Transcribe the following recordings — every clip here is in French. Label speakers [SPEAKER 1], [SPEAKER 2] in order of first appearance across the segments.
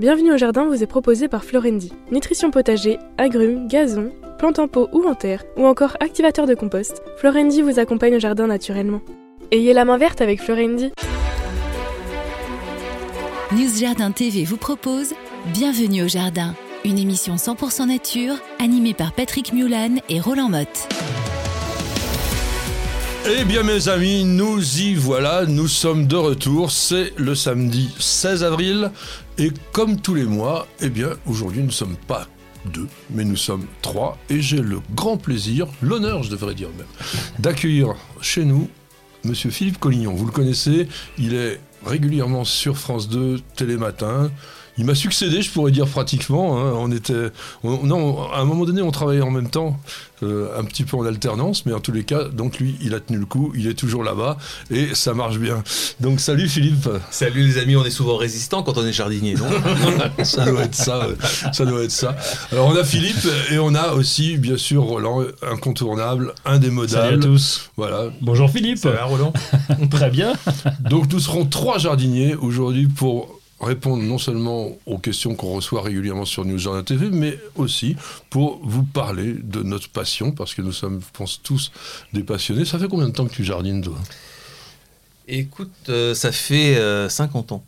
[SPEAKER 1] Bienvenue au jardin vous est proposé par Florendi. Nutrition potager, agrumes, gazon, plantes en pot ou en terre, ou encore activateur de compost, Florendi vous accompagne au jardin naturellement. Ayez la main verte avec Florendi.
[SPEAKER 2] News Jardin TV vous propose Bienvenue au jardin, une émission 100% nature animée par Patrick Mulan et Roland Motte.
[SPEAKER 3] Eh bien mes amis, nous y voilà, nous sommes de retour, c'est le samedi 16 avril et comme tous les mois, eh bien aujourd'hui nous ne sommes pas deux, mais nous sommes trois et j'ai le grand plaisir, l'honneur je devrais dire même, d'accueillir chez nous Monsieur Philippe Collignon. Vous le connaissez, il est régulièrement sur France 2, Télématin, il m'a succédé, je pourrais dire pratiquement. Hein. On était, non, à un moment donné, on travaillait en même temps, euh, un petit peu en alternance, mais en tous les cas, donc lui, il a tenu le coup, il est toujours là-bas et ça marche bien. Donc salut Philippe.
[SPEAKER 4] Salut les amis, on est souvent résistant quand on est jardinier, non?
[SPEAKER 3] Ça doit être ça, ça doit être ça. Alors on a Philippe et on a aussi, bien sûr, Roland, incontournable, indémodable.
[SPEAKER 5] Salut à tous.
[SPEAKER 3] Voilà.
[SPEAKER 5] Bonjour Philippe.
[SPEAKER 4] Ça va Roland?
[SPEAKER 5] Très bien.
[SPEAKER 3] Donc nous serons trois jardiniers aujourd'hui pour répondre non seulement aux questions qu'on reçoit régulièrement sur News Journal TV, mais aussi pour vous parler de notre passion, parce que nous sommes, je pense, tous des passionnés. Ça fait combien de temps que tu jardines, toi?
[SPEAKER 4] Écoute, euh, ça fait 50 euh, ans.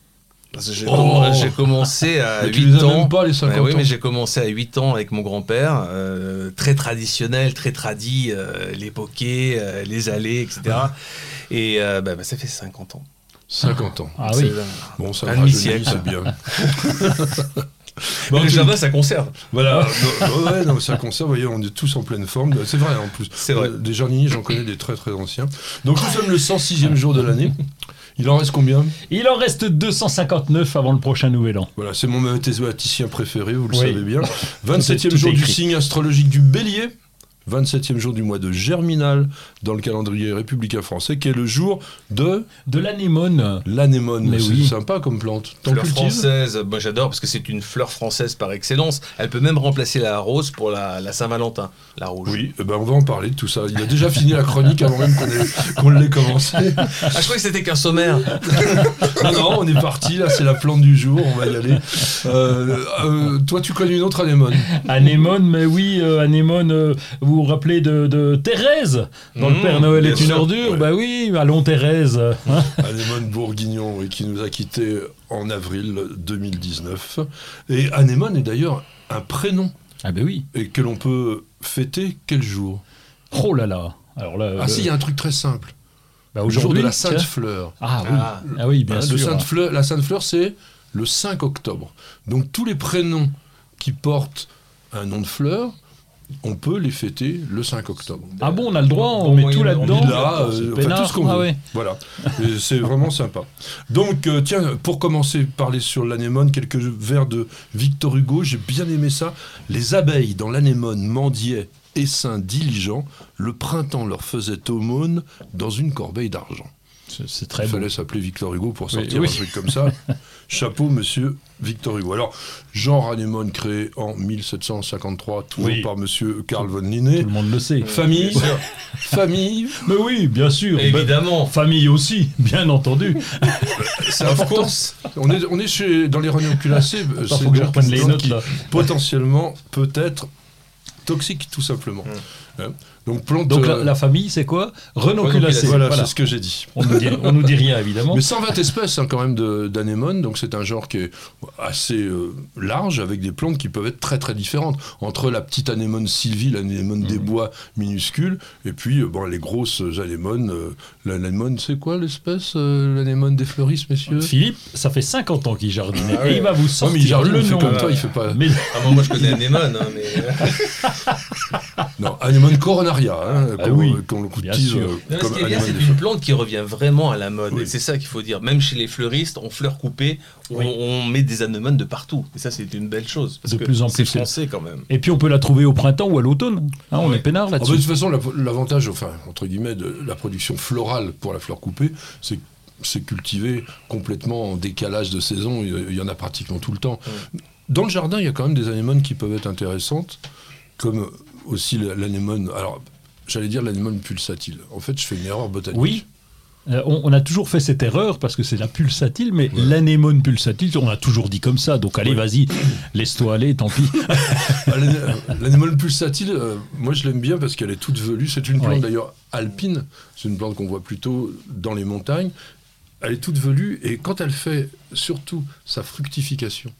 [SPEAKER 4] J'ai
[SPEAKER 3] Oh
[SPEAKER 4] commencé à
[SPEAKER 3] Mais tu
[SPEAKER 4] 8
[SPEAKER 3] les as
[SPEAKER 4] ans.
[SPEAKER 3] même pas, les 50
[SPEAKER 4] Ouais, oui,
[SPEAKER 3] ans.
[SPEAKER 4] mais j'ai commencé à 8 ans avec mon grand-père, euh, très traditionnel, très tradi, euh, les bokeh, les allées, etc. Et bah, bah, ça fait 50 ans.
[SPEAKER 3] 50 ans.
[SPEAKER 5] Ah oui.
[SPEAKER 3] Bon, ça
[SPEAKER 4] Un
[SPEAKER 3] c'est bien. Bon,
[SPEAKER 4] le jardin, ça conserve.
[SPEAKER 3] Voilà, non, ouais, non, ça conserve, vous voyez, on est tous en pleine forme. C'est vrai en plus.
[SPEAKER 4] C'est vrai.
[SPEAKER 3] Euh, Des jardiniers, j'en connais des très très anciens. Donc nous sommes le 106e jour de l'année. Il en reste combien?
[SPEAKER 5] Il en reste 259 avant le prochain nouvel an.
[SPEAKER 3] Voilà, c'est mon mathématicien préféré, vous le
[SPEAKER 5] Oui.
[SPEAKER 3] savez bien.
[SPEAKER 5] Tout
[SPEAKER 3] 27e
[SPEAKER 5] est
[SPEAKER 3] jour du signe astrologique du bélier. 27e jour du mois de Germinal dans le calendrier républicain français, qui est le jour de
[SPEAKER 5] De l'anémone.
[SPEAKER 3] l'anémone.
[SPEAKER 5] Mais
[SPEAKER 3] C'est
[SPEAKER 5] oui.
[SPEAKER 3] sympa comme plante. T'en
[SPEAKER 4] Fleur française, moi j'adore parce que c'est une fleur française par excellence. Elle peut même remplacer la rose pour la, la Saint-Valentin, la rouge.
[SPEAKER 3] Oui, eh ben on va en parler de tout ça. Il a déjà fini la chronique avant même qu'on qu'on l'ait commencé.
[SPEAKER 4] Ah, je croyais que c'était qu'un sommaire.
[SPEAKER 3] Non, non, on est parti, là, c'est la plante du jour, on va y aller. Euh, euh, toi, tu connais une autre anémone
[SPEAKER 5] Anémone, mais oui, euh, anémone, euh, vous vous rappelez de, de Thérèse dans Le
[SPEAKER 4] Mmh,
[SPEAKER 5] Père Noël est une
[SPEAKER 4] sûr,
[SPEAKER 5] ordure
[SPEAKER 3] ouais.
[SPEAKER 5] Bah oui, allons Thérèse. hein.
[SPEAKER 3] Anémone Bourguignon, oui, qui nous a quittés en avril 2019. Et anémone est d'ailleurs un prénom,
[SPEAKER 5] ah ben oui.
[SPEAKER 3] et que l'on peut fêter quel jour?
[SPEAKER 5] Oh là là. Alors là,
[SPEAKER 3] Ah
[SPEAKER 5] euh,
[SPEAKER 3] si, il y a un truc très simple.
[SPEAKER 5] bah,
[SPEAKER 3] Le jour de
[SPEAKER 5] aujourd'hui,
[SPEAKER 3] la
[SPEAKER 5] tiens.
[SPEAKER 3] Sainte Fleur.
[SPEAKER 5] Ah oui,
[SPEAKER 4] Ah.
[SPEAKER 5] ah, oui bien
[SPEAKER 3] Hein,
[SPEAKER 5] sûr.
[SPEAKER 3] le Sainte Fleur. La Sainte Fleur, c'est le 5 octobre. Donc tous les prénoms qui portent un nom de fleur, on peut les fêter le 5 octobre.
[SPEAKER 5] Ah bon, on a le droit, on
[SPEAKER 4] Bon
[SPEAKER 5] met tout
[SPEAKER 4] de-
[SPEAKER 5] là-dedans.
[SPEAKER 3] Euh, enfin, tout ce qu'on
[SPEAKER 5] Ah
[SPEAKER 3] veut.
[SPEAKER 5] ouais.
[SPEAKER 3] Voilà, c'est vraiment sympa. Donc, euh, tiens, pour commencer, parler sur l'anémone, quelques vers de Victor Hugo, j'ai bien aimé ça. Les abeilles dans l'anémone mendiaient, essaims diligents, le printemps leur faisait aumône dans une corbeille d'argent.
[SPEAKER 5] C'est très
[SPEAKER 3] Il fallait s'appeler Victor Hugo pour
[SPEAKER 5] Oui,
[SPEAKER 3] sortir
[SPEAKER 5] oui.
[SPEAKER 3] un truc comme ça. Chapeau, monsieur Victor Hugo. Alors, genre anémone créé en 1753, toujours
[SPEAKER 5] Oui.
[SPEAKER 3] par monsieur Carl von
[SPEAKER 5] Tout
[SPEAKER 3] Linné.
[SPEAKER 5] le monde le sait.
[SPEAKER 3] Famille, famille,
[SPEAKER 5] Mais oui, bien sûr. Ben,
[SPEAKER 4] Évidemment.
[SPEAKER 5] famille aussi, bien entendu.
[SPEAKER 3] c'est important. On est, on est chez, dans les ranunculacées. euh, c'est
[SPEAKER 5] faut que je reprenne
[SPEAKER 3] une
[SPEAKER 5] les notes
[SPEAKER 3] qui
[SPEAKER 5] là.
[SPEAKER 3] potentiellement peut être toxique, tout simplement. Hein. Donc, plante.
[SPEAKER 5] Donc
[SPEAKER 3] euh,
[SPEAKER 5] la, la famille, c'est quoi Renonculacée.
[SPEAKER 3] voilà,
[SPEAKER 5] Voilà.
[SPEAKER 3] c'est ce que j'ai dit.
[SPEAKER 5] On nous dit, on nous dit rien évidemment.
[SPEAKER 3] Mais 120 espèces hein, quand même d'anémones, donc c'est un genre qui est assez euh, large, avec des plantes qui peuvent être très très différentes. Entre la petite anémone sylvie, l'anémone des bois minuscule, et puis euh, bon, les grosses anémones. euh, l'anémone, c'est quoi l'espèce euh, L'anémone des fleuristes, messieurs
[SPEAKER 5] Philippe, ça fait 50 ans qu'il jardine
[SPEAKER 4] Ah ouais.
[SPEAKER 5] et il va vous sortir
[SPEAKER 3] mais il jardine,
[SPEAKER 5] le
[SPEAKER 3] il fait
[SPEAKER 5] nom.
[SPEAKER 3] comme toi, il fait pas.
[SPEAKER 5] Mais
[SPEAKER 4] Ah, moi, moi, je connais Anémone, hein, mais...
[SPEAKER 3] Non, anémone coronaria, hein,
[SPEAKER 5] Ah
[SPEAKER 3] qu'on
[SPEAKER 5] oui,
[SPEAKER 3] qu'on le
[SPEAKER 5] sûr.
[SPEAKER 3] euh,
[SPEAKER 4] mais ce
[SPEAKER 3] comme
[SPEAKER 4] qui est bien,
[SPEAKER 3] anémone
[SPEAKER 4] c'est une plante qui revient vraiment à la mode.
[SPEAKER 3] Oui.
[SPEAKER 4] Et c'est ça qu'il faut dire. Même chez les fleuristes, on fleur coupée, on,
[SPEAKER 5] Oui.
[SPEAKER 4] on met des anémones de partout. Et ça, c'est une belle chose. Parce
[SPEAKER 5] De
[SPEAKER 4] que
[SPEAKER 5] plus en plus, c'est-
[SPEAKER 4] français quand même.
[SPEAKER 5] et puis on peut la trouver au printemps ou à l'automne. Hein, on est peinard
[SPEAKER 3] Ah bah, de
[SPEAKER 5] là-dessus.
[SPEAKER 3] toute façon, la- l'avantage, enfin, entre guillemets, de la production florale pour la fleur coupée, c'est que c'est cultivé complètement en décalage de saison. Il y- il y en a pratiquement tout le temps. Dans le jardin, il y a quand même des anémones qui peuvent être intéressantes, comme aussi la- l'anémone. Alors, j'allais dire l'anémone pulsatile. En fait, je fais une erreur botanique.
[SPEAKER 5] Oui. Euh, on, on a toujours fait cette erreur parce que c'est la pulsatile, mais l'anémone pulsatile, on a toujours dit comme ça. Donc allez, vas-y, laisse-toi aller, tant pis.
[SPEAKER 3] Ah, l'ane- L'anémone pulsatile, euh, moi je l'aime bien parce qu'elle est toute velue. C'est une plante d'ailleurs alpine. C'est une plante qu'on voit plutôt dans les montagnes. Elle est toute velue et quand elle fait surtout sa fructification,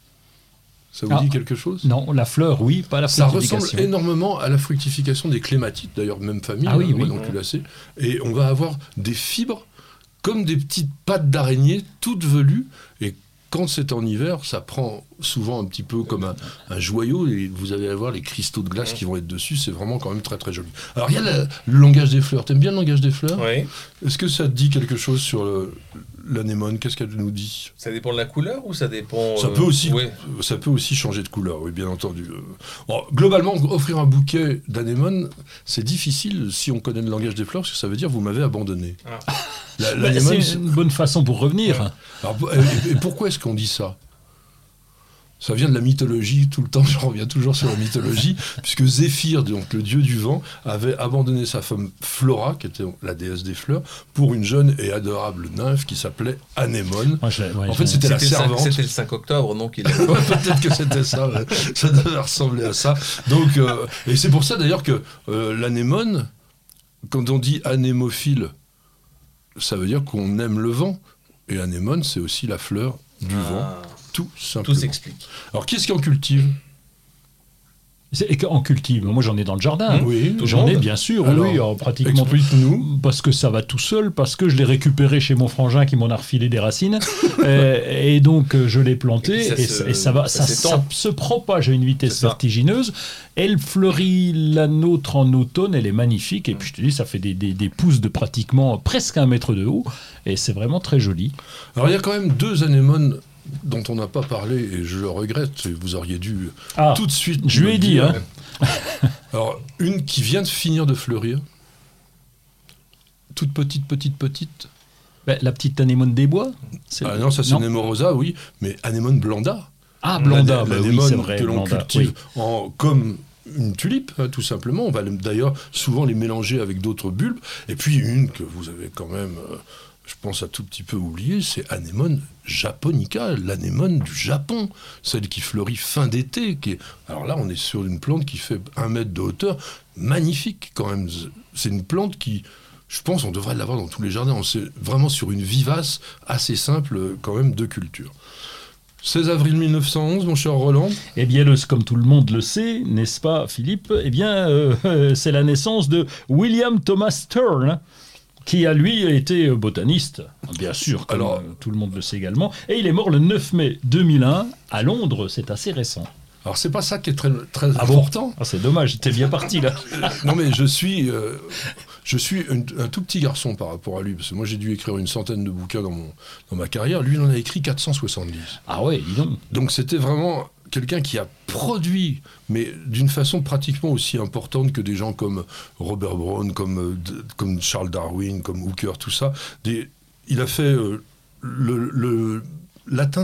[SPEAKER 3] ça vous
[SPEAKER 5] Ah.
[SPEAKER 3] dit quelque chose?
[SPEAKER 5] Non, la fleur, oui, pas la
[SPEAKER 3] Ça ressemble
[SPEAKER 5] fructification.
[SPEAKER 3] énormément à la fructification des clématites, d'ailleurs même famille,
[SPEAKER 5] Ah oui,
[SPEAKER 3] hein,
[SPEAKER 5] oui.
[SPEAKER 3] Et on va avoir des fibres comme des petites pattes d'araignée toutes velues. Et quand c'est en hiver, ça prend souvent un petit peu comme un, un joyau et vous allez avoir les cristaux de glace qui vont être dessus. C'est vraiment quand même très très joli. Alors il y a la- le langage des fleurs. T'aimes bien le langage des fleurs?
[SPEAKER 4] Oui.
[SPEAKER 3] Est-ce que ça te dit quelque chose sur le- l'anémone Qu'est-ce qu'elle nous dit?
[SPEAKER 4] Ça dépend de la couleur ou ça dépend.
[SPEAKER 3] ça
[SPEAKER 4] euh,
[SPEAKER 3] peut, aussi,
[SPEAKER 4] ouais.
[SPEAKER 3] ça peut aussi changer de couleur, oui, bien entendu. Euh, bon, globalement, offrir un bouquet d'anémones, c'est difficile si on connaît le langage des fleurs, parce que ça veut dire vous m'avez abandonné.
[SPEAKER 4] Ah.
[SPEAKER 3] La-
[SPEAKER 5] Bah,
[SPEAKER 3] l'anémone,
[SPEAKER 5] c'est
[SPEAKER 3] c'est-
[SPEAKER 5] une bonne façon pour revenir.
[SPEAKER 3] alors, et, et pourquoi est-ce qu'on dit ça? Ça vient de la mythologie, tout le temps, je reviens toujours sur la mythologie, puisque Zéphyr, donc le dieu du vent, avait abandonné sa femme Flora, qui était la déesse des fleurs, pour une jeune et adorable nymphe qui s'appelait Anémone.
[SPEAKER 5] Moi, je- ouais,
[SPEAKER 3] En fait, c'était la servante.
[SPEAKER 4] c'était le 5 octobre, donc il a.
[SPEAKER 3] Ouais, Peut-être que c'était ça, ouais. ça devait ressembler à ça. Donc, euh, et c'est pour ça d'ailleurs que euh, l'anémone, quand on dit anémophile, ça veut dire qu'on aime le vent. Et anémone, c'est aussi la fleur du vent,
[SPEAKER 4] Ah,
[SPEAKER 3] tout
[SPEAKER 4] tout
[SPEAKER 3] simplement.
[SPEAKER 4] s'explique.
[SPEAKER 3] Alors, qui est-ce qui en cultive
[SPEAKER 5] et En cultive, moi j'en ai dans le jardin.
[SPEAKER 3] Oui, tout le
[SPEAKER 5] J'en ai bien sûr,
[SPEAKER 3] Alors,
[SPEAKER 5] oui, alors, pratiquement
[SPEAKER 3] Explique-nous.
[SPEAKER 5] Parce que ça va tout seul, parce que je l'ai récupéré chez mon frangin qui m'en a refilé des racines. Euh, et donc euh, je l'ai planté
[SPEAKER 4] Et ça se-
[SPEAKER 5] et ça va,
[SPEAKER 4] ça
[SPEAKER 5] se propage à une vitesse vertigineuse. Elle fleurit la nôtre en automne, elle est magnifique. Et puis je te dis, ça fait des, des- des pousses de pratiquement presque un mètre de haut. Et c'est vraiment très joli.
[SPEAKER 3] Alors, il y a quand même deux anémones dont on n'a pas parlé, et je le regrette, et vous auriez dû
[SPEAKER 5] Ah,
[SPEAKER 3] tout de suite.
[SPEAKER 5] je lui ai dit, hein.
[SPEAKER 3] Alors, une qui vient de finir de fleurir, toute petite, petite, petite.
[SPEAKER 5] ben, la petite anémone des bois.
[SPEAKER 3] Ah non, ça c'est Nemorosa, oui, mais anémone blanda.
[SPEAKER 5] Ah, Blanda,
[SPEAKER 3] La-
[SPEAKER 5] ben oui,
[SPEAKER 3] l'anémone
[SPEAKER 5] vrai.
[SPEAKER 3] que l'on cultive
[SPEAKER 5] oui.
[SPEAKER 3] en, comme une tulipe, hein, tout simplement. On va d'ailleurs souvent les mélanger avec d'autres bulbes. Et puis une que vous avez quand même, euh, je pense, un tout petit peu oublié, c'est anémone japonica, l'anémone du Japon, celle qui fleurit fin d'été. Qui. Alors là, on est sur une plante qui fait un mètre de hauteur, magnifique quand même. C'est une plante qui... Je pense on devrait l'avoir dans tous les jardins. On est vraiment sur une vivace assez simple euh, quand même de culture. 16 avril 1911, mon cher Roland.
[SPEAKER 5] Eh bien, le- comme tout le monde le sait, n'est-ce pas, Philippe? Eh bien, euh, c'est la naissance de William Thomas Stern, qui a lui été botaniste, bien sûr, comme
[SPEAKER 3] Alors-
[SPEAKER 5] tout le monde le sait également. Et il est mort le 9 mai 2001 à Londres, c'est assez récent.
[SPEAKER 3] Alors c'est pas ça qui est très, très
[SPEAKER 5] Ah bon
[SPEAKER 3] important.
[SPEAKER 5] Ah, c'est dommage, t'es bien parti là.
[SPEAKER 3] non mais je suis, euh, je suis un, un tout petit garçon par rapport à lui, parce que moi j'ai dû écrire une centaine de bouquins dans, mon, dans ma carrière. Lui il en a écrit 470.
[SPEAKER 5] Ah ouais, dis donc.
[SPEAKER 3] Donc c'était vraiment quelqu'un qui a produit, mais d'une façon pratiquement aussi importante que des gens comme Robert Brown, comme, euh, Charles Darwin, comme Hooker, tout ça. Il a fait euh,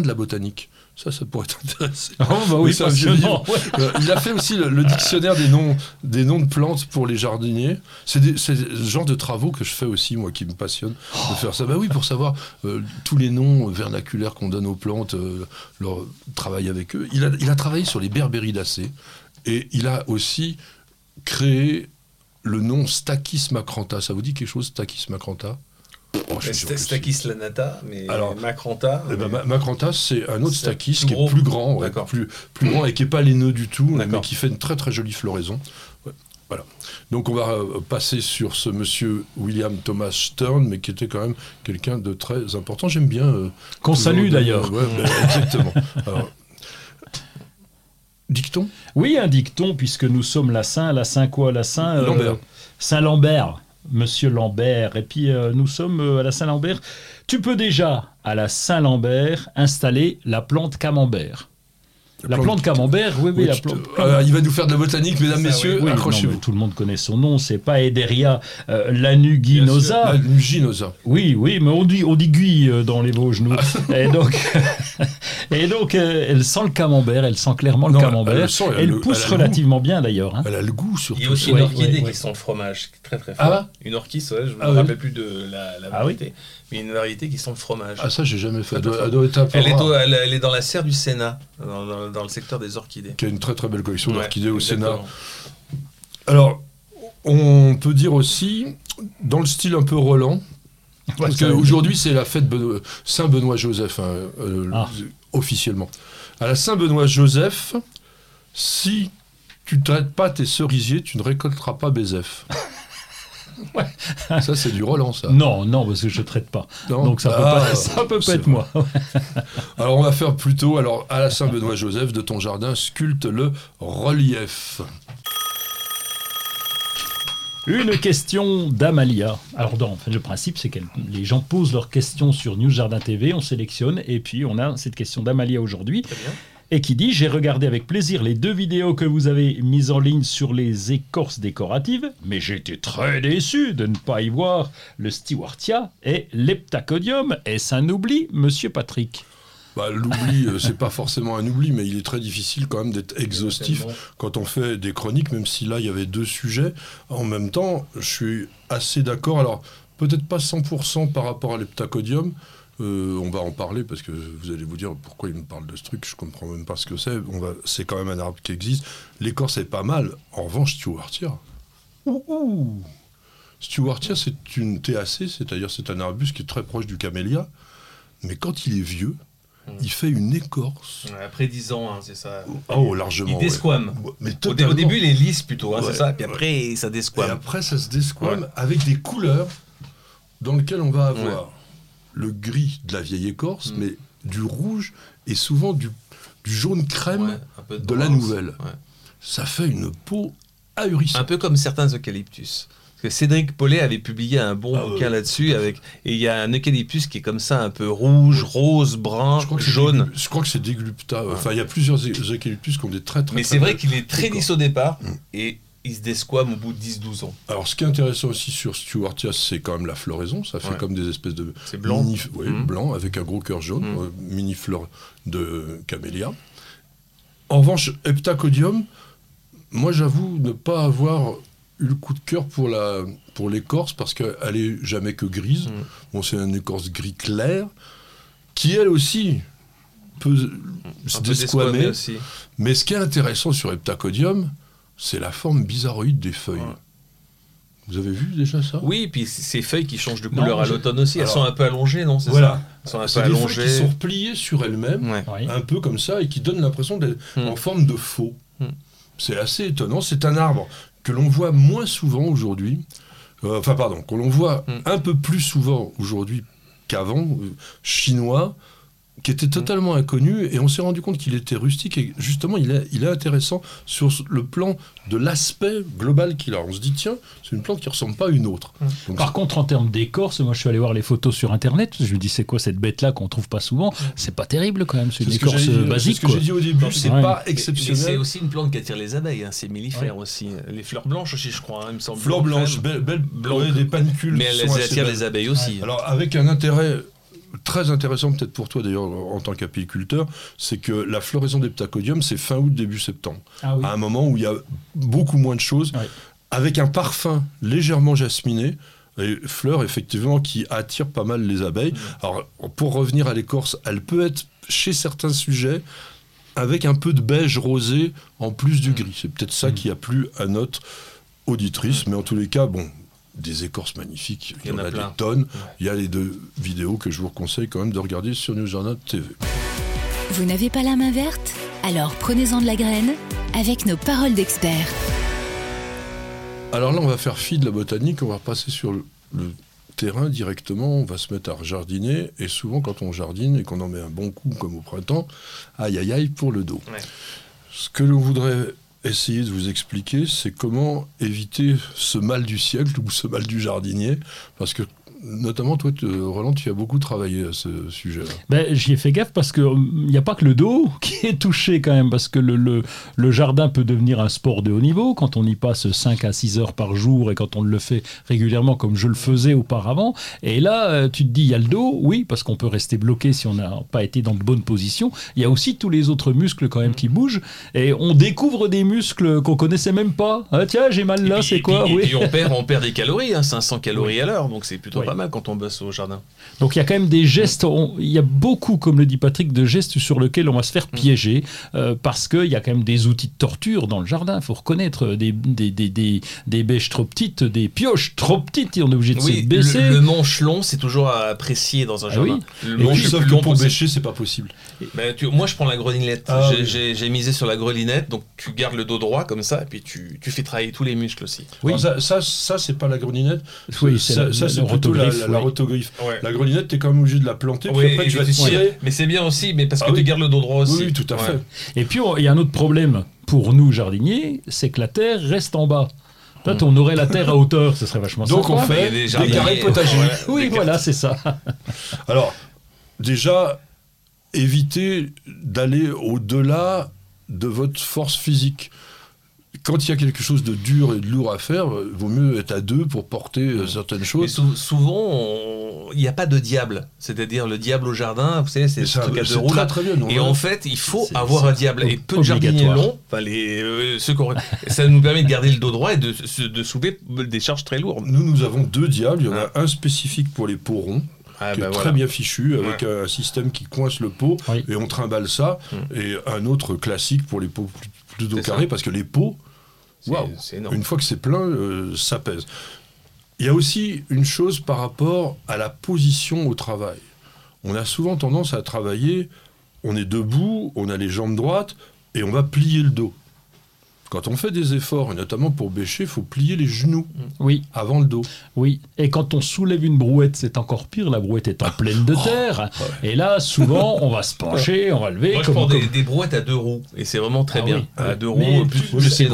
[SPEAKER 3] de la botanique. Ça, ça pourrait t'intéresser.
[SPEAKER 5] Oh bah oui,
[SPEAKER 3] c'est un vieux livre. Euh, il a fait aussi le, le dictionnaire des noms, des noms de plantes pour les jardiniers. C'est le genre de travaux que je fais aussi, moi, qui me passionne de faire ça. Bah oui, pour savoir euh, tous les noms vernaculaires qu'on donne aux plantes, euh, leur travail avec eux. Il a, il a travaillé sur les berbéridacées et il a aussi créé le nom Stachys macrantha. Ça vous dit quelque chose, Stachys macrantha Oh, si.
[SPEAKER 4] Stakis lanata, mais
[SPEAKER 3] Alors,
[SPEAKER 4] Macranta.
[SPEAKER 3] Eh ben,
[SPEAKER 4] mais-
[SPEAKER 3] c'est un autre
[SPEAKER 4] plus
[SPEAKER 3] qui est plus grand, ouais, plus, plus grand et qui n'est pas laineux du tout, mais qui fait une très très jolie floraison. Ouais, voilà. Donc on va euh, passer sur ce monsieur William Thomas Stern, mais qui était quand même quelqu'un de très important. J'aime bien. euh,
[SPEAKER 5] Qu'on salue d'ailleurs.
[SPEAKER 3] ouais, ben, exactement. Alors, dicton?
[SPEAKER 5] Oui, un dicton, puisque nous sommes la Saint, la Saint quoi? La Saint euh,
[SPEAKER 3] Lambert.
[SPEAKER 5] Saint-Lambert, Monsieur Lambert. Et puis euh, nous sommes euh, à la Saint-Lambert. Tu peux déjà, à la Saint-Lambert, installer la plante camembert. La plante camembert, oui, oui, la plante.
[SPEAKER 3] euh, il va nous faire de la botanique, mesdames,
[SPEAKER 4] Ça,
[SPEAKER 3] messieurs,
[SPEAKER 4] oui.
[SPEAKER 3] Accrochez-vous.
[SPEAKER 5] tout le monde connaît son nom, c'est pas Ederia euh, lanuginosa.
[SPEAKER 3] La nuginosa.
[SPEAKER 5] Oui, oui, mais on dit, on dit guy euh, dans les Vosges, nous. et donc, et donc euh, elle sent le camembert, elle sent clairement le
[SPEAKER 3] elle
[SPEAKER 5] camembert.
[SPEAKER 3] sent, elle
[SPEAKER 5] elle
[SPEAKER 3] le-
[SPEAKER 5] pousse relativement bien d'ailleurs. hein.
[SPEAKER 3] Elle a le goût surtout.
[SPEAKER 4] Il y a aussi
[SPEAKER 5] Ouais,
[SPEAKER 4] une orchidée
[SPEAKER 5] ouais, ouais.
[SPEAKER 4] qui sent le fromage, très très fort.
[SPEAKER 3] Ah
[SPEAKER 4] une orchis, ouais, je ne
[SPEAKER 3] Ah
[SPEAKER 4] me
[SPEAKER 3] oui.
[SPEAKER 4] rappelle plus de la, la
[SPEAKER 5] Ah.
[SPEAKER 4] Mais une variété qui sent le fromage.
[SPEAKER 3] Ah, ça, j'ai jamais fait. Elle
[SPEAKER 4] Très,
[SPEAKER 3] doit,
[SPEAKER 4] très
[SPEAKER 3] elle doit être un peu
[SPEAKER 4] elle, est
[SPEAKER 3] rare.
[SPEAKER 4] au- elle, elle est dans la serre du Sénat, dans, dans- dans le secteur des orchidées.
[SPEAKER 3] Qui a une très très belle collection
[SPEAKER 4] Ouais,
[SPEAKER 3] d'orchidées au Sénat. Alors, on peut dire aussi, dans le style un peu Roland, parce qu'aujourd'hui c'est la fête Beno- Saint-Benoît-Joseph, hein, euh,
[SPEAKER 5] Ah.
[SPEAKER 3] officiellement. À la Saint-Benoît-Joseph, si tu ne traites pas tes cerisiers, tu ne récolteras pas Bézef. Ça, c'est du Roland, ça.
[SPEAKER 5] Non, non, parce que je traite pas.
[SPEAKER 3] Non
[SPEAKER 5] Donc ça peut
[SPEAKER 3] Ah,
[SPEAKER 5] pas, ça peut pas être
[SPEAKER 3] vrai.
[SPEAKER 5] moi.
[SPEAKER 3] Alors, on va faire plutôt, alors, à la Saint-Benoît-Joseph, de ton jardin, sculpte le relief.
[SPEAKER 5] Une question d'Amalia. Alors, dans, le principe, c'est que les gens posent leurs questions sur News Jardin TV, on sélectionne, et puis on a cette question d'Amalia aujourd'hui,
[SPEAKER 4] Très bien.
[SPEAKER 5] Et qui dit J'ai regardé avec plaisir les deux vidéos que vous avez mises en ligne sur les écorces décoratives, mais j'ai été très déçu de ne pas y voir le Stewartia et l'Heptacodium. Est-ce un oubli, monsieur Patrick?
[SPEAKER 3] Bah, L'oubli, euh, c'est pas forcément un oubli, mais il est très difficile quand même d'être exhaustif quand on fait des chroniques, même si là il y avait deux sujets. En même temps, je suis assez d'accord. Alors, peut-être pas 100% par rapport à l'heptacodium. Euh, on va en parler parce que vous allez vous dire pourquoi il me parle de ce truc. Je comprends même pas ce que c'est. Va, c'est quand même un arbre qui existe. L'écorce est pas mal. En revanche, Stewartia. Ouh, ouh. Stewartia, c'est une TAC, c'est-à-dire c'est un arbuste qui est très proche du camélia. Mais quand il est vieux,
[SPEAKER 4] Mm.
[SPEAKER 3] il fait une écorce.
[SPEAKER 4] Ouais, Après 10 ans, hein, c'est ça.
[SPEAKER 3] Oh, largement.
[SPEAKER 4] Il
[SPEAKER 3] ouais.
[SPEAKER 4] desquame.
[SPEAKER 3] Mais
[SPEAKER 4] Au, début, il est lisse plutôt, hein,
[SPEAKER 3] Ouais.
[SPEAKER 4] c'est ça. Puis après, ça
[SPEAKER 3] Et
[SPEAKER 4] desquame.
[SPEAKER 3] après, ça se desquame avec des couleurs dans lesquelles on va avoir le gris de la vieille écorce,
[SPEAKER 4] Mm.
[SPEAKER 3] mais du rouge et souvent du, du jaune crème
[SPEAKER 4] Ouais, un
[SPEAKER 3] de la nouvelle.
[SPEAKER 4] Ouais.
[SPEAKER 3] Ça fait une peau
[SPEAKER 4] Un
[SPEAKER 3] ahurissante.
[SPEAKER 4] peu comme certains eucalyptus. Parce que Cédric Paulet avait publié un bon
[SPEAKER 3] Ah
[SPEAKER 4] bouquin là-dessus avec et il y a un eucalyptus qui est comme ça un peu rouge, rose, brun,
[SPEAKER 3] Je crois que c'est
[SPEAKER 4] jaune.
[SPEAKER 3] Je crois que c'est déglupta. Enfin, il y a plusieurs eucalyptus qui ont des très très.
[SPEAKER 4] Mais c'est vrai qu'il est très lisse au départ
[SPEAKER 3] Mm.
[SPEAKER 4] et il se desquame au bout de 10-12 ans.
[SPEAKER 3] Alors, ce qui est intéressant aussi sur Stewartia, c'est quand même la floraison. Ça fait
[SPEAKER 4] Ouais.
[SPEAKER 3] comme des espèces de
[SPEAKER 4] C'est blanc.
[SPEAKER 3] mini, ouais,
[SPEAKER 4] Mhm.
[SPEAKER 3] blanc avec un gros cœur jaune,
[SPEAKER 4] Mhm.
[SPEAKER 3] euh, mini fleur de camélia. En revanche, Heptacodium, moi j'avoue ne pas avoir eu le coup de cœur pour la pour l'écorce parce qu'elle est jamais que grise.
[SPEAKER 4] Mhm.
[SPEAKER 3] Bon, c'est une écorce gris clair qui elle aussi peut se desquamer. Mais ce qui est intéressant sur Heptacodium, c'est la forme bizarroïde des feuilles.
[SPEAKER 4] Ouais.
[SPEAKER 3] Vous avez vu déjà ça?
[SPEAKER 4] Oui, puis c- ces feuilles qui changent de
[SPEAKER 5] Non,
[SPEAKER 4] couleur à l'automne aussi, elles
[SPEAKER 3] Alors-
[SPEAKER 4] sont un peu allongées, non? C'est
[SPEAKER 3] Voilà.
[SPEAKER 4] ça? Elles sont un peu
[SPEAKER 3] C'est des feuilles
[SPEAKER 4] allongées.
[SPEAKER 3] qui sont repliées sur elles-mêmes.
[SPEAKER 4] Ouais.
[SPEAKER 5] Oui.
[SPEAKER 3] un peu comme ça et qui donne l'impression d'être
[SPEAKER 4] Hmm.
[SPEAKER 3] en forme de faux.
[SPEAKER 4] Hmm.
[SPEAKER 3] C'est assez étonnant. C'est un arbre que l'on voit moins souvent aujourd'hui. Euh, enfin, pardon, que l'on voit
[SPEAKER 4] Hmm.
[SPEAKER 3] un peu plus souvent aujourd'hui qu'avant, euh, chinois, qui était totalement inconnu et on s'est rendu compte qu'il était rustique et justement il est, il est intéressant sur le plan de l'aspect global qu'il a. On se dit tiens, c'est une plante qui ressemble pas à une autre. Donc,
[SPEAKER 5] Par contre, en termes d'écorce, moi je suis allé voir les photos sur internet. Je me dis, c'est quoi cette bête-là qu'on trouve pas souvent? C'est pas terrible quand même, c'est une
[SPEAKER 3] ce que
[SPEAKER 5] écorce
[SPEAKER 3] dit-
[SPEAKER 5] euh,
[SPEAKER 3] c'est
[SPEAKER 5] basique.
[SPEAKER 3] ce que j'ai dit au début, c'est
[SPEAKER 5] Ouais.
[SPEAKER 3] pas
[SPEAKER 4] Mais c'est
[SPEAKER 3] exceptionnel.
[SPEAKER 4] aussi une plante qui attire les abeilles, hein, c'est mellifère aussi. Les fleurs blanches aussi, je crois, hein, il me semble.
[SPEAKER 3] Fleurs
[SPEAKER 4] Blanc
[SPEAKER 3] blanches, belles, belles
[SPEAKER 4] Blanc.
[SPEAKER 3] ouais, des panicules.
[SPEAKER 4] Mais elles attirent les abeilles aussi.
[SPEAKER 3] Alors, avec un intérêt très intéressant, peut-être pour toi d'ailleurs, en tant qu'apiculteur, c'est que la floraison des ptacodiums, c'est fin août, début septembre.
[SPEAKER 5] Ah oui.
[SPEAKER 3] À un moment où il y a beaucoup moins de choses, avec un parfum légèrement jasminé. Et fleurs, effectivement, qui attirent pas mal les abeilles. Alors, pour revenir à l'écorce, elle peut être, chez certains sujets, avec un peu de beige rosé en plus du gris. C'est peut-être ça qui a plu à notre auditrice. Mais en tous les cas, bon, des écorces magnifiques, il y, en a,
[SPEAKER 4] plein.
[SPEAKER 3] des tonnes. Il y a les deux vidéos que je vous conseille quand même de regarder sur News Journal TV.
[SPEAKER 2] Vous n'avez pas la main verte? Alors prenez-en de la graine avec nos paroles d'experts.
[SPEAKER 3] Alors là, on va faire fi de la botanique, on va passer sur le, le terrain directement, on va se mettre à jardiner, et souvent quand on jardine et qu'on en met un bon coup comme au printemps, aïe aïe aïe pour le dos.
[SPEAKER 4] Ouais.
[SPEAKER 3] Ce que l'on voudrait essayer de vous expliquer, c'est comment éviter ce mal du siècle ou ce mal du jardinier, parce que notamment toi, Roland, tu as beaucoup travaillé à ce sujet-là.
[SPEAKER 5] Ben, J'y ai fait gaffe parce qu'il n'y a pas que le dos qui est touché quand même, parce que le, le, le jardin peut devenir un sport de haut niveau quand on y passe 5 à 6 heures par jour et quand on le fait régulièrement comme je le faisais auparavant. Et là, euh, tu te dis, il y a le dos, oui, parce qu'on peut rester bloqué si on n'a pas été dans de bonnes positions. Il y a aussi tous les autres muscles quand même qui bougent et on découvre des muscles qu'on connaissait même pas. Ah, tiens, j'ai mal là, c'est
[SPEAKER 4] et
[SPEAKER 5] quoi
[SPEAKER 4] et puis on perd, on perd des calories, hein, 500 calories à l'heure, donc c'est plutôt
[SPEAKER 5] Oui.
[SPEAKER 4] Pas mal quand on bosse au jardin.
[SPEAKER 5] Donc il y a quand même des gestes, on- il y a beaucoup, comme le dit Patrick, de gestes sur lesquels on va se faire piéger, euh, parce qu'il y a quand même des outils de torture dans le jardin, il faut reconnaître, euh, des, des, des, des, des bêches trop petites, des pioches trop petites, et on est obligé de
[SPEAKER 4] Oui,
[SPEAKER 5] se baisser.
[SPEAKER 4] le, le manche long, c'est toujours à apprécier dans un
[SPEAKER 5] Ah
[SPEAKER 4] jardin.
[SPEAKER 5] oui.
[SPEAKER 4] Le
[SPEAKER 5] Et
[SPEAKER 4] manche
[SPEAKER 3] sauf que
[SPEAKER 4] long
[SPEAKER 3] pour
[SPEAKER 4] possible.
[SPEAKER 3] bêcher, c'est pas possible.
[SPEAKER 4] Ben, tu- moi, je prends la grelinette.
[SPEAKER 3] Ah,
[SPEAKER 4] J'ai-
[SPEAKER 3] oui.
[SPEAKER 4] J'ai j'ai misé sur la grelinette, donc tu gardes le dos droit comme ça, et puis tu, tu fais travailler tous les muscles aussi.
[SPEAKER 5] Oui.
[SPEAKER 3] Alors ça, ça, ça, c'est pas la grelinette.
[SPEAKER 5] Oui, c'est
[SPEAKER 3] ça,
[SPEAKER 5] la-
[SPEAKER 3] ça,
[SPEAKER 5] la-
[SPEAKER 3] la,
[SPEAKER 5] rotogriffe,
[SPEAKER 3] la- la rotogriffe.
[SPEAKER 4] Ouais.
[SPEAKER 3] La grelinette, t'es quand même obligé de la planter, puis
[SPEAKER 4] Oui,
[SPEAKER 3] après
[SPEAKER 4] et
[SPEAKER 3] tu vas
[SPEAKER 4] tu tires.
[SPEAKER 3] tirer.
[SPEAKER 4] Mais c'est bien aussi, mais parce que
[SPEAKER 3] Ah oui.
[SPEAKER 4] tu gardes le dos droit aussi.
[SPEAKER 3] Oui, tout à
[SPEAKER 4] Ouais.
[SPEAKER 3] fait.
[SPEAKER 5] Et puis il y a un autre problème pour nous jardiniers, c'est que la terre reste en bas. Peut-être on aurait la terre à hauteur, ce serait vachement
[SPEAKER 3] Donc
[SPEAKER 5] sympa.
[SPEAKER 3] on fait
[SPEAKER 4] des
[SPEAKER 3] des carrés potagers.
[SPEAKER 4] voilà,
[SPEAKER 5] Oui,
[SPEAKER 4] des
[SPEAKER 5] voilà, c'est ça.
[SPEAKER 3] Alors, déjà, évitez d'aller au-delà de votre force physique. Quand il y a quelque chose de dur et de lourd à faire, euh, vaut mieux être à deux pour porter euh, certaines
[SPEAKER 4] Mais
[SPEAKER 3] choses.
[SPEAKER 4] sou- souvent, il n'y a pas de diable. C'est-à-dire le diable au jardin, vous savez, c'est
[SPEAKER 3] Mais
[SPEAKER 4] ce truc à deux roues
[SPEAKER 3] très très bien. non,
[SPEAKER 4] Et en fait, il faut avoir un diable. Et peu de jardiniers longs, enfin, les, euh, ceux ça nous permet de garder le dos droit et de, de soulever des charges très lourdes.
[SPEAKER 3] Nous, nous avons deux diables. Il y en a un spécifique pour les pots ronds,
[SPEAKER 4] Ah,
[SPEAKER 3] qui
[SPEAKER 4] bah
[SPEAKER 3] est
[SPEAKER 4] voilà.
[SPEAKER 3] très bien fichu, avec un système qui coince le pot,
[SPEAKER 5] Oui.
[SPEAKER 3] et on trimballe ça.
[SPEAKER 4] Mm.
[SPEAKER 3] Et un autre classique pour les pots
[SPEAKER 4] ça.
[SPEAKER 3] carrés, parce que les pots,
[SPEAKER 4] Énorme.
[SPEAKER 3] une fois que c'est plein, euh, ça pèse. Il y a aussi une chose par rapport à la position au travail. On a souvent tendance à travailler, on est debout, on a les jambes droites, et on va plier le dos. Quand on fait des efforts, et notamment pour bêcher, il faut plier les genoux
[SPEAKER 5] Oui,
[SPEAKER 3] avant le dos.
[SPEAKER 5] oui. Et quand on soulève une brouette, c'est encore pire. La brouette est en pleine de terre. Et là, souvent, on va se pencher, on va lever.
[SPEAKER 4] Moi, je
[SPEAKER 5] comme-
[SPEAKER 4] prends des,
[SPEAKER 5] comme-
[SPEAKER 4] des brouettes à deux roues, et c'est vraiment très
[SPEAKER 5] Ah
[SPEAKER 4] bien.
[SPEAKER 5] oui.
[SPEAKER 4] À deux
[SPEAKER 5] Mais
[SPEAKER 4] roues, plus,
[SPEAKER 5] tu-
[SPEAKER 4] plus c'est.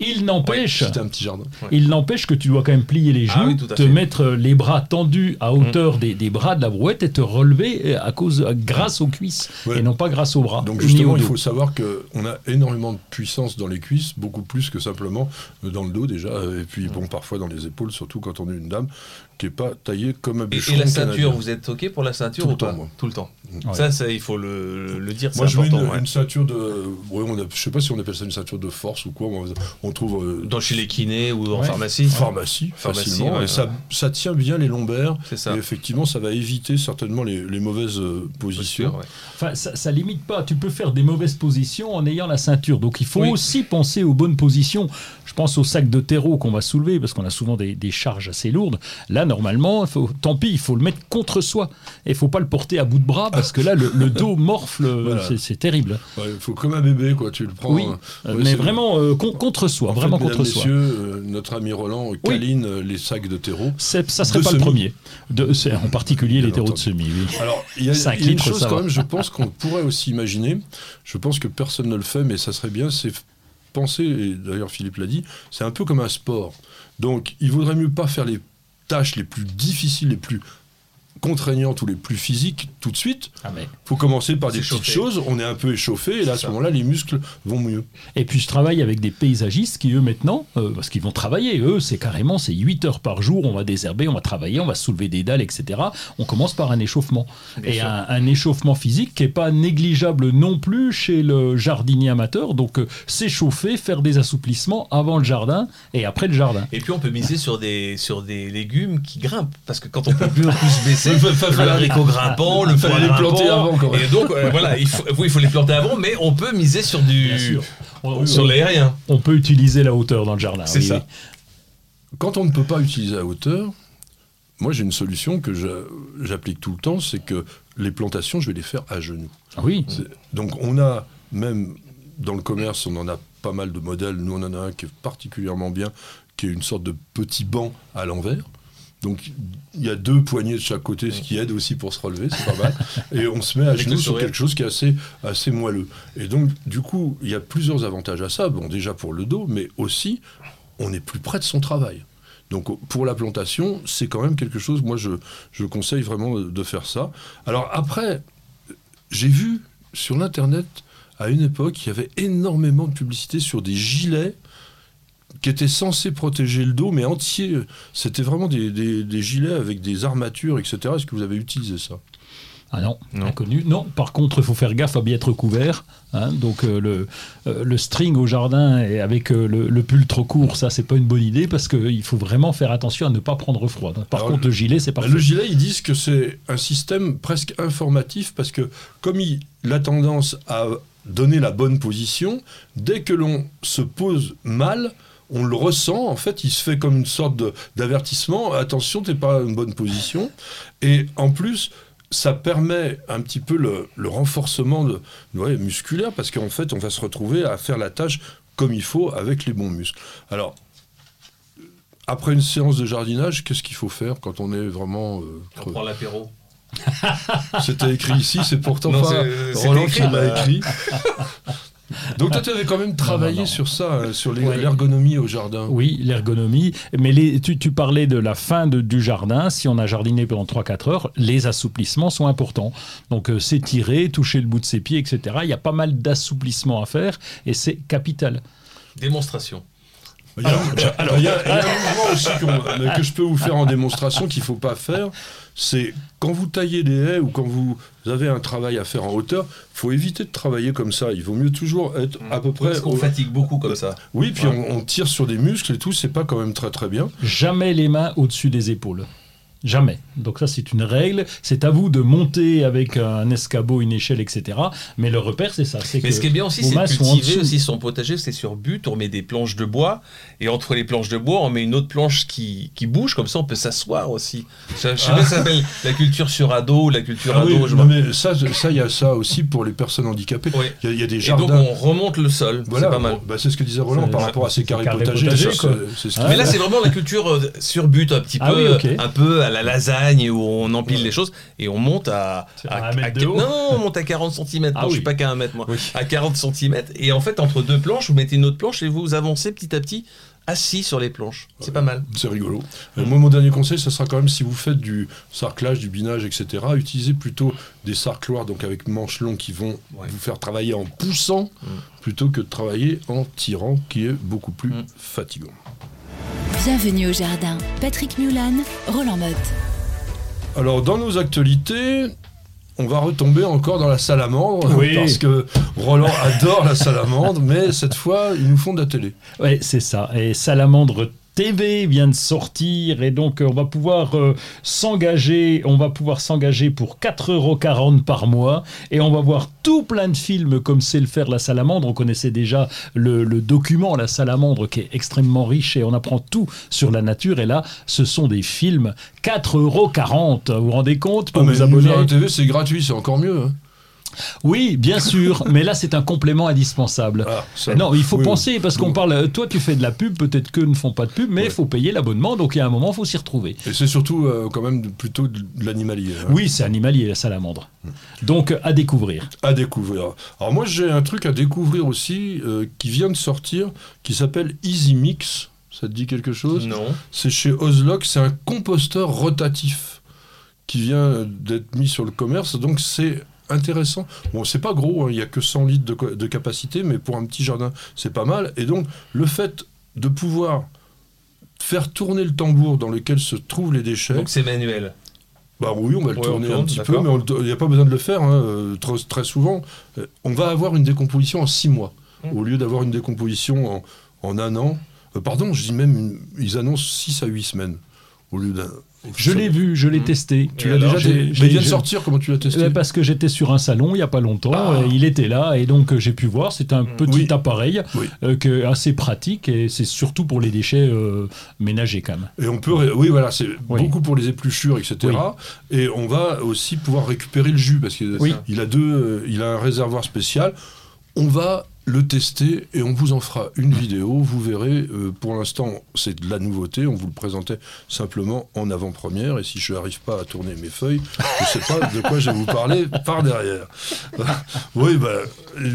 [SPEAKER 5] Il n'empêche.
[SPEAKER 3] C'était un petit jardin.
[SPEAKER 5] Il n'empêche que tu dois quand même plier les
[SPEAKER 4] Ah
[SPEAKER 5] genoux,
[SPEAKER 4] oui,
[SPEAKER 5] te
[SPEAKER 4] fait.
[SPEAKER 5] mettre les bras tendus à hauteur des, des bras de la brouette et te relever à cause, grâce aux cuisses
[SPEAKER 3] Ouais.
[SPEAKER 5] et non pas grâce aux bras.
[SPEAKER 3] Donc justement, il faut savoir qu'on a énormément de puissance dans les cuisses, beaucoup plus que simplement dans le dos déjà, et puis bon, parfois dans les épaules, surtout quand on est une dame qui n'est pas taillée comme un
[SPEAKER 4] Et,
[SPEAKER 3] bûcheron
[SPEAKER 4] et la ceinture,
[SPEAKER 3] canadien.
[SPEAKER 4] vous êtes OK pour la ceinture
[SPEAKER 3] Tout le
[SPEAKER 4] ou pas
[SPEAKER 3] temps, moi.
[SPEAKER 4] Tout le temps.
[SPEAKER 5] Ouais.
[SPEAKER 4] Ça, ça, il faut le, le dire,
[SPEAKER 3] Moi, je mets
[SPEAKER 4] important.
[SPEAKER 3] une,
[SPEAKER 4] ouais.
[SPEAKER 3] une ceinture de. Ouais, on a, je sais pas si on appelle ça une ceinture de force ou quoi. On, on trouve euh,
[SPEAKER 4] Dans chez les kinés ou en
[SPEAKER 5] Ouais.
[SPEAKER 4] pharmacie.
[SPEAKER 3] pharmacie,
[SPEAKER 4] Pharmacie,
[SPEAKER 3] facilement.
[SPEAKER 4] ouais,
[SPEAKER 3] et ça, ça tient bien les lombaires.
[SPEAKER 4] C'est ça.
[SPEAKER 3] Et effectivement, ça va éviter certainement les, les mauvaises euh, positions.
[SPEAKER 5] Enfin, ça, ça limite pas. Tu peux faire des mauvaises positions en ayant la ceinture. Donc il faut
[SPEAKER 4] Oui.
[SPEAKER 5] aussi penser aux bonnes positions. Je pense au sac de terreau qu'on va soulever parce qu'on a souvent des, des charges assez lourdes. Là, normalement, faut, tant pis, il faut le mettre contre soi. Et il faut pas le porter à bout de bras parce que là, le, le dos morfle.
[SPEAKER 3] Voilà.
[SPEAKER 5] C'est- terrible.
[SPEAKER 3] Ouais, Il faut comme un bébé, quoi. Tu le prends.
[SPEAKER 5] Oui,
[SPEAKER 3] euh,
[SPEAKER 5] Euh,
[SPEAKER 3] ouais,
[SPEAKER 5] mais vraiment euh, con- contre soi.
[SPEAKER 3] En
[SPEAKER 5] vraiment contre soi.
[SPEAKER 3] messieurs, euh, notre ami Roland câline euh, les sacs de terreau.
[SPEAKER 5] Ça serait
[SPEAKER 3] De
[SPEAKER 5] pas le premier. De, en particulier les terreaux de semis, oui.
[SPEAKER 3] Alors, il y a, y a une chose quand
[SPEAKER 5] va.
[SPEAKER 3] même, je pense qu'on pourrait aussi imaginer, je pense que personne ne le fait, mais ça serait bien, c'est penser, et d'ailleurs Philippe l'a dit, c'est un peu comme un sport. Donc, il vaudrait mieux pas faire les tâches les plus difficiles, les plus contraignantes ou les plus physiques tout de suite.
[SPEAKER 5] Ah, mais-
[SPEAKER 3] faut commencer par des petites choses, on est un peu échauffé, et là, à ce moment-là, les muscles vont mieux.
[SPEAKER 5] Et puis je travaille avec des paysagistes qui, eux, maintenant, euh, parce qu'ils vont travailler, eux, c'est carrément, c'est 8 heures par jour, on va désherber, on va travailler, on va soulever des dalles, etc. On commence par un échauffement.
[SPEAKER 4] Bien
[SPEAKER 5] et un, un échauffement physique qui n'est pas négligeable non plus chez le jardinier amateur. Donc euh, s'échauffer, faire des assouplissements avant le jardin et après le jardin.
[SPEAKER 4] Et puis on peut miser sur des, sur des légumes qui grimpent. Parce que quand on peut plus se baisser, le haricot grimpant, le
[SPEAKER 3] Fallait les planter
[SPEAKER 4] grimpant.
[SPEAKER 3] avant, quand même.
[SPEAKER 4] Et donc, euh, voilà, il faut, oui, il faut les planter avant, mais on peut miser sur du.
[SPEAKER 5] Bien sûr. On,
[SPEAKER 4] Sur l'aérien.
[SPEAKER 5] on peut utiliser la hauteur dans le jardin.
[SPEAKER 4] C'est
[SPEAKER 5] oui,
[SPEAKER 4] ça.
[SPEAKER 5] oui.
[SPEAKER 3] Quand on ne peut pas utiliser à hauteur, moi j'ai une solution que j'a- j'applique tout le temps, c'est que les plantations, je vais les faire à genoux.
[SPEAKER 5] Ah oui.
[SPEAKER 3] Donc on a même dans le commerce, on en a pas mal de modèles. Nous on en a un qui est particulièrement bien, qui est une sorte de petit banc à l'envers. Donc il y a deux poignées de chaque côté, ce qui aide aussi pour se relever, c'est pas mal. Et on se met à
[SPEAKER 4] Avec
[SPEAKER 3] genoux sur quelque chose qui est assez, assez moelleux. Et donc du coup, il y a plusieurs avantages à ça. Bon déjà pour le dos, mais aussi on est plus près de son travail. Donc pour la plantation, c'est quand même quelque chose, moi je, je conseille vraiment de faire ça. Alors après, j'ai vu sur l'internet à une époque, il y avait énormément de publicité sur des gilets qui étaient censés protéger le dos, mais entiers. C'était vraiment des, des- des gilets avec des armatures, etc. Est-ce que vous avez utilisé ça?
[SPEAKER 5] Ah non,
[SPEAKER 4] Non.
[SPEAKER 5] inconnu. Non, par contre, il faut faire gaffe à bien être couvert. hein. donc euh, le, euh, le string au jardin et avec euh, le, le pull trop court, ça, c'est pas une bonne idée parce qu'il faut vraiment faire attention à ne pas prendre froid. Donc, par
[SPEAKER 3] Alors,
[SPEAKER 5] contre, le gilet, c'est parfait.
[SPEAKER 3] Le gilet, ils disent que c'est un système presque informatif parce que comme il a tendance à donner la bonne position, dès que l'on se pose mal, on le ressent, en fait, il se fait comme une sorte d'avertissement, attention, t'es pas une bonne position. Et en plus, ça permet un petit peu le, le renforcement de, ouais, musculaire parce qu'en fait, on va se retrouver à faire la tâche comme il faut avec les bons muscles. Alors, après une séance de jardinage, qu'est-ce qu'il faut faire quand on est vraiment euh,
[SPEAKER 4] On prend l'apéro.
[SPEAKER 3] C'était écrit ici, c'est pourtant
[SPEAKER 4] Non,
[SPEAKER 3] pas Roland
[SPEAKER 4] écrit,
[SPEAKER 3] qui l'a
[SPEAKER 4] bah.
[SPEAKER 3] écrit. Donc toi, tu avais quand même travaillé
[SPEAKER 5] non.
[SPEAKER 3] sur ça, hein, sur l'ergonomie au jardin.
[SPEAKER 5] Oui, l'ergonomie. Mais les, tu, tu parlais de la fin de- du jardin. Si on a jardiné pendant 3-4 heures, les assouplissements sont importants. Donc euh, s'étirer, toucher le bout de ses pieds, etc. Il y a pas mal d'assouplissements à faire et c'est capital.
[SPEAKER 4] Démonstration.
[SPEAKER 3] Il y a, alors, il y a- il y a un mouvement aussi que je peux vous faire en démonstration qu'il ne faut pas faire. C'est quand vous taillez des haies ou quand vous avez un travail à faire en hauteur, il faut éviter de travailler comme ça. Il vaut mieux toujours être à peu près.
[SPEAKER 4] Parce qu'on
[SPEAKER 3] au-
[SPEAKER 4] fatigue beaucoup comme ça.
[SPEAKER 3] Oui, puis
[SPEAKER 4] Ouais.
[SPEAKER 3] on, on tire sur des muscles et tout, c'est pas quand même très très bien.
[SPEAKER 5] Jamais les mains au-dessus des épaules. Jamais. Donc ça, c'est une règle. C'est à vous de monter avec un escabeau, une échelle, etc. Mais le repère, c'est ça.
[SPEAKER 4] Mais
[SPEAKER 5] que
[SPEAKER 4] ce qui est bien aussi, c'est de cultiver aussi son potager. C'est sur but, on met des planches de bois. Et entre les planches de bois, on met une autre planche qui, qui bouge. Comme ça, on peut s'asseoir aussi. Je, je sais pas si ça s'appelle la culture sur ado ou la culture
[SPEAKER 3] Ah oui,
[SPEAKER 4] ado. je
[SPEAKER 3] non, mais ça, ça, il y a ça aussi pour les personnes handicapées.
[SPEAKER 4] Oui.
[SPEAKER 3] Il y a- il y, a des
[SPEAKER 4] Et donc,
[SPEAKER 3] jardins.
[SPEAKER 4] on remonte le sol.
[SPEAKER 3] Voilà,
[SPEAKER 4] c'est pas mal.
[SPEAKER 3] bah, c'est ce que disait Roland par rapport à ces carrés potagers. ça,
[SPEAKER 5] Ah,
[SPEAKER 4] Mais là, c'est vraiment la culture euh, sur but, un petit peu,
[SPEAKER 5] Ah ok.
[SPEAKER 4] un peu à la lasagne où on empile les choses et on monte à,
[SPEAKER 5] À de haut
[SPEAKER 4] non, on monte à 40 cm.
[SPEAKER 5] Ah
[SPEAKER 4] je
[SPEAKER 5] oui.
[SPEAKER 4] suis pas qu'à un mètre moi.
[SPEAKER 5] Oui.
[SPEAKER 4] À 40 cm et en fait entre deux planches, vous mettez une autre planche et vous avancez petit à petit assis sur les planches. C'est pas mal.
[SPEAKER 3] C'est rigolo. Euh, moi, mon dernier conseil, ce sera quand même si vous faites du sarclage, du binage, etc., utilisez plutôt des sarcloirs, donc avec manches longues qui vont
[SPEAKER 4] Ouais.
[SPEAKER 3] vous faire travailler en poussant,
[SPEAKER 4] Mm.
[SPEAKER 3] plutôt que de travailler en tirant, qui est beaucoup plus
[SPEAKER 4] Mm.
[SPEAKER 3] fatigant.
[SPEAKER 2] Bienvenue au jardin. Patrick Mulan, Roland Motte.
[SPEAKER 3] Alors, dans nos actualités, on va retomber encore dans la salamandre,
[SPEAKER 5] Oui.
[SPEAKER 3] parce que Roland adore la salamandre, mais cette fois, ils nous font de la télé.
[SPEAKER 5] Oui, c'est ça. Et Salamandre TV vient de sortir et donc euh, on va pouvoir euh, s'engager, on va pouvoir s'engager pour 4,40€ par mois et on va voir tout plein de films comme c'est le faire la salamandre. On connaissait déjà le, le document La salamandre qui est extrêmement riche et on apprend tout sur la nature et là ce sont des films 4,40€. Vous vous rendez compte? Pour
[SPEAKER 3] mais
[SPEAKER 5] vous abonner
[SPEAKER 3] à la TV, c'est gratuit, c'est encore mieux. hein.
[SPEAKER 5] Oui, bien sûr, mais là c'est un complément indispensable.
[SPEAKER 3] Ah, ça-
[SPEAKER 5] Non, il faut
[SPEAKER 3] oui,
[SPEAKER 5] penser, parce qu'on parle, euh, toi tu fais de la pub, peut-être qu'eux ne font pas de pub, mais il
[SPEAKER 3] Ouais.
[SPEAKER 5] faut payer l'abonnement, donc il y a un moment, il faut s'y retrouver.
[SPEAKER 3] Et c'est surtout euh, quand même plutôt de l'animalier. hein.
[SPEAKER 5] Oui, c'est animalier, la salamandre. Donc à découvrir.
[SPEAKER 3] à découvrir. Alors moi j'ai un truc à découvrir aussi euh, qui vient de sortir, qui s'appelle Easy Mix. Ça te dit quelque chose?
[SPEAKER 4] Non.
[SPEAKER 3] C'est chez Ozlock, c'est un composteur rotatif qui vient d'être mis sur le commerce, donc c'est intéressant. Bon, c'est pas gros, hein, il y a que 100 litres de, capacité, mais pour un petit jardin, c'est pas mal. Et donc, le fait de pouvoir faire tourner le tambour dans lequel se trouvent les déchets,
[SPEAKER 4] Donc c'est manuel.
[SPEAKER 3] bah oui, on va le
[SPEAKER 4] Ouais,
[SPEAKER 3] tourner
[SPEAKER 4] tourne,
[SPEAKER 3] un petit peu, mais il n'y a pas besoin de le faire hein, très, très souvent. Euh, On va avoir une décomposition en six mois,
[SPEAKER 4] Mm.
[SPEAKER 3] au lieu d'avoir une décomposition en, en un an. Euh, pardon, je dis même, une- ils annoncent 6 à 8 semaines, au lieu d'un...
[SPEAKER 5] Je l'ai vu, je l'ai
[SPEAKER 4] Mmh.
[SPEAKER 5] testé.
[SPEAKER 3] Tu
[SPEAKER 4] Et
[SPEAKER 3] l'as déjà testé
[SPEAKER 5] j'ai-
[SPEAKER 3] Mais il vient de sortir, comment tu l'as testé
[SPEAKER 5] Euh, Parce que j'étais sur un salon il n'y a pas longtemps,
[SPEAKER 3] Ah.
[SPEAKER 5] euh, il était là et donc euh, j'ai pu voir. C'est un
[SPEAKER 4] Mm.
[SPEAKER 5] petit
[SPEAKER 3] Oui.
[SPEAKER 5] appareil
[SPEAKER 3] Oui.
[SPEAKER 5] euh, que, assez pratique et c'est surtout pour les déchets euh, ménagers quand même.
[SPEAKER 3] Et on peut, oui, voilà, c'est
[SPEAKER 5] Oui.
[SPEAKER 3] beaucoup pour les épluchures, etc. Et on va aussi pouvoir récupérer le jus parce qu'il a deux, il a un réservoir spécial. On va le tester et on vous en fera une vidéo. Vous verrez, euh, pour l'instant, c'est de la nouveauté. On vous le présentait simplement en avant-première. Et si je n'arrive pas à tourner mes feuilles, je ne sais pas de quoi je vais vous parler par derrière. oui, bah,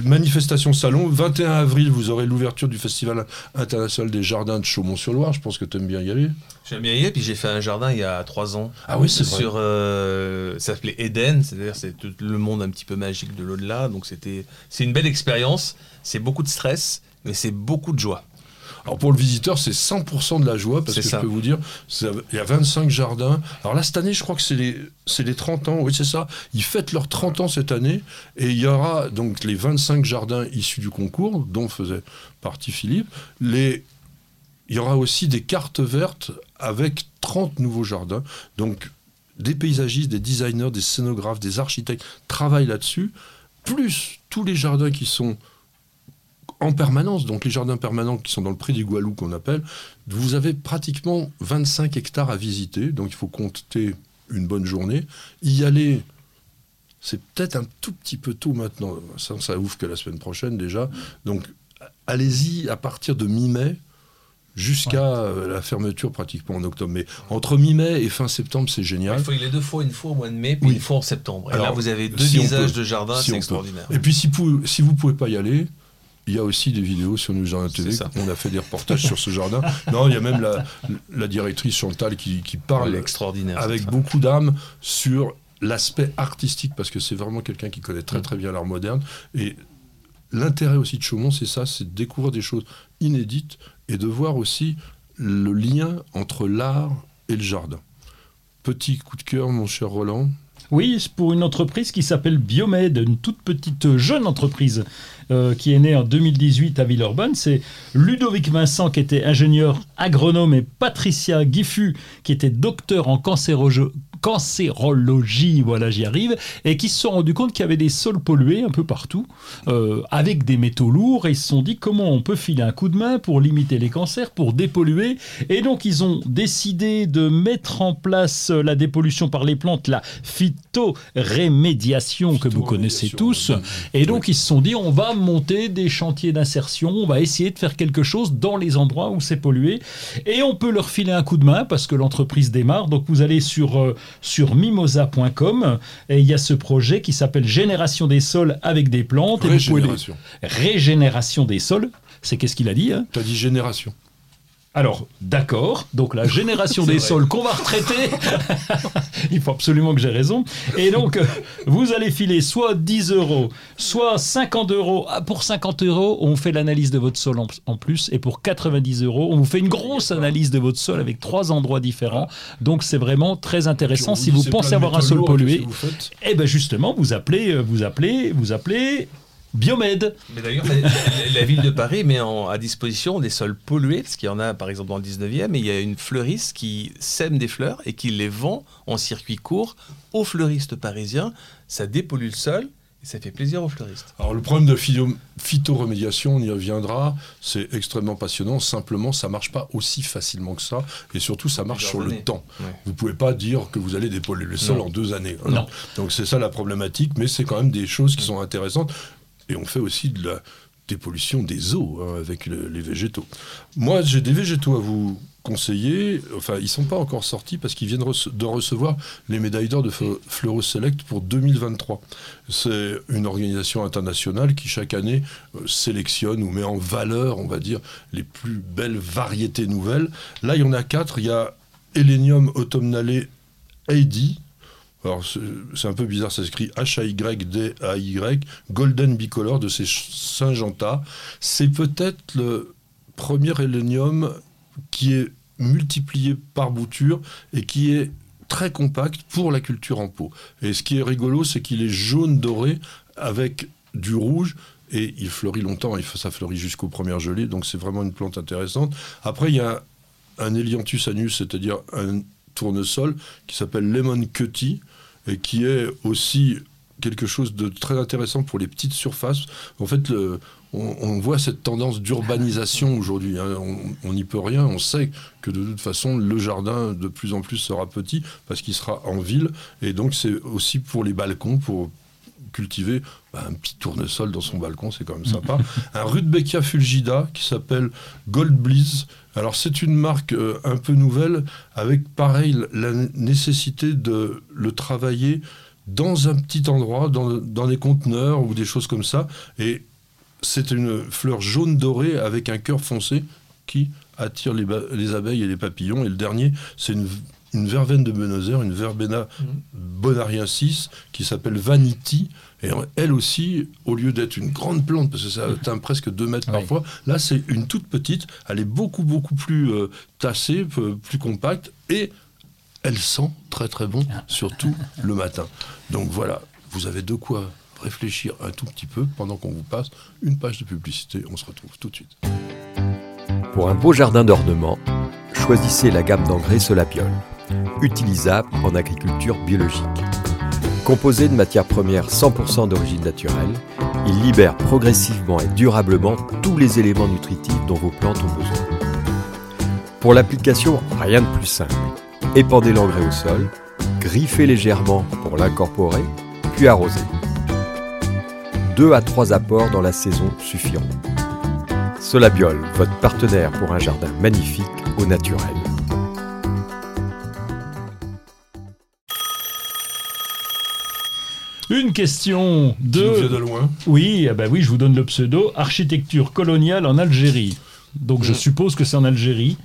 [SPEAKER 3] manifestation salon. 21 avril, vous aurez l'ouverture du Festival international des jardins de Chaumont-sur-Loire. Je pense que tu aimes bien y aller.
[SPEAKER 4] J'aime bien y aller, puis j'ai fait un jardin il y a trois ans.
[SPEAKER 3] Ah oui, c'est vrai.
[SPEAKER 4] Sur, euh, ça s'appelait Eden, c'est-à-dire c'est tout le monde un petit peu magique de l'au-delà. Donc c'était, c'est une belle expérience. C'est beaucoup de stress, mais c'est beaucoup de joie.
[SPEAKER 3] Alors pour le visiteur, c'est 100% de la joie, parce que
[SPEAKER 4] ça.
[SPEAKER 3] je peux vous dire, il y a 25 jardins. Alors là, cette année, je crois que c'est les, c'est les 30 ans, oui c'est ça. Ils fêtent leurs 30 ans cette année, et il y aura donc les 25 jardins issus du concours, dont faisait partie Philippe. Les, il y aura aussi des cartes vertes avec 30 nouveaux jardins. Donc des paysagistes, des designers, des scénographes, des architectes travaillent là-dessus, plus tous les jardins qui sont en permanence, donc les jardins permanents qui sont dans le pré du Gualou qu'on appelle, vous avez pratiquement 25 hectares à visiter, donc il faut compter une bonne journée. Y aller, c'est peut-être un tout petit peu tôt maintenant, ça, ça ouvre que la semaine prochaine déjà, donc allez-y à partir de mi-mai jusqu'à euh, la fermeture pratiquement en octobre. Mais entre mi-mai et fin septembre, c'est génial.
[SPEAKER 4] Il faut y aller deux fois, une fois au mois de mai, puis
[SPEAKER 3] Oui.
[SPEAKER 4] une fois en septembre. Et
[SPEAKER 3] Alors,
[SPEAKER 4] là, vous avez deux
[SPEAKER 3] si
[SPEAKER 4] visages
[SPEAKER 3] peut,
[SPEAKER 4] de jardin,
[SPEAKER 3] si
[SPEAKER 4] c'est extraordinaire.
[SPEAKER 3] Et puis si, vous- si vous pouvez pas y aller, il y a aussi des vidéos sur News Jardin TV. On a fait des reportages sur ce jardin. Non, il y a même la, la directrice Chantal qui, parle
[SPEAKER 4] extraordinaire.
[SPEAKER 3] avec beaucoup d'âme sur l'aspect artistique, parce que c'est vraiment quelqu'un qui connaît
[SPEAKER 4] Mm.
[SPEAKER 3] très très bien l'art moderne. Et l'intérêt aussi de Chaumont, c'est ça, c'est de découvrir des choses inédites et de voir aussi le lien entre l'art et le jardin. Petit coup de cœur, mon cher Roland.
[SPEAKER 5] Oui, pour une entreprise qui s'appelle Biomed, une toute petite jeune entreprise euh, qui est née en 2018 à Villeurbanne. C'est Ludovic Vincent qui était ingénieur agronome et Patricia Guiffu qui était docteur en cancéroge- cancérologie, voilà j'y arrive, et qui se sont rendus compte qu'il y avait des sols pollués un peu partout, euh, avec des métaux lourds, et ils se sont dit comment on peut filer un coup de main pour limiter les cancers, pour dépolluer, et donc ils ont décidé de mettre en place euh, la dépollution par les plantes, la phytorémédiation que vous connaissez tous, et donc ils se sont dit on va monter des chantiers d'insertion, on va essayer de faire quelque chose dans les endroits où c'est pollué, et on peut leur filer un coup de main parce que l'entreprise démarre, donc vous allez sur, euh, sur mimosa.com, et il y a ce projet qui s'appelle Génération des sols avec des plantes, et vous pouvez les-
[SPEAKER 3] Régénération.
[SPEAKER 5] Régénération des sols, c'est qu'est-ce qu'il a dit hein?
[SPEAKER 3] Tu as dit génération.
[SPEAKER 5] Alors, d'accord, donc la génération des
[SPEAKER 4] vrai.
[SPEAKER 5] sols qu'on va retraiter, il faut absolument que j'ai raison. Et donc, euh, vous allez filer soit 10 euros, soit 50 euros. Ah, Pour 50 euros, on fait l'analyse de votre sol en, en plus. Et pour 90 euros, on vous fait une grosse analyse de votre sol avec trois endroits différents. Donc, c'est vraiment très intéressant. Si vous pensez avoir un sol pollué, eh ben justement, vous appelez, euh, vous appelez, vous appelez Biomed.
[SPEAKER 4] Mais d'ailleurs, la, ville de Paris met en- à disposition des sols pollués, parce qu'il y en a par exemple dans le 19e, et il y a une fleuriste qui sème des fleurs et qui les vend en circuit court aux fleuristes parisiens. Ça dépollue le sol et ça fait plaisir aux fleuristes.
[SPEAKER 3] Alors le problème de phytoremédiation, on y reviendra, c'est extrêmement passionnant. Simplement, ça marche pas aussi facilement que ça, et surtout, ça marche sur le temps.
[SPEAKER 4] Ouais.
[SPEAKER 3] Vous pouvez pas dire que vous allez dépolluer le sol
[SPEAKER 4] Non.
[SPEAKER 3] en deux années.
[SPEAKER 5] Non.
[SPEAKER 3] Donc c'est ça la problématique, mais c'est quand même des choses qui sont intéressantes. Et on fait aussi de la dépollution des eaux hein, avec le- les végétaux. Moi, j'ai des végétaux à vous conseiller. Enfin, ils sont pas encore sortis parce qu'ils viennent de recevoir les médailles d'or de Fleuro Select pour 2023. C'est une organisation internationale qui chaque année euh, sélectionne ou met en valeur, on va dire, les plus belles variétés nouvelles. Là, il y en a quatre. Il y a Elenium autumnale AD. Alors, c'est un peu bizarre, ça s'écrit H-A-Y-D-A-Y, Golden Bicolor de ces Syngenta. C'est peut-être le premier hélénium qui est multiplié par bouture et qui est très compact pour la culture en pot. Et ce qui est rigolo, c'est qu'il est jaune doré avec du rouge et il fleurit longtemps, ça fleurit jusqu'aux premières gelées, donc c'est vraiment une plante intéressante. Après, il y a un Elianthus anus, c'est-à-dire un tournesol qui s'appelle Lemon Cutty et qui est aussi quelque chose de très intéressant pour les petites surfaces. En fait, le- on, on voit cette tendance d'urbanisation aujourd'hui. hein. On on n'y peut rien. On sait que de toute façon, le jardin de plus en plus sera petit parce qu'il sera en ville. Et donc, c'est aussi pour les balcons, pour cultiver bah, un petit tournesol dans son balcon, c'est quand même sympa. un Rudbeckia fulgida qui s'appelle Gold Bliss. Alors c'est une marque euh, un peu nouvelle avec pareil la nécessité de le travailler dans un petit endroit, dans, dans des conteneurs ou des choses comme ça. Et c'est une fleur jaune dorée avec un cœur foncé qui attire les, les abeilles et les papillons. Et le dernier, c'est une, verveine de Buenos Aires, une verbena bonariensis qui s'appelle Vanity. Et elle aussi, au lieu d'être une grande plante, parce que ça atteint presque 2 mètres
[SPEAKER 5] Oui.
[SPEAKER 3] parfois, là c'est une toute petite. Elle est beaucoup, beaucoup plus euh, tassée, plus compacte. Et elle sent très très bon, surtout le matin. Donc voilà, vous avez de quoi réfléchir un tout petit peu pendant qu'on vous passe une page de publicité. On se retrouve tout de suite.
[SPEAKER 6] Pour un beau jardin d'ornement, choisissez la gamme d'engrais Solapiol, utilisable en agriculture biologique. Composé de matières premières 100% d'origine naturelle, il libère progressivement et durablement tous les éléments nutritifs dont vos plantes ont besoin. Pour l'application, rien de plus simple. Épandez l'engrais au sol, griffez légèrement pour l'incorporer, puis arrosez. Deux à trois apports dans la saison suffiront. Solabiol, votre partenaire pour un jardin magnifique au naturel.
[SPEAKER 5] Une question
[SPEAKER 3] de
[SPEAKER 5] de...
[SPEAKER 3] loin.
[SPEAKER 5] Oui, ah bah oui, je vous donne le pseudo. Architecture coloniale en Algérie. Donc je
[SPEAKER 3] Mm.
[SPEAKER 5] suppose que c'est en Algérie.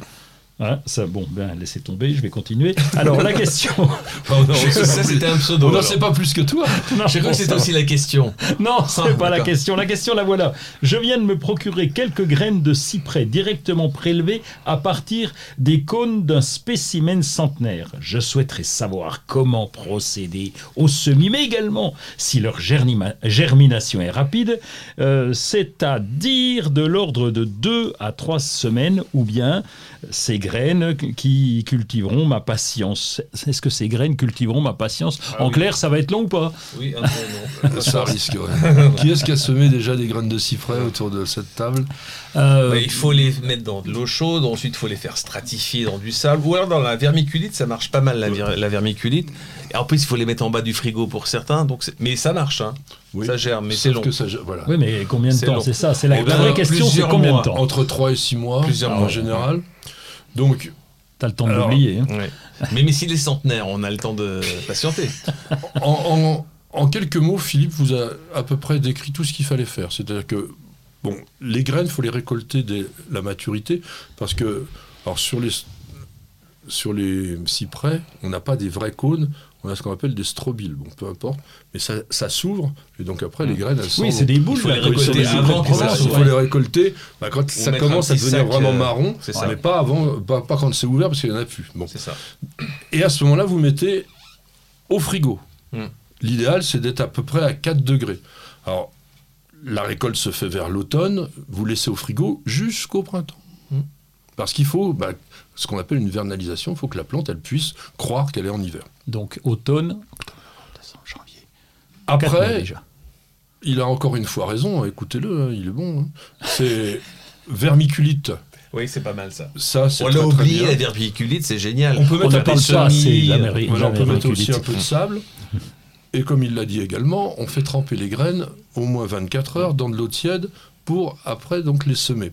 [SPEAKER 5] Hein, ça, bon, ben laissez tomber, je vais continuer. Alors la question.
[SPEAKER 4] Oh non, ça c'était un pseudo.
[SPEAKER 3] On n'en sait pas plus que toi.
[SPEAKER 5] Non,
[SPEAKER 4] J'ai cru que c'était aussi la question.
[SPEAKER 5] Non, c'est
[SPEAKER 4] Ah,
[SPEAKER 5] pas la question. La question, la voilà. Je viens de me procurer quelques graines de cyprès directement prélevées à partir des cônes d'un spécimen centenaire. Je souhaiterais savoir comment procéder au semis, mais également si leur germination est rapide, euh, c'est-à-dire de l'ordre de 2 à 3 semaines, ou bien ces graines qui cultiveront ma patience. Est-ce que ces graines cultiveront ma patience
[SPEAKER 4] Ah
[SPEAKER 5] En
[SPEAKER 4] oui.
[SPEAKER 5] clair, ça va être long ou pas?
[SPEAKER 4] Oui, un peu non.
[SPEAKER 3] Ça risque. ouais. Qui est-ce qui a semé déjà des graines de cyprès autour de cette table?
[SPEAKER 5] Euh,
[SPEAKER 4] Bah, il faut les mettre dans de l'eau chaude, ensuite il faut les faire stratifier dans du sable, ou alors dans la vermiculite, ça marche pas mal la, vir- la vermiculite. Et en plus, il faut les mettre en bas du frigo pour certains, donc mais ça marche, hein.
[SPEAKER 3] Oui.
[SPEAKER 4] ça gère, mais c'est long.
[SPEAKER 3] que ça, voilà.
[SPEAKER 5] Oui, mais combien de temps. C'est ça, c'est la
[SPEAKER 4] Eh ben,
[SPEAKER 5] vraie question, c'est combien
[SPEAKER 4] mois.
[SPEAKER 5] de temps
[SPEAKER 3] Entre 3 et 6 mois
[SPEAKER 4] Plusieurs
[SPEAKER 3] en
[SPEAKER 4] mois.
[SPEAKER 3] général. Donc,
[SPEAKER 5] T'as le temps l'oublier. hein.
[SPEAKER 4] Ouais. mais, mais s'il est centenaire, on a le temps de patienter.
[SPEAKER 3] en, en- en quelques mots, Philippe vous a à peu près décrit tout ce qu'il fallait faire. C'est-à-dire que, bon, les graines, il faut les récolter dès la maturité, parce que, alors sur les, sur les cyprès, on n'a pas des vrais cônes, on a ce qu'on appelle des strobiles. Bon, peu importe, mais ça, ça s'ouvre, et donc après, les graines, elles
[SPEAKER 5] Oui, c'est des boules.
[SPEAKER 4] Il faut les récolter avant
[SPEAKER 3] il faut les récolter bah, quand ça commence à devenir vraiment
[SPEAKER 4] euh,
[SPEAKER 3] marron,
[SPEAKER 4] ça.
[SPEAKER 3] mais pas avant, pas, pas quand c'est ouvert parce qu'il n'y en a plus. Bon.
[SPEAKER 4] C'est ça.
[SPEAKER 3] Et à ce moment-là, vous mettez au frigo.
[SPEAKER 4] Hmm.
[SPEAKER 3] L'idéal, c'est d'être à peu près à 4 degrés. Alors, la récolte se fait vers l'automne, vous laissez au frigo jusqu'au printemps.
[SPEAKER 4] Hmm.
[SPEAKER 3] Parce qu'il faut bah, ce qu'on appelle une vernalisation, il faut que la plante elle puisse croire qu'elle est en hiver.
[SPEAKER 5] Donc automne, janvier. Quatre mois
[SPEAKER 3] Après,
[SPEAKER 5] déjà.
[SPEAKER 3] il a encore une fois raison, écoutez-le, hein, il est bon. hein. C'est vermiculite.
[SPEAKER 4] Oui, c'est pas mal ça.
[SPEAKER 3] Ça,
[SPEAKER 4] On
[SPEAKER 3] très,
[SPEAKER 4] l'a oublié, la vermiculite, c'est génial.
[SPEAKER 3] On peut
[SPEAKER 5] On
[SPEAKER 3] mettre
[SPEAKER 5] ne
[SPEAKER 3] un peu de on peut mettre aussi un peu de sable. Et comme il l'a dit également, on fait tremper les graines au moins 24 heures dans de l'eau tiède pour après donc les semer.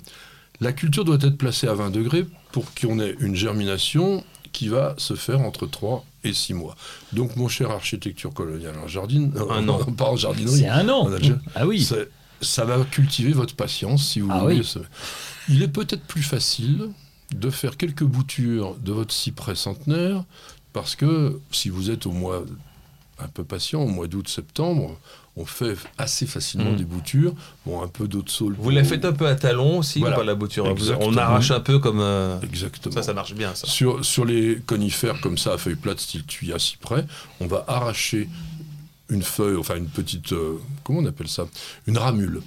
[SPEAKER 3] La culture doit être placée à 20 degrés pour qu'on ait une germination qui va se faire entre 3 et 6 mois. Donc mon cher architecture coloniale en jardine,
[SPEAKER 4] Un an.
[SPEAKER 3] pas en jardinerie,
[SPEAKER 5] C'est un an. Ah oui.
[SPEAKER 3] ça va cultiver votre patience si vous
[SPEAKER 5] Ah
[SPEAKER 3] voulez.
[SPEAKER 5] oui.
[SPEAKER 3] Il est peut-être plus facile de faire quelques boutures de votre cyprès centenaire parce que si vous êtes au mois un peu patient, au mois d'août, septembre, on fait assez facilement
[SPEAKER 4] Mm.
[SPEAKER 3] des boutures. Bon, un peu d'eau de saule.
[SPEAKER 4] Vous la faites un peu à talons aussi,
[SPEAKER 3] Voilà.
[SPEAKER 4] pas la bouture.
[SPEAKER 3] Exactement.
[SPEAKER 4] On arrache un peu comme. euh,
[SPEAKER 3] Exactement.
[SPEAKER 4] Ça, ça marche bien, ça.
[SPEAKER 3] Sur, sur les conifères comme ça, à feuilles plates, style à cyprès, on va arracher une feuille, enfin une petite, euh, comment on appelle ça? Une ramule.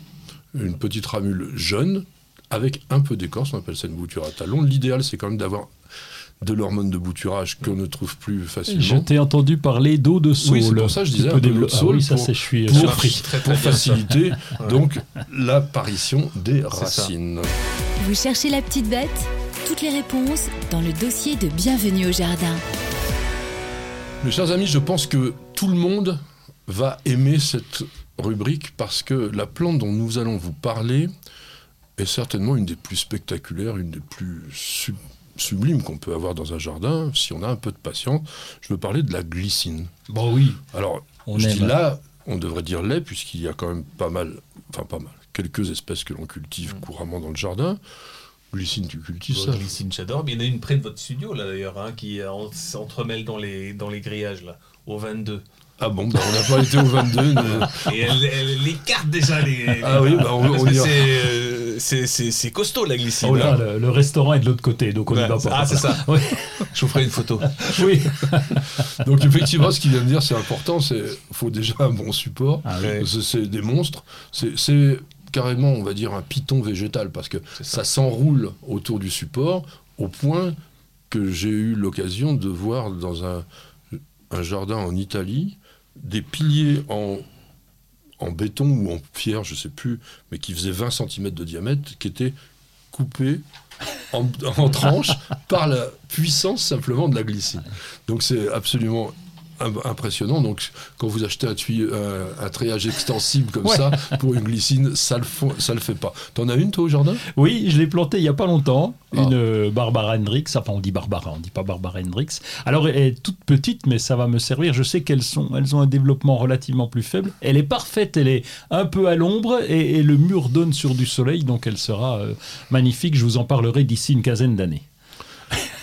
[SPEAKER 3] Une petite ramule jeune, avec un peu d'écorce, on appelle ça une bouture à talons. L'idéal, c'est quand même d'avoir de l'hormone de bouturage qu'on ne trouve plus
[SPEAKER 5] Je
[SPEAKER 3] facilement.
[SPEAKER 5] t'ai entendu parler d'eau de saule.
[SPEAKER 3] Oui, c'est pour ça que je disais un peu d'eau de
[SPEAKER 5] Ah
[SPEAKER 3] saule
[SPEAKER 5] oui, ça,
[SPEAKER 3] pour-
[SPEAKER 5] c'est- je suis
[SPEAKER 3] pour-
[SPEAKER 5] surpris.
[SPEAKER 4] Très, très
[SPEAKER 3] Pour faciliter donc l'apparition des
[SPEAKER 4] ça.
[SPEAKER 3] racines.
[SPEAKER 2] Vous cherchez la petite bête? Toutes les réponses dans le dossier de Bienvenue au Jardin.
[SPEAKER 3] Mes chers amis, je pense que tout le monde va aimer cette rubrique parce que la plante dont nous allons vous parler est certainement une des plus spectaculaires, une des plus sub- sublimes qu'on peut avoir dans un jardin, si on a un peu de patience. Je veux parler de la glycine.
[SPEAKER 5] Bon oui,
[SPEAKER 3] Alors,
[SPEAKER 5] on
[SPEAKER 3] je dis
[SPEAKER 5] aime.
[SPEAKER 3] là, on devrait dire lait, puisqu'il y a quand même pas mal, enfin pas mal, quelques espèces que l'on cultive couramment dans le jardin. Glycine, tu cultives ça
[SPEAKER 4] Glycine, j'adore. Mais il y en a une près de votre studio, là, d'ailleurs, hein, qui euh, en- s'entremêle dans les, dans les grillages, là, au 22.
[SPEAKER 3] Ah bon, bah, on n'a pas été au 22. mais-
[SPEAKER 4] Et elle, elle- écarte déjà les.
[SPEAKER 3] Ah oui, bah, on- on
[SPEAKER 4] c'est, euh, c'est, costaud, la glycine.
[SPEAKER 5] Oh là,
[SPEAKER 4] hein.
[SPEAKER 5] le, le restaurant est de l'autre côté, donc on n'y
[SPEAKER 4] Ouais,
[SPEAKER 5] va pas.
[SPEAKER 4] Ah, c'est ça.
[SPEAKER 5] Oui,
[SPEAKER 4] Je vous ferai une photo.
[SPEAKER 5] oui.
[SPEAKER 3] Donc effectivement, ce qu'il vient de dire, c'est important. C'est faut déjà un bon support.
[SPEAKER 5] Ah oui.
[SPEAKER 3] C'est- des monstres. C'est- carrément, on va dire, un python végétal parce que ça s'enroule autour du support au point que j'ai eu l'occasion de voir dans un, un jardin en Italie des piliers en, en béton ou en pierre, je sais plus, mais qui faisaient 20 cm de diamètre, qui étaient coupés en, en tranches par la puissance simplement de la glycine. Donc c'est absolument impressionnant. Donc quand vous achetez un, tuyau, un, un treillage extensible comme
[SPEAKER 5] Ouais.
[SPEAKER 3] ça pour une glycine, ça le, font- ça le fait pas. T'en as une toi au jardin?
[SPEAKER 5] Oui, je l'ai planté il y a pas longtemps.
[SPEAKER 3] Ah.
[SPEAKER 5] Une euh, Barbara Hendrix. Enfin, on dit Barbara, on dit pas Barbara Hendrix. Alors, elle est toute petite, mais ça va me servir. Je sais qu'elles sont, elles ont un développement relativement plus faible. Elle est parfaite. Elle est un peu à l'ombre et, et le mur donne sur du soleil, donc elle sera euh, magnifique. Je vous en parlerai d'ici une quinzaine d'années.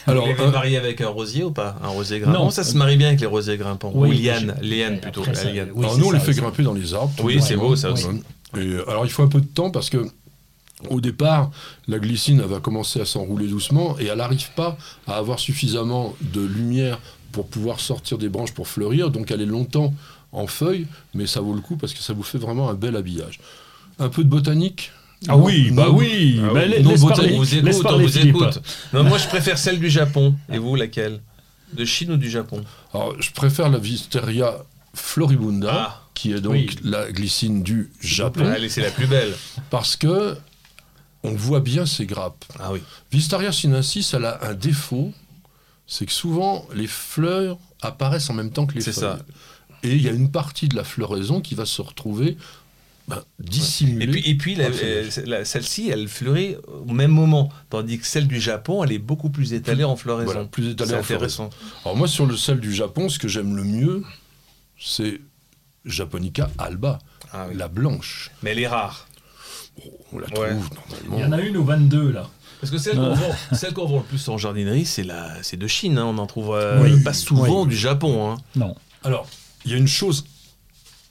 [SPEAKER 3] Alors,
[SPEAKER 4] Vous l'avez
[SPEAKER 3] un-
[SPEAKER 4] marié avec un rosier ou pas? Un rosier grimpant
[SPEAKER 5] Non.
[SPEAKER 4] Ça se marie bien avec les rosiers grimpants.
[SPEAKER 5] Oui,
[SPEAKER 4] ou liane, liane plutôt.
[SPEAKER 5] après,
[SPEAKER 4] la
[SPEAKER 5] ça-
[SPEAKER 4] liane.
[SPEAKER 5] oui,
[SPEAKER 3] alors nous, on les fait grimper dans les arbres.
[SPEAKER 4] Oui, c'est beau, ça aussi.
[SPEAKER 3] Et, euh, alors il faut un peu de temps parce que au départ, la glycine elle va commencer à s'enrouler doucement et elle n'arrive pas à avoir suffisamment de lumière pour pouvoir sortir des branches pour fleurir. Donc elle est longtemps en feuilles, mais ça vaut le coup parce que ça vous fait vraiment un bel habillage. Un peu de botanique
[SPEAKER 5] Ah oui,
[SPEAKER 3] Non,
[SPEAKER 5] bah oui.
[SPEAKER 3] Ah oui. Non,
[SPEAKER 5] laisse
[SPEAKER 3] botanique,
[SPEAKER 5] parler,
[SPEAKER 4] On vous
[SPEAKER 5] laisse
[SPEAKER 4] écoute, on vous écoute. Non, moi, je préfère celle du Japon. Et vous, laquelle? De Chine ou du Japon?
[SPEAKER 3] Alors, je préfère la Wisteria floribunda,
[SPEAKER 4] Ah.
[SPEAKER 3] qui est donc
[SPEAKER 5] Oui.
[SPEAKER 3] la glycine du Japon,
[SPEAKER 4] Allez, c'est la plus belle.
[SPEAKER 3] parce que on voit bien ses grappes.
[SPEAKER 4] Ah oui.
[SPEAKER 3] Wisteria sinensis, elle a un défaut, c'est que souvent les fleurs apparaissent en même temps que les
[SPEAKER 4] C'est
[SPEAKER 3] feuilles.
[SPEAKER 4] ça.
[SPEAKER 3] Et il y a une partie de la floraison qui va se retrouver ben, dissimulée.
[SPEAKER 4] Et puis, et la- euh, la- celle-ci, elle fleurit au même moment. Tandis que celle du Japon, elle est beaucoup plus étalée en floraison.
[SPEAKER 3] Voilà, plus étalée
[SPEAKER 4] C'est
[SPEAKER 3] en floraison.
[SPEAKER 4] intéressant.
[SPEAKER 3] Alors moi, sur le sel du Japon, ce que j'aime le mieux, c'est Japonica alba,
[SPEAKER 4] Ah oui.
[SPEAKER 3] la blanche.
[SPEAKER 4] Mais elle est rare.
[SPEAKER 3] On la
[SPEAKER 4] Ouais.
[SPEAKER 3] trouve
[SPEAKER 5] Il y
[SPEAKER 3] normalement.
[SPEAKER 5] en a une au 22 là.
[SPEAKER 4] Parce que celle qu'on vend, celle qu'on vend le plus en jardinerie, c'est la, c'est de Chine. hein. On en trouve euh,
[SPEAKER 5] Oui.
[SPEAKER 4] pas souvent
[SPEAKER 5] Oui.
[SPEAKER 4] du Japon. hein.
[SPEAKER 5] Non.
[SPEAKER 3] Alors, il y a une chose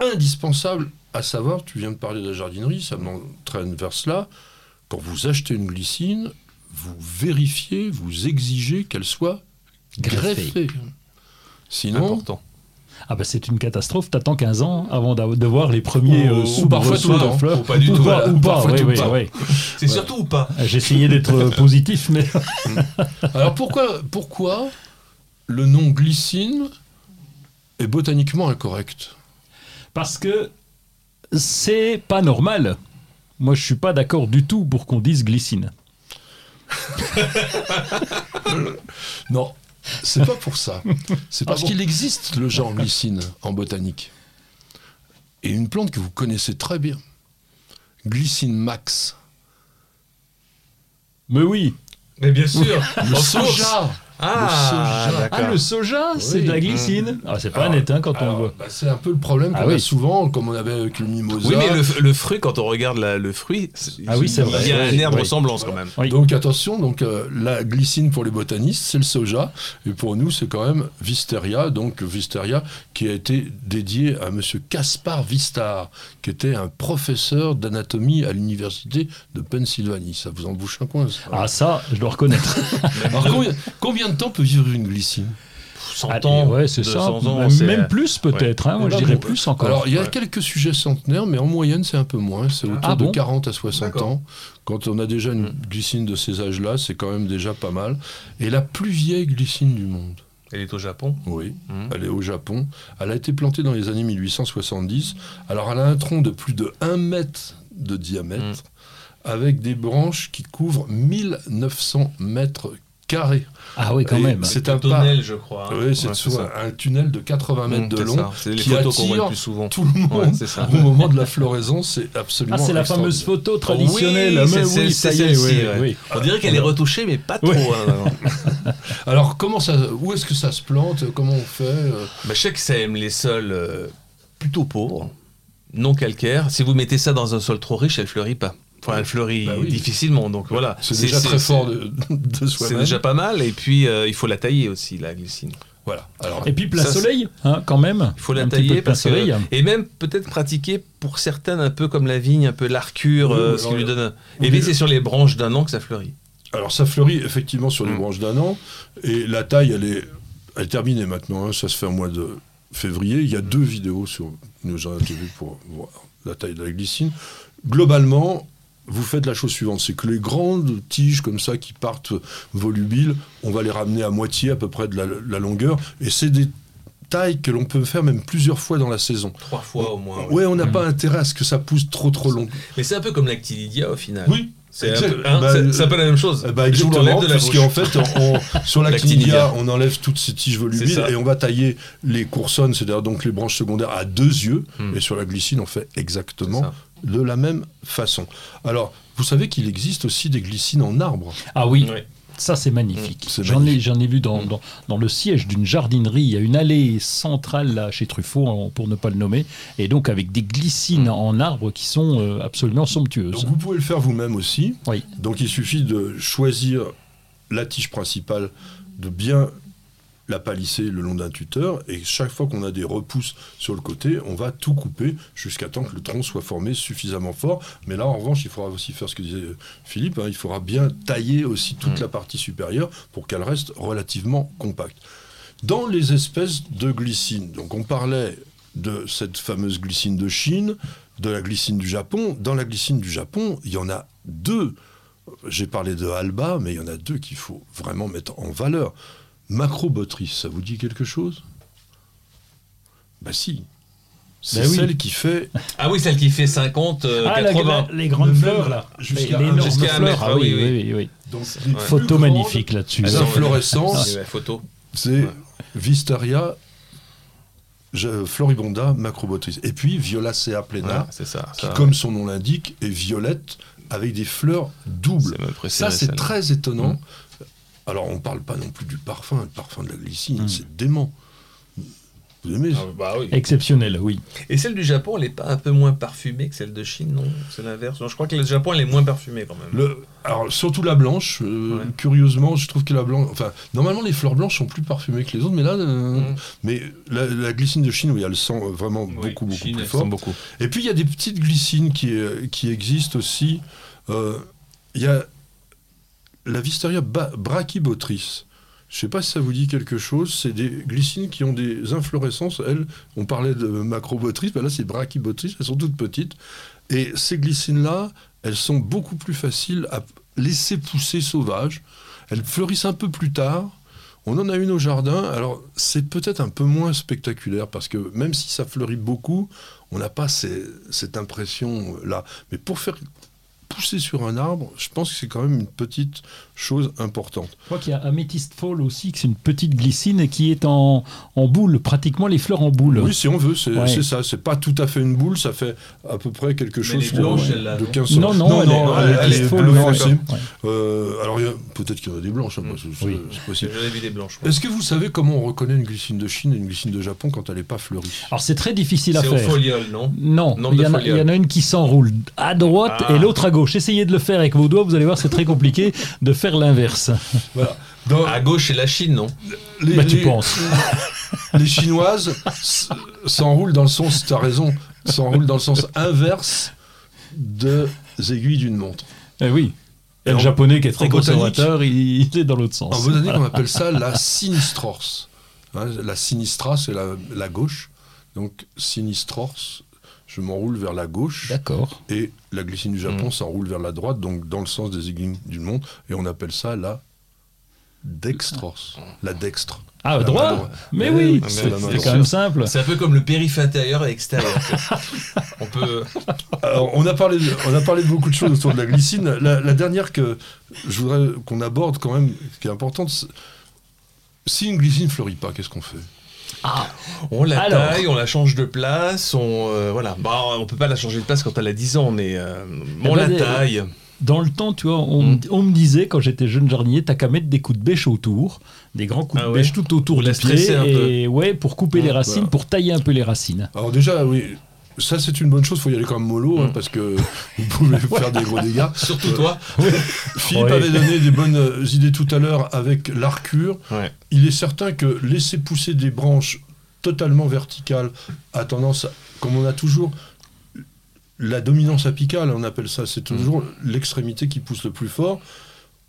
[SPEAKER 3] indispensable à savoir, tu viens de parler de la jardinerie, ça m'entraîne vers cela. Quand vous achetez une glycine, vous vérifiez, vous exigez qu'elle soit
[SPEAKER 5] Greffée.
[SPEAKER 3] greffée. Sinon,
[SPEAKER 4] Important.
[SPEAKER 5] Ah bah c'est une catastrophe. T'attends 15 ans avant de voir les premiers
[SPEAKER 3] Ou-
[SPEAKER 5] euh,
[SPEAKER 3] ou parfois tout le
[SPEAKER 5] de
[SPEAKER 3] temps.
[SPEAKER 5] fleurs.
[SPEAKER 4] Ou pas du
[SPEAKER 5] ou
[SPEAKER 4] tout,
[SPEAKER 5] Pas, ou pas, oui, oui, oui.
[SPEAKER 4] C'est surtout ou pas
[SPEAKER 5] J'essayais d'être euh, positif, mais
[SPEAKER 3] alors pourquoi, pourquoi le nom glycine est botaniquement incorrect?
[SPEAKER 5] Parce que c'est pas normal. Moi, je suis pas d'accord du tout pour qu'on dise glycine.
[SPEAKER 3] Non, c'est pas pour ça. C'est parce
[SPEAKER 5] Ah bon
[SPEAKER 3] qu'il existe le genre glycine en botanique. Et une plante que vous connaissez très bien, glycine max.
[SPEAKER 5] Mais oui.
[SPEAKER 4] Mais bien sûr.
[SPEAKER 3] Le
[SPEAKER 4] En source.
[SPEAKER 3] soja
[SPEAKER 4] Ah,
[SPEAKER 3] Le soja.
[SPEAKER 5] Ah, le soja, c'est de la glycine. Ah, c'est pas
[SPEAKER 3] Alors,
[SPEAKER 5] net hein, quand on le voit.
[SPEAKER 3] bah, c'est un peu le problème qu'on
[SPEAKER 5] Ah
[SPEAKER 3] a
[SPEAKER 5] oui.
[SPEAKER 3] souvent, comme on avait avec le mimosa.
[SPEAKER 4] Oui, mais le, le fruit, quand on regarde la- le fruit,
[SPEAKER 5] Ah oui, vrai.
[SPEAKER 4] Il y a un air de ressemblance quand même.
[SPEAKER 5] Oui.
[SPEAKER 3] Donc attention, donc euh, la glycine pour les botanistes, c'est le soja, et pour nous, c'est quand même Wisteria, donc Wisteria qui a été dédié à Monsieur Caspar Vistar, qui était un professeur d'anatomie à l'université de Pennsylvanie. Ça vous en bouche un coin, ça.
[SPEAKER 5] Ah, ça, je dois reconnaître.
[SPEAKER 3] Alors combien, combien de temps peut vivre une glycine
[SPEAKER 4] 100
[SPEAKER 5] Allez,
[SPEAKER 4] ans,
[SPEAKER 5] ouais, c'est
[SPEAKER 4] 200
[SPEAKER 5] ça.
[SPEAKER 4] ans,
[SPEAKER 5] Même- plus peut-être. hein, moi, je dirais
[SPEAKER 3] bon,
[SPEAKER 5] plus encore.
[SPEAKER 3] Alors, il y a
[SPEAKER 4] Ouais.
[SPEAKER 3] quelques sujets centenaires, mais en moyenne, c'est un peu moins. C'est autour
[SPEAKER 5] Ah
[SPEAKER 3] de
[SPEAKER 5] bon
[SPEAKER 3] 40 à 60
[SPEAKER 4] D'accord.
[SPEAKER 3] ans. Quand on a déjà une
[SPEAKER 4] Mm.
[SPEAKER 3] glycine de ces âges-là, c'est quand même déjà pas mal. Et la plus vieille glycine du monde,
[SPEAKER 4] Elle est au Japon?
[SPEAKER 3] oui,
[SPEAKER 4] Mhm.
[SPEAKER 3] elle est au Japon. Elle a été plantée dans les années 1870. Alors, elle a un tronc de plus de 1 mètre de diamètre,
[SPEAKER 4] Mm.
[SPEAKER 3] avec des branches qui couvrent 1900 mètres carré.
[SPEAKER 5] Ah oui, quand
[SPEAKER 3] Et
[SPEAKER 5] même.
[SPEAKER 3] C'est
[SPEAKER 4] un tunnel, je crois. hein.
[SPEAKER 3] Oui, c'est
[SPEAKER 4] Ouais,
[SPEAKER 3] un tunnel de 80 mètres
[SPEAKER 4] Mmh,
[SPEAKER 3] de
[SPEAKER 4] c'est
[SPEAKER 3] long
[SPEAKER 4] ça. C'est les
[SPEAKER 3] qui
[SPEAKER 4] photos qu'on voit
[SPEAKER 3] attire
[SPEAKER 4] le plus souvent.
[SPEAKER 3] tout le monde
[SPEAKER 4] Ouais, c'est ça.
[SPEAKER 3] au moment de la floraison. C'est absolument.
[SPEAKER 5] Ah, c'est la fameuse photo traditionnelle.
[SPEAKER 4] Oui,
[SPEAKER 5] Mais
[SPEAKER 4] c'est
[SPEAKER 5] oui,
[SPEAKER 4] c'est
[SPEAKER 5] ça y est,
[SPEAKER 4] celle-ci,
[SPEAKER 5] oui,
[SPEAKER 4] ouais.
[SPEAKER 5] oui.
[SPEAKER 4] On dirait qu'elle est retouchée, mais pas trop. Hein.
[SPEAKER 3] Alors, comment ça, où est-ce que ça se plante? Comment on fait euh?
[SPEAKER 4] Bah, je sais que ça aime les sols euh, plutôt pauvres, non calcaires. Si vous mettez ça dans un sol trop riche, elle fleurit pas. Enfin, elle fleurit
[SPEAKER 3] Bah oui.
[SPEAKER 4] difficilement. Donc voilà.
[SPEAKER 3] C'est déjà très fort de, de
[SPEAKER 4] C'est
[SPEAKER 3] soi-même.
[SPEAKER 4] déjà pas mal. Et puis, euh, il faut la tailler aussi, la glycine.
[SPEAKER 3] Voilà. Alors,
[SPEAKER 5] Et puis plein
[SPEAKER 4] Ça,
[SPEAKER 5] soleil, hein, quand même.
[SPEAKER 4] Il faut la
[SPEAKER 5] Un
[SPEAKER 4] tailler
[SPEAKER 5] plein
[SPEAKER 4] parce que,
[SPEAKER 5] soleil.
[SPEAKER 4] et même peut-être pratiquer pour certaines un peu comme la vigne, un peu l'arcure,
[SPEAKER 3] Oui,
[SPEAKER 4] euh,
[SPEAKER 3] alors,
[SPEAKER 4] ce qui lui donne. un-
[SPEAKER 3] oui,
[SPEAKER 4] Et puis
[SPEAKER 3] mais-
[SPEAKER 4] c'est sur les branches d'un an que ça fleurit.
[SPEAKER 3] alors, ça fleurit effectivement sur les
[SPEAKER 4] Mm.
[SPEAKER 3] branches d'un an. Et la taille, elle est, elle est terminée maintenant. hein. Ça se fait au mois de février. Il y a deux vidéos sur News TV pour voir la taille de la glycine. Globalement, vous faites la chose suivante, c'est que les grandes tiges comme ça qui partent volubiles, on va les ramener à moitié à peu près de la, la longueur, et c'est des tailles que l'on peut faire même plusieurs fois dans la saison.
[SPEAKER 4] Trois fois au moins.
[SPEAKER 3] Ouais, on n'a
[SPEAKER 5] Mm.
[SPEAKER 3] pas intérêt à ce que ça pousse trop trop long.
[SPEAKER 4] Mais c'est un peu comme l'actinidia au final.
[SPEAKER 3] Oui,
[SPEAKER 4] C'est un, peu, hein,
[SPEAKER 3] Bah,
[SPEAKER 4] un peu la même chose.
[SPEAKER 3] Eh
[SPEAKER 4] vous
[SPEAKER 3] exactement, puisqu'en fait, on- sur
[SPEAKER 4] L'actinidia.
[SPEAKER 3] on enlève toutes ces tiges volubiles et on va tailler les coursonnes, c'est-à-dire donc les branches secondaires à deux yeux.
[SPEAKER 4] Hmm.
[SPEAKER 3] Et sur la glycine, on fait exactement. De la même façon. Alors, vous savez qu'il existe aussi des glycines en arbre.
[SPEAKER 5] Ah oui, ça c'est magnifique.
[SPEAKER 3] Mm,
[SPEAKER 5] J'en ai, j'en ai vu dans,
[SPEAKER 4] Mm.
[SPEAKER 5] dans, dans le siège d'une jardinerie. Il y a une allée centrale là, chez Truffaut, pour ne pas le nommer, et donc avec des glycines en arbre qui sont euh, absolument somptueuses.
[SPEAKER 3] Donc, vous pouvez le faire vous-même aussi.
[SPEAKER 5] Oui.
[SPEAKER 3] Donc, il suffit de choisir la tige principale, de bien la palisser le long d'un tuteur, et chaque fois qu'on a des repousses sur le côté, on va tout couper jusqu'à temps que le tronc soit formé suffisamment fort. Mais là, en revanche, il faudra aussi faire ce que disait Philippe, hein, il faudra bien tailler aussi toute
[SPEAKER 4] Mm.
[SPEAKER 3] la partie supérieure pour qu'elle reste relativement compacte. Dans les espèces de glycine, donc on parlait de cette fameuse glycine de Chine, de la glycine du Japon. Dans la glycine du Japon, il y en a deux. J'ai parlé de Alba, mais il y en a deux qu'il faut vraiment mettre en valeur. Macrobotris, ça vous dit quelque chose? Bah si. C'est
[SPEAKER 5] Bah oui.
[SPEAKER 3] celle qui fait
[SPEAKER 4] Ah oui, celle qui fait 50, euh,
[SPEAKER 5] ah, la-
[SPEAKER 4] 80.
[SPEAKER 5] la- les grandes
[SPEAKER 3] Le
[SPEAKER 5] fleurs là,
[SPEAKER 3] jusqu'à
[SPEAKER 5] les énormes fleurs.
[SPEAKER 4] mètre,
[SPEAKER 5] ah
[SPEAKER 4] ah
[SPEAKER 5] oui,
[SPEAKER 4] oui,
[SPEAKER 5] oui, oui, oui.
[SPEAKER 3] donc,
[SPEAKER 4] Ouais.
[SPEAKER 5] Photo magnifique là-dessus.
[SPEAKER 3] Inflorescences,
[SPEAKER 4] Ouais, photo.
[SPEAKER 3] c'est
[SPEAKER 4] Ouais.
[SPEAKER 3] Wisteria je- floribonda macrobotris. Et puis Violacea plena,
[SPEAKER 4] ça.
[SPEAKER 3] qui,
[SPEAKER 4] ça,
[SPEAKER 3] comme son nom l'indique, est violette avec des fleurs doubles. Ça, c'est très étonnant.
[SPEAKER 4] Mm.
[SPEAKER 3] Alors, on parle pas non plus du parfum, le parfum de la glycine,
[SPEAKER 5] Mm.
[SPEAKER 3] c'est dément. Vous aimez
[SPEAKER 4] Ah, bah oui.
[SPEAKER 5] Exceptionnel, oui.
[SPEAKER 4] Et celle du Japon, elle n'est pas un peu moins parfumée que celle de Chine, non? C'est l'inverse. Non, Je crois que le Japon, elle est moins parfumée quand même.
[SPEAKER 3] le, Alors, surtout la blanche, euh,
[SPEAKER 4] Ouais.
[SPEAKER 3] curieusement, je trouve que la blanche. Enfin, normalement, les fleurs blanches sont plus parfumées que les autres, mais là. euh,
[SPEAKER 4] Mm.
[SPEAKER 3] Mais la, la glycine de Chine, oui, elle sent euh, vraiment
[SPEAKER 4] Oui,
[SPEAKER 3] beaucoup, beaucoup
[SPEAKER 4] Chine,
[SPEAKER 3] plus fort.
[SPEAKER 4] beaucoup.
[SPEAKER 3] Et puis il y a des petites glycines qui, euh, qui existent aussi. Euh, Il y a la Wisteria brachybotris. Je ne sais pas si ça vous dit quelque chose. C'est des glycines qui ont des inflorescences. Elles, on parlait de macrobotris, ben là c'est brachybotris. Elles sont toutes petites. Et ces glycines-là, elles sont beaucoup plus faciles à laisser pousser sauvages. Elles fleurissent un peu plus tard. On en a une au jardin. Alors, c'est peut-être un peu moins spectaculaire parce que même si ça fleurit beaucoup, on n'a pas cette impression-là. Mais pour faire pousser sur un arbre, je pense que c'est quand même une petite chose importante.
[SPEAKER 5] Je crois qu'il y a Amethyst Fall aussi, que c'est une petite glycine qui est en, en boule, pratiquement les fleurs en boule.
[SPEAKER 3] Oui, si on veut, c'est
[SPEAKER 5] Ouais.
[SPEAKER 3] ça. C'est pas tout à fait une boule, ça fait à peu près quelque
[SPEAKER 4] Mais
[SPEAKER 3] chose de,
[SPEAKER 4] celle-là,
[SPEAKER 3] de
[SPEAKER 4] non
[SPEAKER 3] 15
[SPEAKER 5] Non, non, elle, est-
[SPEAKER 3] elle,
[SPEAKER 5] Amethyst
[SPEAKER 3] est
[SPEAKER 5] Fall,
[SPEAKER 3] bleu
[SPEAKER 5] non,
[SPEAKER 3] foncé.
[SPEAKER 5] ouais.
[SPEAKER 3] Euh, alors, peut-être qu'il y en a des blanches, hein,
[SPEAKER 4] Mm.
[SPEAKER 3] c'est-
[SPEAKER 5] Oui.
[SPEAKER 3] c'est possible.
[SPEAKER 4] J'en ai vu des blanches. moi.
[SPEAKER 3] Est-ce que vous savez comment on reconnaît une glycine de Chine et une glycine de Japon quand elle n'est pas fleurie?
[SPEAKER 5] Alors c'est très difficile à
[SPEAKER 4] C'est au
[SPEAKER 5] faire.
[SPEAKER 4] non?
[SPEAKER 5] Non,
[SPEAKER 4] Nombre
[SPEAKER 5] il y,
[SPEAKER 4] de
[SPEAKER 5] en a,
[SPEAKER 4] folioles.
[SPEAKER 5] il y en a une qui s'enroule à droite
[SPEAKER 4] Ah.
[SPEAKER 5] et l'autre à gauche. Essayez de le faire avec vos doigts, vous allez voir, c'est très compliqué de faire l'inverse.
[SPEAKER 3] Voilà. Dans-
[SPEAKER 4] À gauche, c'est la Chine, non?
[SPEAKER 3] Les,
[SPEAKER 5] Bah, tu
[SPEAKER 3] les-
[SPEAKER 5] penses.
[SPEAKER 3] les Chinoises s'enroulent dans le sens, tu as raison, s'enroulent dans le sens inverse des aiguilles d'une montre.
[SPEAKER 5] Eh oui. Et
[SPEAKER 3] Et
[SPEAKER 5] le
[SPEAKER 3] en-
[SPEAKER 5] japonais qui est très conservateur, il, il est dans l'autre sens.
[SPEAKER 3] En botanique, on appelle ça la sinistrorse. Hein, la sinistra, c'est la, la gauche. Donc, sinistrorse, je m'enroule vers la gauche.
[SPEAKER 5] D'accord.
[SPEAKER 3] Et la glycine du Japon
[SPEAKER 4] Mm.
[SPEAKER 3] s'enroule vers la droite, donc dans le sens des aiguilles d'une montre. Et on appelle ça la dextros, la dextre.
[SPEAKER 5] Ah,
[SPEAKER 3] La
[SPEAKER 5] droit. Mais
[SPEAKER 3] Eh
[SPEAKER 5] oui,
[SPEAKER 3] oui,
[SPEAKER 5] c'est quand même simple.
[SPEAKER 4] C'est un peu comme le périph' intérieur et extérieur. On peut.
[SPEAKER 3] Alors, on a parlé, de, on a parlé de beaucoup de choses autour de la glycine. La, la dernière que je voudrais qu'on aborde quand même, qui est importante, c'est- si une glycine fleurit pas, qu'est-ce qu'on fait?
[SPEAKER 4] On la
[SPEAKER 5] Alors.
[SPEAKER 4] taille, on la change de place, on euh, voilà. Bah, on peut pas la changer de place quand elle a 10 ans, mais euh, on
[SPEAKER 5] ben,
[SPEAKER 4] la
[SPEAKER 5] des-
[SPEAKER 4] taille.
[SPEAKER 5] Dans le temps, tu vois, on,
[SPEAKER 4] Mm.
[SPEAKER 5] on me disait quand j'étais jeune jardinier, t'as qu'à mettre des coups de bêche autour, des grands coups
[SPEAKER 4] Ah
[SPEAKER 5] de
[SPEAKER 4] ouais.
[SPEAKER 5] bêche tout autour
[SPEAKER 4] Pour
[SPEAKER 5] du pied,
[SPEAKER 4] un
[SPEAKER 5] et ouais, pour couper les
[SPEAKER 4] Mm,
[SPEAKER 5] racines, pour tailler un peu les racines.
[SPEAKER 3] Alors déjà, oui, ça c'est une bonne chose, faut y aller quand même mollo, hein,
[SPEAKER 4] Mm.
[SPEAKER 3] parce que vous pouvez faire des gros dégâts.
[SPEAKER 4] Surtout toi.
[SPEAKER 3] Philippe
[SPEAKER 5] Ouais.
[SPEAKER 3] avait donné des bonnes euh, idées tout à l'heure avec l'arcure.
[SPEAKER 4] Ouais.
[SPEAKER 3] Il est certain que laisser pousser des branches totalement verticales a tendance, à- comme on a toujours la dominance apicale, on appelle ça, c'est toujours l'extrémité qui pousse le plus fort.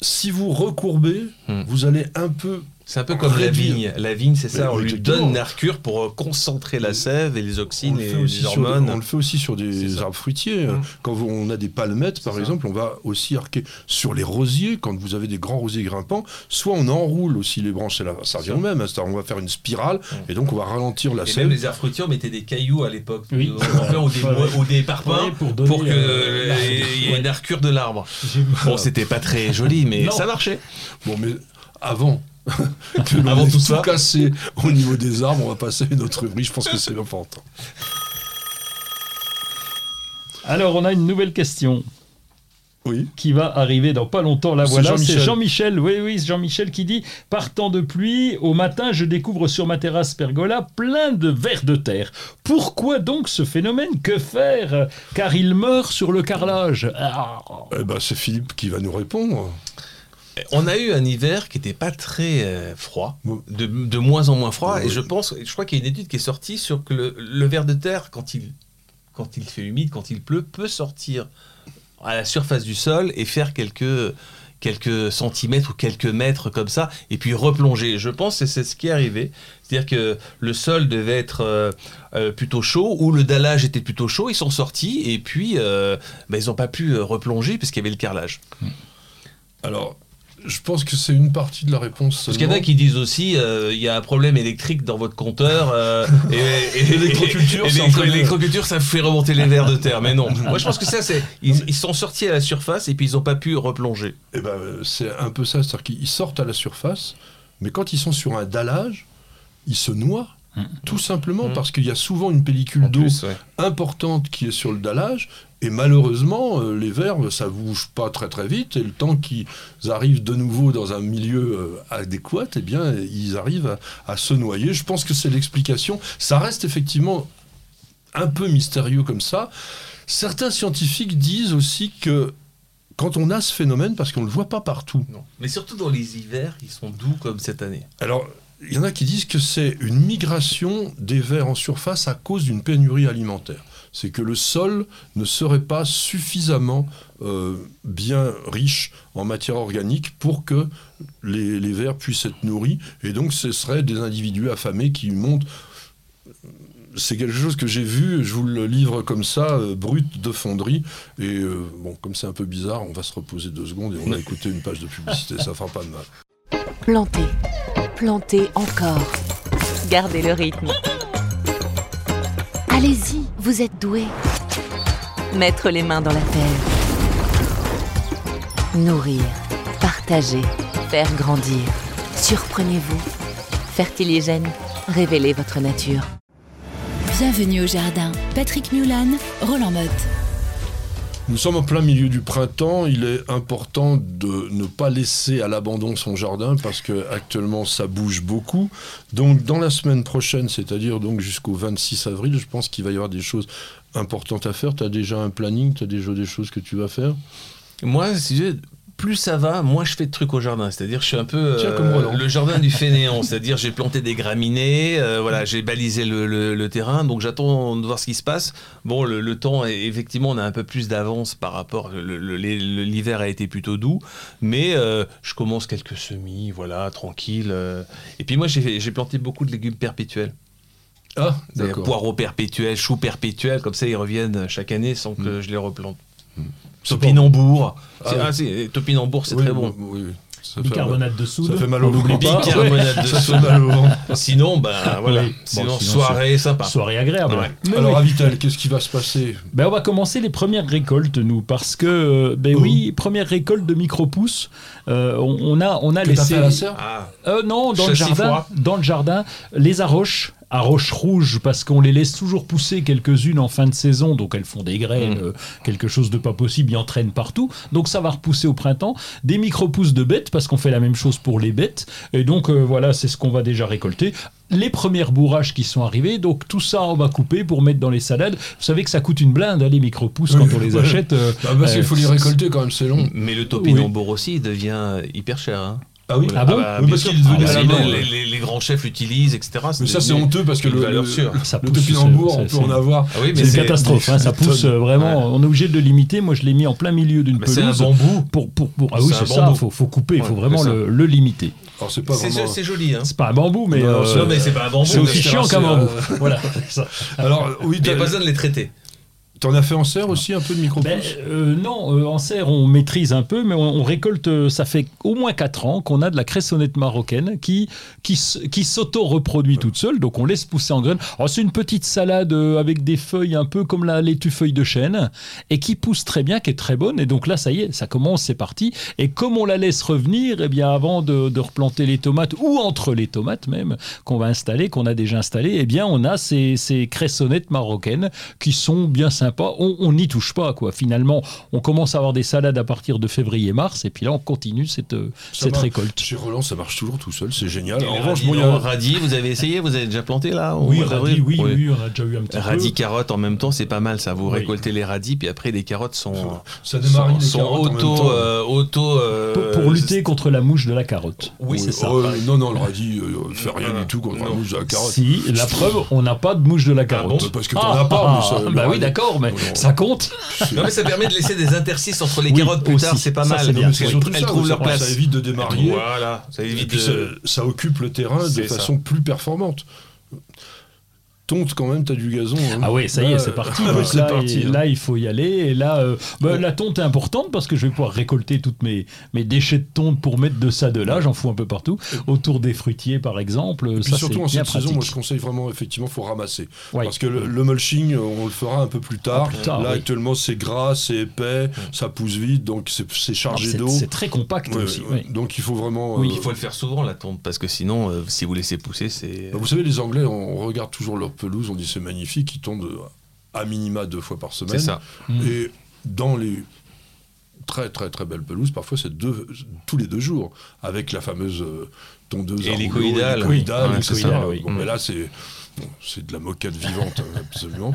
[SPEAKER 3] Si vous recourbez,
[SPEAKER 4] Mm.
[SPEAKER 3] vous allez un peu
[SPEAKER 4] C'est un peu comme la vigne. La vigne, c'est ça,
[SPEAKER 3] Mais
[SPEAKER 4] on lui donne l'arcure pour euh, concentrer la sève et les
[SPEAKER 3] le,
[SPEAKER 4] et les hormones.
[SPEAKER 3] on le fait aussi sur des arbres fruitiers.
[SPEAKER 4] Mm.
[SPEAKER 3] Quand vous- on a des palmettes, par exemple, on va aussi arquer sur les rosiers. Quand vous avez des grands rosiers grimpants, soit on enroule aussi les branches, ça revient au même. hein, on va faire une spirale
[SPEAKER 4] Mm.
[SPEAKER 3] et donc on va ralentir la
[SPEAKER 4] Et
[SPEAKER 3] sève.
[SPEAKER 4] même les arbres fruitiers, on mettait des cailloux à l'époque,
[SPEAKER 5] Oui.
[SPEAKER 4] tremplin ou des, parpaings,
[SPEAKER 5] Ouais, pour
[SPEAKER 4] que
[SPEAKER 5] euh,
[SPEAKER 4] y ait une arcure de l'arbre. Bon, c'était pas très joli, mais ça marchait.
[SPEAKER 3] Bon, mais avant. que
[SPEAKER 4] Avant
[SPEAKER 3] ait
[SPEAKER 4] tout ça.
[SPEAKER 3] cassé au niveau des arbres, on va passer à une autre rubrique. Je pense que c'est important.
[SPEAKER 5] Alors, on a une nouvelle question
[SPEAKER 3] Oui.
[SPEAKER 5] qui va arriver dans pas longtemps. La
[SPEAKER 3] C'est
[SPEAKER 5] voilà, c'est Jean-Michel. Oui, oui, c'est Jean-Michel qui dit Partant de pluie, au matin, je découvre sur ma terrasse pergola plein de vers de terre. Pourquoi donc ce phénomène? Que faire? Car il meurt sur le carrelage. Ah.
[SPEAKER 3] Eh ben, c'est Philippe qui va nous répondre.
[SPEAKER 4] On a eu un hiver qui n'était pas très euh, froid, de, de moins en moins froid, et je pense, je crois qu'il y a une étude qui est sortie sur que le, le ver de terre, quand il, quand il fait humide, quand il pleut, peut sortir à la surface du sol et faire quelques, quelques centimètres ou quelques mètres comme ça, et puis replonger. Je pense que c'est ce qui est arrivé. C'est-à-dire que le sol devait être euh, euh, plutôt chaud, ou le dallage était plutôt chaud, ils sont sortis, et puis euh, ben, ils n'ont pas pu replonger puisqu'il y avait le carrelage.
[SPEAKER 3] Alors, je pense que c'est une partie de la réponse.
[SPEAKER 4] Parce qu'il y en a qui disent aussi, euh, il y a un problème électrique dans votre compteur. euh, et, et-
[SPEAKER 3] L'électroculture,
[SPEAKER 4] et- ça fait remonter les vers de terre. Mais non. Moi, je pense que ça, c'est. Ils, ils sont sortis à la surface et puis ils n'ont pas pu replonger.
[SPEAKER 3] Eh ben, c'est un peu ça, c'est-à-dire qu'ils sortent à la surface, mais quand ils sont sur un dallage, ils se noient. Tout simplement
[SPEAKER 4] Mm.
[SPEAKER 3] parce qu'il y a souvent une pellicule d'eau
[SPEAKER 4] ouais.
[SPEAKER 3] importante qui est sur le dallage, et malheureusement, euh, les vers, ça bouge pas très très vite, et le temps qu'ils arrivent de nouveau dans un milieu euh, adéquat, eh bien, ils arrivent à, à se noyer. Je pense que c'est l'explication. Ça reste effectivement un peu mystérieux comme ça. Certains scientifiques disent aussi que quand on a ce phénomène, parce qu'on ne le voit pas partout,
[SPEAKER 4] Non. Mais surtout dans les hivers, ils sont doux comme cette année.
[SPEAKER 3] alors, il y en a qui disent que c'est une migration des vers en surface à cause d'une pénurie alimentaire. C'est que le sol ne serait pas suffisamment euh, bien riche en matière organique pour que les, les vers puissent être nourris. Et donc, ce seraient des individus affamés qui montent. C'est quelque chose que j'ai vu, je vous le livre comme ça, euh, brut de fonderie. Et euh, bon, comme c'est un peu bizarre, on va se reposer deux secondes et on va écouter une page de publicité, ça fera pas de mal.
[SPEAKER 7] Plantez, plantez encore. Gardez le rythme. Allez-y, vous êtes doués. Mettre les mains dans la terre. Nourrir, partager, faire grandir. Surprenez-vous. Fertiligène, révélez votre nature.
[SPEAKER 2] Bienvenue au jardin. Patrick Mulan, Roland Motte.
[SPEAKER 3] Nous sommes en plein milieu du printemps. Il est important de ne pas laisser à l'abandon son jardin parce que actuellement ça bouge beaucoup. Donc dans la semaine prochaine, c'est-à-dire donc jusqu'au 26 avril, je pense qu'il va y avoir des choses importantes à faire. Tu as déjà un planning, tu as déjà des choses que tu vas faire?
[SPEAKER 4] Moi, si plus ça va, moins je fais de trucs au jardin. C'est-à-dire, je suis un peu euh,
[SPEAKER 3] comme
[SPEAKER 4] le jardin du fainéant. C'est-à-dire, j'ai planté des graminées, euh, voilà, j'ai balisé le, le- le terrain, donc j'attends de voir ce qui se passe. Bon, le, le temps, est- effectivement, on a un peu plus d'avance par rapport. L'hiver a été plutôt doux, mais euh, je commence quelques semis, voilà, tranquille. Et puis moi, j'ai planté beaucoup de légumes perpétuels.
[SPEAKER 3] Ah, d'accord.
[SPEAKER 4] Poireaux perpétuels, choux perpétuels, comme ça ils reviennent chaque année sans que je les replante. Topinambour.
[SPEAKER 3] Ah oui.
[SPEAKER 4] ah, si, topinambour, c'est
[SPEAKER 3] Oui,
[SPEAKER 4] très bon.
[SPEAKER 3] oui, oui. Ça fait,
[SPEAKER 5] Bicarbonate de soude.
[SPEAKER 3] ça fait mal au ventre.
[SPEAKER 5] pas.
[SPEAKER 4] Bicarbonate de soude.
[SPEAKER 3] mal au ventre.
[SPEAKER 4] Sinon, ben voilà.
[SPEAKER 5] Oui. Bon,
[SPEAKER 4] Sinon,
[SPEAKER 5] sinon,
[SPEAKER 4] soirée sympa.
[SPEAKER 5] Soirée agréable.
[SPEAKER 4] Ouais.
[SPEAKER 5] Mais
[SPEAKER 3] Alors,
[SPEAKER 5] oui.
[SPEAKER 3] Avital, qu'est-ce qui va se passer?
[SPEAKER 5] Ben, on va commencer les premières récoltes, nous, parce que, euh, ben
[SPEAKER 3] Oh.
[SPEAKER 5] oui, première récolte de micro-pousses. Euh, on, on a, on a
[SPEAKER 3] Que
[SPEAKER 5] laissé.
[SPEAKER 3] fait à la
[SPEAKER 4] Ah,
[SPEAKER 5] Euh, non, dans le jardin.
[SPEAKER 4] froid.
[SPEAKER 5] Dans le jardin, les arroches. Arroches rouges parce qu'on les laisse toujours pousser quelques-unes en fin de saison, donc elles font des graines,
[SPEAKER 4] Mm.
[SPEAKER 5] euh, quelque chose de pas possible, ils en traînent partout, donc ça va repousser au printemps. Des micro-pousses de bêtes parce qu'on fait la même chose pour les bêtes, et donc euh, voilà, c'est ce qu'on va déjà récolter. Les premières bourrages qui sont arrivés, donc tout ça on va couper pour mettre dans les salades. Vous savez que ça coûte une blinde, hein, les micro-pousses, quand on les
[SPEAKER 3] Ouais.
[SPEAKER 5] achète. euh,
[SPEAKER 3] Bah, Parce qu'il
[SPEAKER 5] euh,
[SPEAKER 3] faut les récolter quand même, c'est long.
[SPEAKER 4] mais le topinambour
[SPEAKER 5] Oui.
[SPEAKER 4] aussi devient hyper cher. hein.
[SPEAKER 3] Ah oui
[SPEAKER 5] Ah bon
[SPEAKER 4] bah,
[SPEAKER 3] Oui, parce qu'il est devenu
[SPEAKER 4] Ah,
[SPEAKER 3] à la mode.
[SPEAKER 4] les, les- les grands chefs l'utilisent, etc.
[SPEAKER 3] Mais ça, c'est honteux parce que
[SPEAKER 4] une
[SPEAKER 3] le, le.
[SPEAKER 5] Ça
[SPEAKER 3] le
[SPEAKER 5] pousse,
[SPEAKER 3] topinambour,
[SPEAKER 5] c'est-
[SPEAKER 3] on peut en avoir.
[SPEAKER 4] Ah oui,
[SPEAKER 5] C'est une catastrophe, hein, ça pousse vraiment.
[SPEAKER 4] Ouais.
[SPEAKER 5] On est obligé de le limiter. Moi, je l'ai mis en plein milieu d'une
[SPEAKER 4] Mais c'est un
[SPEAKER 5] pelouse.
[SPEAKER 4] bambou.
[SPEAKER 5] Pour, pour, pour- ah oui,
[SPEAKER 4] C'est
[SPEAKER 5] ça,
[SPEAKER 4] bambou.
[SPEAKER 5] faut, faut couper, il faut vraiment le, le limiter.
[SPEAKER 3] C'est vraiment.
[SPEAKER 4] joli. Hein.
[SPEAKER 5] C'est pas un bambou, mais,
[SPEAKER 3] Non,
[SPEAKER 5] euh,
[SPEAKER 4] Non, mais c'est pas un bambou.
[SPEAKER 5] c'est
[SPEAKER 3] mais
[SPEAKER 5] aussi chiant qu'un bambou. voilà.
[SPEAKER 3] Alors, oui,
[SPEAKER 4] Il n'y a pas besoin de les traiter.
[SPEAKER 3] T'en as fait en serre aussi un peu de micro
[SPEAKER 5] Ben, euh, non, euh, en serre, on maîtrise un peu, mais on, récolte, euh, ça fait au moins 4 ans qu'on a de la cressonnette marocaine qui, qui, qui s'auto-reproduit toute seule, donc on laisse pousser en graines. Alors, c'est une petite salade euh, avec des feuilles un peu comme la laitue feuille de chêne, et qui pousse très bien, qui est très bonne, et donc là, ça y est, ça commence, c'est parti. Et comme on la laisse revenir, eh bien, avant de, replanter les tomates, ou entre les tomates même, qu'on va installer, qu'on a déjà installé, eh bien, on a ces, ces cressonnettes marocaines qui sont bien sympas. On on n'y touche pas, quoi. Finalement, on commence à avoir des salades à partir de février-mars, et puis là, on continue cette, euh,
[SPEAKER 3] Ça
[SPEAKER 5] cette récolte.
[SPEAKER 3] Chez Roland, ça marche toujours tout seul, c'est génial.
[SPEAKER 4] Et
[SPEAKER 3] En revanche,
[SPEAKER 4] radis,
[SPEAKER 3] bon, a-
[SPEAKER 4] radis, vous avez essayé Vous avez déjà planté là
[SPEAKER 5] Oui, radis,
[SPEAKER 4] d'avril
[SPEAKER 5] oui, oui, on a déjà eu un petit
[SPEAKER 4] Radis,
[SPEAKER 5] peu.
[SPEAKER 4] carottes en même temps, c'est pas mal ça. Vous
[SPEAKER 5] Oui.
[SPEAKER 4] récoltez les radis, puis après les carottes sont,
[SPEAKER 3] ça démarre
[SPEAKER 4] sont,
[SPEAKER 3] les
[SPEAKER 4] sont auto, euh, auto euh,
[SPEAKER 5] Pour, pour lutter contre la mouche de la carotte.
[SPEAKER 4] Oui,
[SPEAKER 5] c'est ça.
[SPEAKER 3] Oh, non, non, le radis euh, fait rien du tout contre la
[SPEAKER 4] non.
[SPEAKER 3] mouche de la carotte.
[SPEAKER 5] Si, la preuve, on n'a pas de mouche de la carotte.
[SPEAKER 3] bon Parce que t'en as pas, mais ça- le
[SPEAKER 5] bah oui,
[SPEAKER 3] radis-
[SPEAKER 5] d'accord, mais ça compte.
[SPEAKER 4] Non mais ça permet de laisser des interstices entre les
[SPEAKER 5] Oui,
[SPEAKER 4] carottes plus
[SPEAKER 5] aussi.
[SPEAKER 4] tard, c'est pas
[SPEAKER 5] Ça,
[SPEAKER 4] mal.
[SPEAKER 5] bien.
[SPEAKER 4] Elles- elles
[SPEAKER 3] ça,
[SPEAKER 4] trouvent
[SPEAKER 3] ça-
[SPEAKER 4] leur place.
[SPEAKER 3] Ça évite de démarrer.
[SPEAKER 4] Voilà, ça
[SPEAKER 3] Et
[SPEAKER 4] évite
[SPEAKER 3] puis
[SPEAKER 4] de...
[SPEAKER 3] ça, ça occupe le terrain de façon plus performante. Tonte quand même, t'as du gazon. hein.
[SPEAKER 5] Ah oui, ça y est,
[SPEAKER 3] Là,
[SPEAKER 5] c'est parti.
[SPEAKER 3] euh,
[SPEAKER 5] Donc
[SPEAKER 3] c'est
[SPEAKER 5] là,
[SPEAKER 3] parti.
[SPEAKER 5] et-
[SPEAKER 3] hein.
[SPEAKER 5] là, il faut y aller. Et là, euh, bah, la tonte est importante parce que je vais pouvoir récolter toutes mes, mes déchets de tonte pour mettre de ça, de là. J'en fous un peu partout. Autour des fruitiers, par exemple.
[SPEAKER 3] Et puis
[SPEAKER 5] ça,
[SPEAKER 3] surtout en cette saison, moi je conseille vraiment, effectivement, faut ramasser.
[SPEAKER 5] Ouais.
[SPEAKER 3] Parce que le, le mulching, on le fera un peu plus tard.
[SPEAKER 5] Plus tard,
[SPEAKER 3] Là,
[SPEAKER 5] oui.
[SPEAKER 3] actuellement, c'est gras, c'est épais, ça pousse vite, donc c'est chargé d'eau.
[SPEAKER 5] C'est très compact
[SPEAKER 3] Ouais,
[SPEAKER 5] aussi.
[SPEAKER 3] ouais. Donc il faut vraiment.
[SPEAKER 5] Oui,
[SPEAKER 3] euh,
[SPEAKER 4] Il faut le faire souvent la tombe, parce que sinon, euh, si vous laissez pousser, c'est...
[SPEAKER 3] bah, vous savez, les Anglais, on regarde toujours leur pelouse, on dit c'est magnifique, ils tondent à minima deux fois par semaine.
[SPEAKER 4] C'est ça.
[SPEAKER 5] Mm.
[SPEAKER 3] Et dans les très très très belles pelouses, parfois c'est deux, tous les deux jours, avec la fameuse euh, tondeuse
[SPEAKER 4] c'est ça,
[SPEAKER 5] oui.
[SPEAKER 3] Bon, mais là c'est bon, c'est de la moquette vivante, hein, absolument.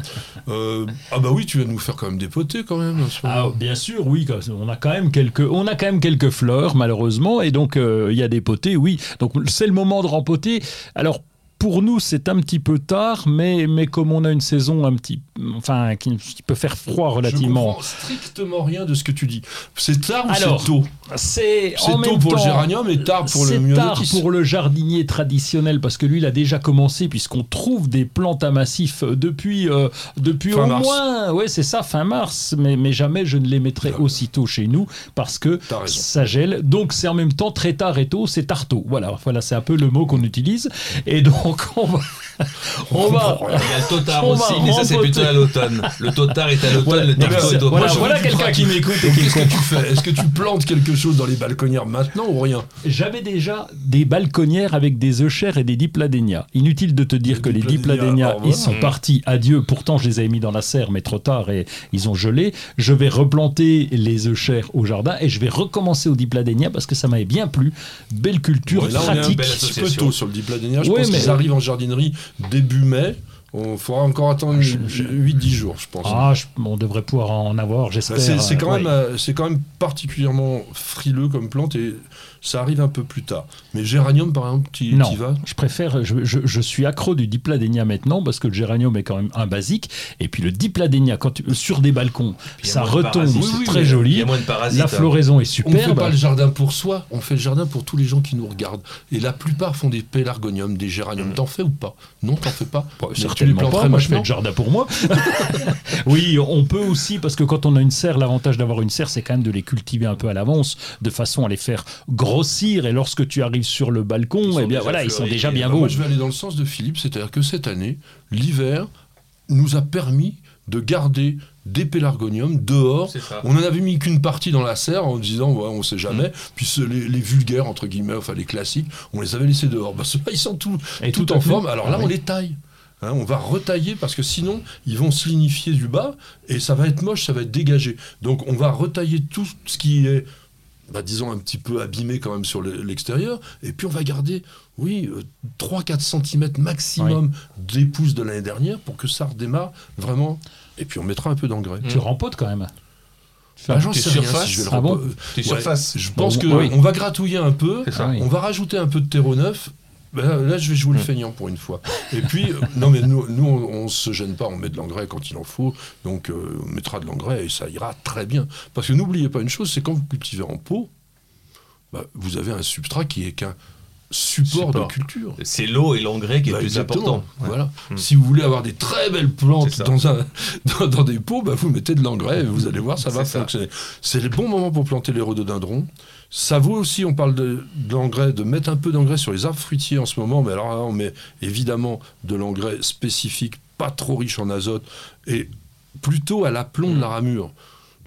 [SPEAKER 3] Euh, ah bah oui, tu vas nous faire quand même des potées quand même.
[SPEAKER 5] Ah, bien sûr, oui. On a quand même quelques, on a quand même quelques fleurs, malheureusement, et donc euh, il y a des potées, oui. Donc c'est le moment de rempoter. Alors. Pour nous, c'est un petit peu tard, mais, mais comme on a une saison un petit, enfin, qui, qui peut faire froid
[SPEAKER 3] Je
[SPEAKER 5] relativement.
[SPEAKER 3] comprends strictement rien de ce que tu dis. C'est tard ou c'est tôt
[SPEAKER 5] C'est
[SPEAKER 3] tôt pour le géranium et tard pour le
[SPEAKER 5] C'est tard
[SPEAKER 3] myosotis.
[SPEAKER 5] pour le jardinier traditionnel parce que lui, il a déjà commencé puisqu'on trouve des plantes à massif depuis, euh, depuis
[SPEAKER 3] Fin
[SPEAKER 5] au
[SPEAKER 3] mars.
[SPEAKER 5] moins, ouais, c'est ça, fin mars. Mais, mais jamais je ne les mettrai aussitôt chez nous parce que ça gèle. Donc c'est en même temps très tard et tôt, c'est tard tôt. Voilà, voilà, c'est un peu le mot qu'on utilise. Et donc on va, on va.
[SPEAKER 4] Il y a le totard
[SPEAKER 5] On
[SPEAKER 4] aussi,
[SPEAKER 5] va
[SPEAKER 4] mais ça c'est plutôt à l'automne. Le totard est à l'automne,
[SPEAKER 5] Voilà,
[SPEAKER 4] le est au
[SPEAKER 5] voilà,
[SPEAKER 4] printemps.
[SPEAKER 5] voilà
[SPEAKER 3] tu
[SPEAKER 5] quelqu'un qui m'écoute et qui me
[SPEAKER 3] Qu'est-ce que tu fais? Est-ce que tu plantes quelque chose dans les balconnières maintenant ou rien?
[SPEAKER 5] J'avais déjà des balconnières avec des œchères et des dipladénias. Inutile de te dire
[SPEAKER 3] Les
[SPEAKER 5] que les
[SPEAKER 3] dipladénias,
[SPEAKER 5] ils sont partis. Adieu. Pourtant, je les avais mis dans la serre, mais trop tard et ils ont gelé. Je vais replanter les œchères au jardin et je vais recommencer au dipladénia parce que ça m'avait bien plu. Belle culture,
[SPEAKER 3] Ouais, là, on est un
[SPEAKER 5] pratique.
[SPEAKER 4] bel
[SPEAKER 3] sur le dipladénia. Je pense
[SPEAKER 5] mais-
[SPEAKER 3] qu'ils arrivent en jardinerie début mai. On faudra encore attendre
[SPEAKER 5] Je- je-
[SPEAKER 3] 8-10 jours, je pense.
[SPEAKER 5] Ah, je- on devrait pouvoir en avoir,
[SPEAKER 3] Bah,
[SPEAKER 5] j'espère.
[SPEAKER 3] c'est c'est quand,
[SPEAKER 5] euh,
[SPEAKER 3] même,
[SPEAKER 5] ouais.
[SPEAKER 3] euh, c'est quand même particulièrement frileux comme plante et ça arrive un peu plus tard. Mais géranium, par exemple, tu
[SPEAKER 5] Non,
[SPEAKER 3] y vas?
[SPEAKER 5] je préfère, je, je- je suis accro du dipladénia maintenant parce que le géranium est quand même un basique. Et puis le dipladénia, quand tu, sur des balcons, ça retombe, c'est
[SPEAKER 3] Oui, oui,
[SPEAKER 5] très joli.
[SPEAKER 4] y a moins de parasites.
[SPEAKER 5] La
[SPEAKER 4] hein.
[SPEAKER 5] floraison est
[SPEAKER 3] On ne fait
[SPEAKER 5] superbe.
[SPEAKER 3] pas le jardin pour soi, on fait le jardin pour tous les gens qui nous regardent. Et la plupart font des pélargoniums, des géraniums. T'en fais ou pas? Non, t'en fais pas
[SPEAKER 5] certains certainement pas. Moi, je fais le jardin pour moi. oui, on peut aussi, parce que quand on a une serre, l'avantage d'avoir une serre, c'est quand même de les cultiver un peu à l'avance, de façon à les faire grossir. Et lorsque tu arrives sur le balcon, eh bien voilà, ils sont déjà bien beaux.
[SPEAKER 3] Moi, je vais aller dans le sens de Philippe, c'est-à-dire que cette année, l'hiver nous a permis de garder des pélargoniums dehors. On n'en avait mis qu'une partie dans la serre en disant, ouais, on sait jamais.
[SPEAKER 5] Mm.
[SPEAKER 3] Puis les, les vulgaires, entre guillemets, enfin les classiques, on les avait laissés dehors. Bah, ils sont tout,
[SPEAKER 5] Et
[SPEAKER 3] tout,
[SPEAKER 5] tout
[SPEAKER 3] en forme. Alors là,
[SPEAKER 5] Ah
[SPEAKER 3] on
[SPEAKER 5] oui.
[SPEAKER 3] les taille. Hein, on va retailler parce que sinon, ils vont se lignifier du bas et ça va être moche, ça va être dégagé. Donc on va retailler tout ce qui est, bah, disons, un petit peu abîmé quand même sur le- l'extérieur. Et puis on va garder, oui, euh, 3-4 cm maximum des pousses de l'année dernière pour que ça redémarre vraiment. Et puis on mettra un peu d'engrais.
[SPEAKER 5] Tu rempotes quand même. Tu fais
[SPEAKER 3] Bah, j'en rien
[SPEAKER 4] surface
[SPEAKER 3] si je vais le
[SPEAKER 5] Ah bon
[SPEAKER 3] Ouais,
[SPEAKER 4] surface.
[SPEAKER 3] Je pense
[SPEAKER 5] Bon,
[SPEAKER 3] que
[SPEAKER 5] oui.
[SPEAKER 3] on va gratouiller un peu.
[SPEAKER 4] Ça.
[SPEAKER 5] Oui.
[SPEAKER 3] On va rajouter un peu de terreau neuf. Ben là, je vais jouer le feignant pour une fois. Et puis, euh, non, mais nous, nous on, on se gêne pas, on met de l'engrais quand il en faut. Donc, euh, on mettra de l'engrais et ça ira très bien. Parce que n'oubliez pas une chose, c'est quand vous cultivez en pot, bah, vous avez un substrat qui est qu'un support, de culture.
[SPEAKER 4] C'est l'eau et l'engrais qui est
[SPEAKER 3] Bah,
[SPEAKER 4] le plus important. Ouais.
[SPEAKER 3] Voilà.
[SPEAKER 4] Mm.
[SPEAKER 3] Si vous voulez avoir des très belles plantes dans, un, dans, dans des pots, bah, vous mettez de l'engrais et vous allez voir, ça va fonctionner. C'est le bon moment pour planter les rhododendrons. Ça vaut aussi, on parle de, de l'engrais, de mettre un peu d'engrais sur les arbres fruitiers en ce moment, mais alors là, on met évidemment de l'engrais spécifique, pas trop riche en azote, et plutôt à l'aplomb de la ramure.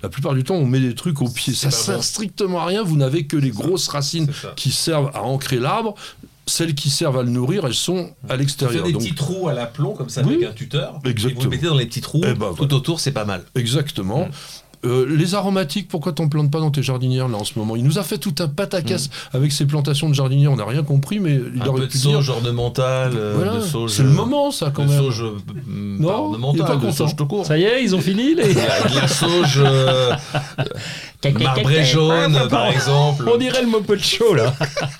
[SPEAKER 3] La plupart du temps, on met des trucs au pied. Ça sert
[SPEAKER 4] bon.
[SPEAKER 3] strictement à rien. Vous n'avez que les grosses racines qui servent à ancrer l'arbre. Celles qui servent à le nourrir, elles sont à l'extérieur.
[SPEAKER 4] des
[SPEAKER 3] Donc,
[SPEAKER 4] petits trous à l'aplomb comme ça
[SPEAKER 3] Oui.
[SPEAKER 4] avec un tuteur. Et vous
[SPEAKER 3] Exactement.
[SPEAKER 4] le mettez dans les petits trous
[SPEAKER 3] Eh ben,
[SPEAKER 4] tout
[SPEAKER 3] voilà.
[SPEAKER 4] autour, c'est pas mal.
[SPEAKER 3] Exactement.
[SPEAKER 4] Mm.
[SPEAKER 3] Euh, les aromatiques, pourquoi t'en plantes pas dans tes jardinières là en ce moment? Il nous a fait tout un pataquès avec ses plantations de jardinières, on n'a rien compris, mais il
[SPEAKER 4] Mm. un
[SPEAKER 3] aurait
[SPEAKER 4] peu de
[SPEAKER 3] pu dire.
[SPEAKER 4] sauge ornementale, euh,
[SPEAKER 3] Voilà,
[SPEAKER 4] de sauge.
[SPEAKER 3] c'est le moment ça quand
[SPEAKER 4] de
[SPEAKER 3] même.
[SPEAKER 4] sauge euh,
[SPEAKER 3] Non,
[SPEAKER 4] pas
[SPEAKER 3] il est
[SPEAKER 4] ornementale,
[SPEAKER 3] pas
[SPEAKER 4] de sauge tout court.
[SPEAKER 5] Ça y est, ils ont fini les.
[SPEAKER 4] Il y a de la sauge euh, marbrée jaune, par exemple.
[SPEAKER 5] On dirait le moped show là.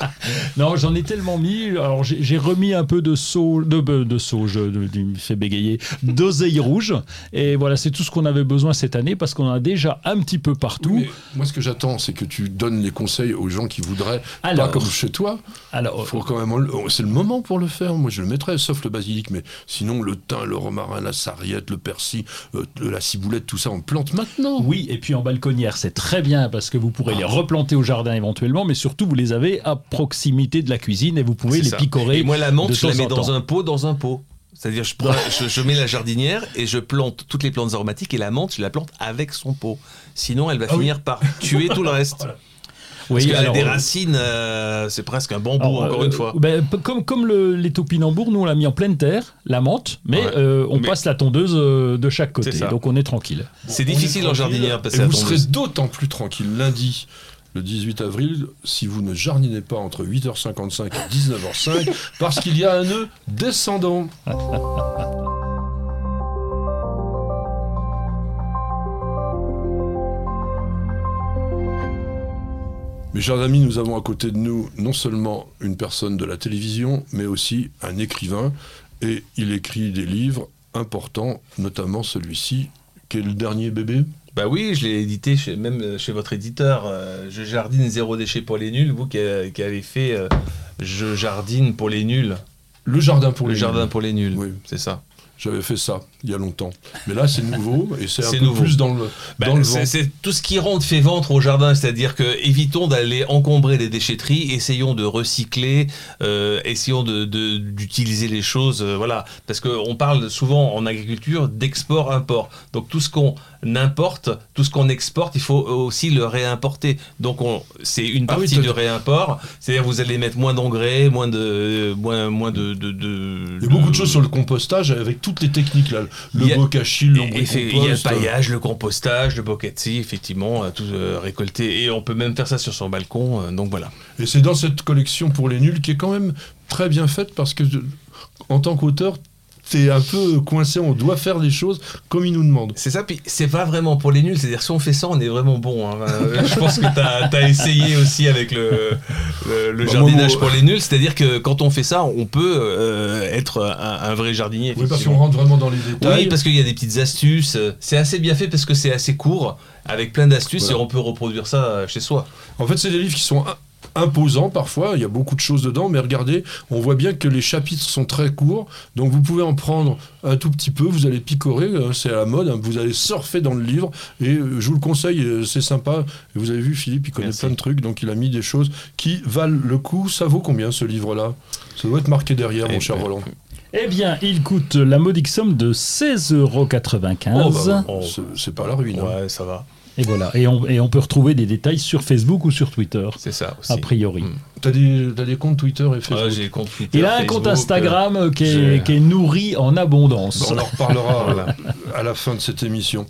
[SPEAKER 5] non, j'en ai tellement mis. Alors j'ai remis un peu de sauge, de, de, sauge, il me fait bégayer, d'oseille rouge. Et voilà, c'est tout ce qu'on avait besoin cette année parce qu'on en a déjà un petit peu partout.
[SPEAKER 3] Oui, moi, ce que j'attends, c'est que tu donnes les conseils aux gens qui voudraient,
[SPEAKER 5] Alors.
[SPEAKER 3] pas comme chez toi.
[SPEAKER 5] Alors,
[SPEAKER 3] Faut quand même, oh, c'est le moment pour le faire. Moi, je le mettrais, sauf le basilic, mais sinon le thym, le romarin, la sarriette, le persil, euh, la ciboulette, tout ça, on plante maintenant.
[SPEAKER 5] Oui, et puis en balconnière, c'est très bien parce que vous pourrez
[SPEAKER 3] Ah.
[SPEAKER 5] les replanter au jardin éventuellement, mais surtout vous les avez à proximité de la cuisine et vous pouvez les
[SPEAKER 4] ça.
[SPEAKER 5] picorer.
[SPEAKER 4] Et moi, la menthe, je la mets dans un pot, dans un pot. C'est-à-dire, je, je, je mets la jardinière et je plante toutes les plantes aromatiques et la menthe, je la plante avec son pot. Sinon, elle va
[SPEAKER 3] Ah oui.
[SPEAKER 4] finir par tuer tout le reste.
[SPEAKER 5] Oui,
[SPEAKER 4] Parce qu'elle a
[SPEAKER 5] alors,
[SPEAKER 4] des
[SPEAKER 5] euh,
[SPEAKER 4] racines, euh, c'est presque un bambou,
[SPEAKER 5] alors,
[SPEAKER 4] encore
[SPEAKER 5] euh,
[SPEAKER 4] une fois.
[SPEAKER 5] ben, comme comme le- les topinambours, nous on l'a mis en pleine terre, la menthe, mais
[SPEAKER 4] Ouais.
[SPEAKER 5] euh, on
[SPEAKER 4] Mais-
[SPEAKER 5] passe la tondeuse euh, de chaque côté, donc on est tranquille.
[SPEAKER 4] C'est difficile en jardinière parce
[SPEAKER 3] Et
[SPEAKER 4] que
[SPEAKER 3] vous serez d'autant plus tranquille lundi, le 18 avril, si vous ne jardinez pas entre 8h55 et 19h05, parce qu'il y a un nœud descendant. Mes chers amis, nous avons à côté de nous non seulement une personne de la télévision, mais aussi un écrivain. Et il écrit des livres importants, notamment celui-ci, qui est le dernier bébé?
[SPEAKER 4] Bah oui, je l'ai édité chez, même euh, chez votre éditeur. euh, je jardine zéro déchet pour les nuls. Vous qui, avez fait euh, Je jardine pour les nuls.
[SPEAKER 3] Le jardin pour
[SPEAKER 4] le
[SPEAKER 3] les
[SPEAKER 4] jardin
[SPEAKER 3] nuls.
[SPEAKER 4] pour les nuls.
[SPEAKER 3] Oui.
[SPEAKER 4] C'est ça.
[SPEAKER 3] J'avais fait ça il y a longtemps. Mais là, c'est nouveau et c'est un peu
[SPEAKER 4] nouveau.
[SPEAKER 3] plus dans le, dans le
[SPEAKER 4] c'est tout ce qui rentre fait ventre au jardin, c'est-à-dire que évitons d'aller encombrer les déchetteries, essayons de recycler, euh, essayons de- de- d'utiliser les choses, euh, voilà, parce qu'on parle souvent en agriculture d'export-import. Donc tout ce qu'on importe, tout ce qu'on exporte, il faut aussi le réimporter. Donc on- c'est une
[SPEAKER 3] Ah oui,
[SPEAKER 4] partie
[SPEAKER 3] t'as-
[SPEAKER 4] du réimport, c'est-à-dire vous allez mettre moins d'engrais, moins de, moins, moins de, de, de-
[SPEAKER 3] Il y a beaucoup de choses sur le compostage avec toutes les techniques là. Le bokashi,
[SPEAKER 4] et-
[SPEAKER 3] l'ombricompost.
[SPEAKER 4] Il y a le paillage, le compostage, le bocati, effectivement, euh, tout euh, récolté. Et on peut même faire ça sur son balcon. euh, donc voilà.
[SPEAKER 3] Et c'est dans cette collection pour les nuls qui est quand même très bien faite parce que en tant qu'auteur, t'es un peu coincé. On doit faire des choses comme il nous demande.
[SPEAKER 4] C'est ça, puis c'est pas vraiment pour les nuls. C'est-à-dire, si on fait ça, on est vraiment bon. hein. Euh, Je pense que tu as, essayé aussi avec le, le, le
[SPEAKER 3] Bah,
[SPEAKER 4] jardinage
[SPEAKER 3] moi,
[SPEAKER 4] pour les nuls. C'est-à-dire que quand on fait ça, on peut euh, être un, un vrai jardinier.
[SPEAKER 3] Oui, parce qu'on rentre vraiment dans les détails.
[SPEAKER 4] Oui, parce qu'il y a des petites astuces. C'est assez bien fait parce que c'est assez court, avec plein d'astuces,
[SPEAKER 3] Voilà.
[SPEAKER 4] et on peut reproduire ça chez soi.
[SPEAKER 3] En fait, c'est des livres qui sont imposant parfois, il y a beaucoup de choses dedans, mais regardez, on voit bien que les chapitres sont très courts, donc vous pouvez en prendre un tout petit peu, vous allez picorer, euh, c'est à la mode, hein, vous allez surfer dans le livre, et euh, je vous le conseille, euh, c'est sympa. Vous avez vu, Philippe, il connaît
[SPEAKER 4] Merci.
[SPEAKER 3] plein de trucs, donc il a mis des choses qui valent le coup. Ça vaut combien ce livre-là? Ça doit être marqué derrière, mon
[SPEAKER 4] Eh
[SPEAKER 3] cher
[SPEAKER 4] ben,
[SPEAKER 3] Roland.
[SPEAKER 5] Eh bien, il coûte la modique somme de 16,95 euros.
[SPEAKER 3] Oh, bah,
[SPEAKER 4] Oh.
[SPEAKER 3] c'est- c'est pas la ruine. hein.
[SPEAKER 4] Ouais, ça va.
[SPEAKER 5] Et voilà. Et on, et on peut retrouver des détails sur Facebook ou sur Twitter,
[SPEAKER 4] C'est ça aussi.
[SPEAKER 5] a priori.
[SPEAKER 4] Mm.
[SPEAKER 3] T'as des, comptes Twitter et Facebook
[SPEAKER 4] Ouais, j'ai compte Twitter,
[SPEAKER 5] Il a un
[SPEAKER 4] Facebook,
[SPEAKER 5] compte Instagram euh, qui, est,
[SPEAKER 4] j'ai-
[SPEAKER 5] qui est nourri en abondance.
[SPEAKER 3] Bon, on en reparlera à la fin de cette émission.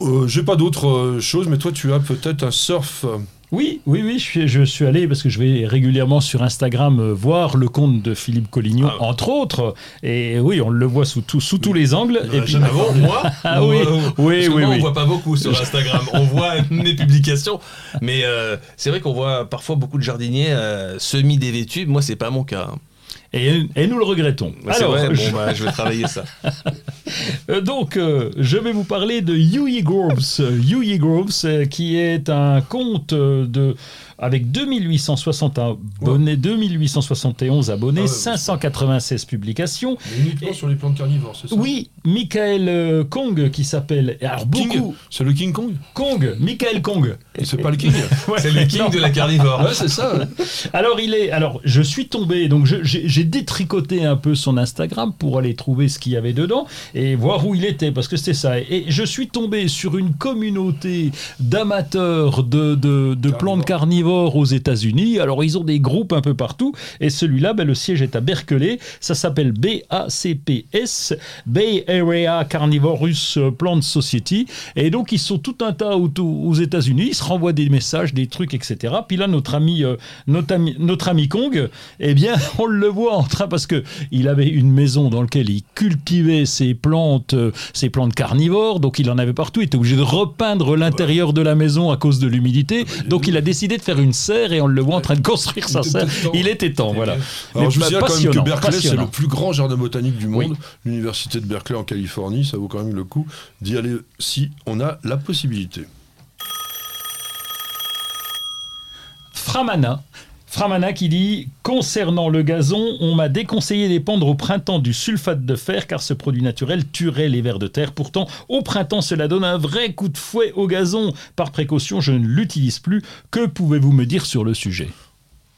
[SPEAKER 3] Euh, J'ai pas d'autres euh, choses, mais toi, tu as peut-être un surf. Euh,
[SPEAKER 5] Oui, oui, oui, je suis, je suis allé parce que je vais régulièrement sur Instagram euh, voir le compte de Philippe Collignon,
[SPEAKER 4] Ah.
[SPEAKER 5] entre autres. Et oui, on le voit sous, tout- sous tous les angles.
[SPEAKER 3] Il
[SPEAKER 5] Et puis,
[SPEAKER 4] Ah moi
[SPEAKER 5] Ah
[SPEAKER 4] Ou,
[SPEAKER 5] oui,
[SPEAKER 4] euh,
[SPEAKER 5] oui,
[SPEAKER 4] parce que
[SPEAKER 5] oui,
[SPEAKER 4] moi,
[SPEAKER 5] oui.
[SPEAKER 4] on voit pas beaucoup sur Instagram. on voit mes publications, mais euh, c'est vrai qu'on voit parfois beaucoup de jardiniers euh, semi dévêtus. Moi, c'est pas mon cas. hein.
[SPEAKER 5] Et, et nous le regrettons.
[SPEAKER 4] C'est
[SPEAKER 5] Alors,
[SPEAKER 4] vrai.
[SPEAKER 5] je-
[SPEAKER 4] Bon, bah, je vais travailler ça.
[SPEAKER 5] Euh, donc, euh, je vais vous parler de Huey Groves. Huey Groves, euh, qui est un euh, de, avec 2860 abonnés, 2871 abonnés,
[SPEAKER 3] Ah ouais,
[SPEAKER 5] 596 publications.
[SPEAKER 3] mais uniquement
[SPEAKER 5] Et-
[SPEAKER 3] sur les plantes carnivores, c'est ça
[SPEAKER 5] Oui, Michael euh, Kong qui s'appelle. Alors, beaucoup.
[SPEAKER 3] C'est le King Kong
[SPEAKER 5] Kong, Michael Kong.
[SPEAKER 3] C'est pas le King
[SPEAKER 5] Ouais,
[SPEAKER 4] C'est le king
[SPEAKER 5] non.
[SPEAKER 4] de la carnivore.
[SPEAKER 3] Ouais, c'est ça.
[SPEAKER 5] Alors il est, alors je suis tombé, donc j'ai j'ai détricoté un peu son Instagram pour aller trouver ce qu'il y avait dedans et voir où il était parce que c'était ça. Et je suis tombé sur une communauté d'amateurs de, de, de plantes carnivores aux États-Unis. Alors ils ont des groupes un peu partout et celui-là, ben, le siège est à Berkeley. Ça s'appelle BACPS, Bay Area Carnivorous Plant Society. Et donc ils sont tout un tas aux, États-Unis. Ils se renvoient des messages, des trucs, etc. Puis là, notre ami, euh, notre ami, notre ami Kong, eh bien, on le voit en train parce que il avait une maison dans laquelle il cultivait ses plantes, euh, ses plantes carnivores. Donc il en avait partout. Il était obligé de repeindre l'intérieur de la maison à cause de l'humidité. Donc il a décidé de faire une serre et on le voit en train de construire sa serre. Il était temps, voilà.
[SPEAKER 3] Alors, je vous dis quand même que Berkeley, c'est le plus grand jardin botanique du monde.
[SPEAKER 5] Oui.
[SPEAKER 3] L'université de Berkeley en Californie, ça vaut quand même le coup d'y aller si on a la possibilité.
[SPEAKER 5] Framana. Framana qui dit Concernant le gazon, on m'a déconseillé d'épandre au printemps du sulfate de fer car ce produit naturel tuerait les vers de terre. Pourtant, au printemps, cela donne un vrai coup de fouet au gazon. Par précaution, je ne l'utilise plus. Que pouvez-vous me dire sur le sujet?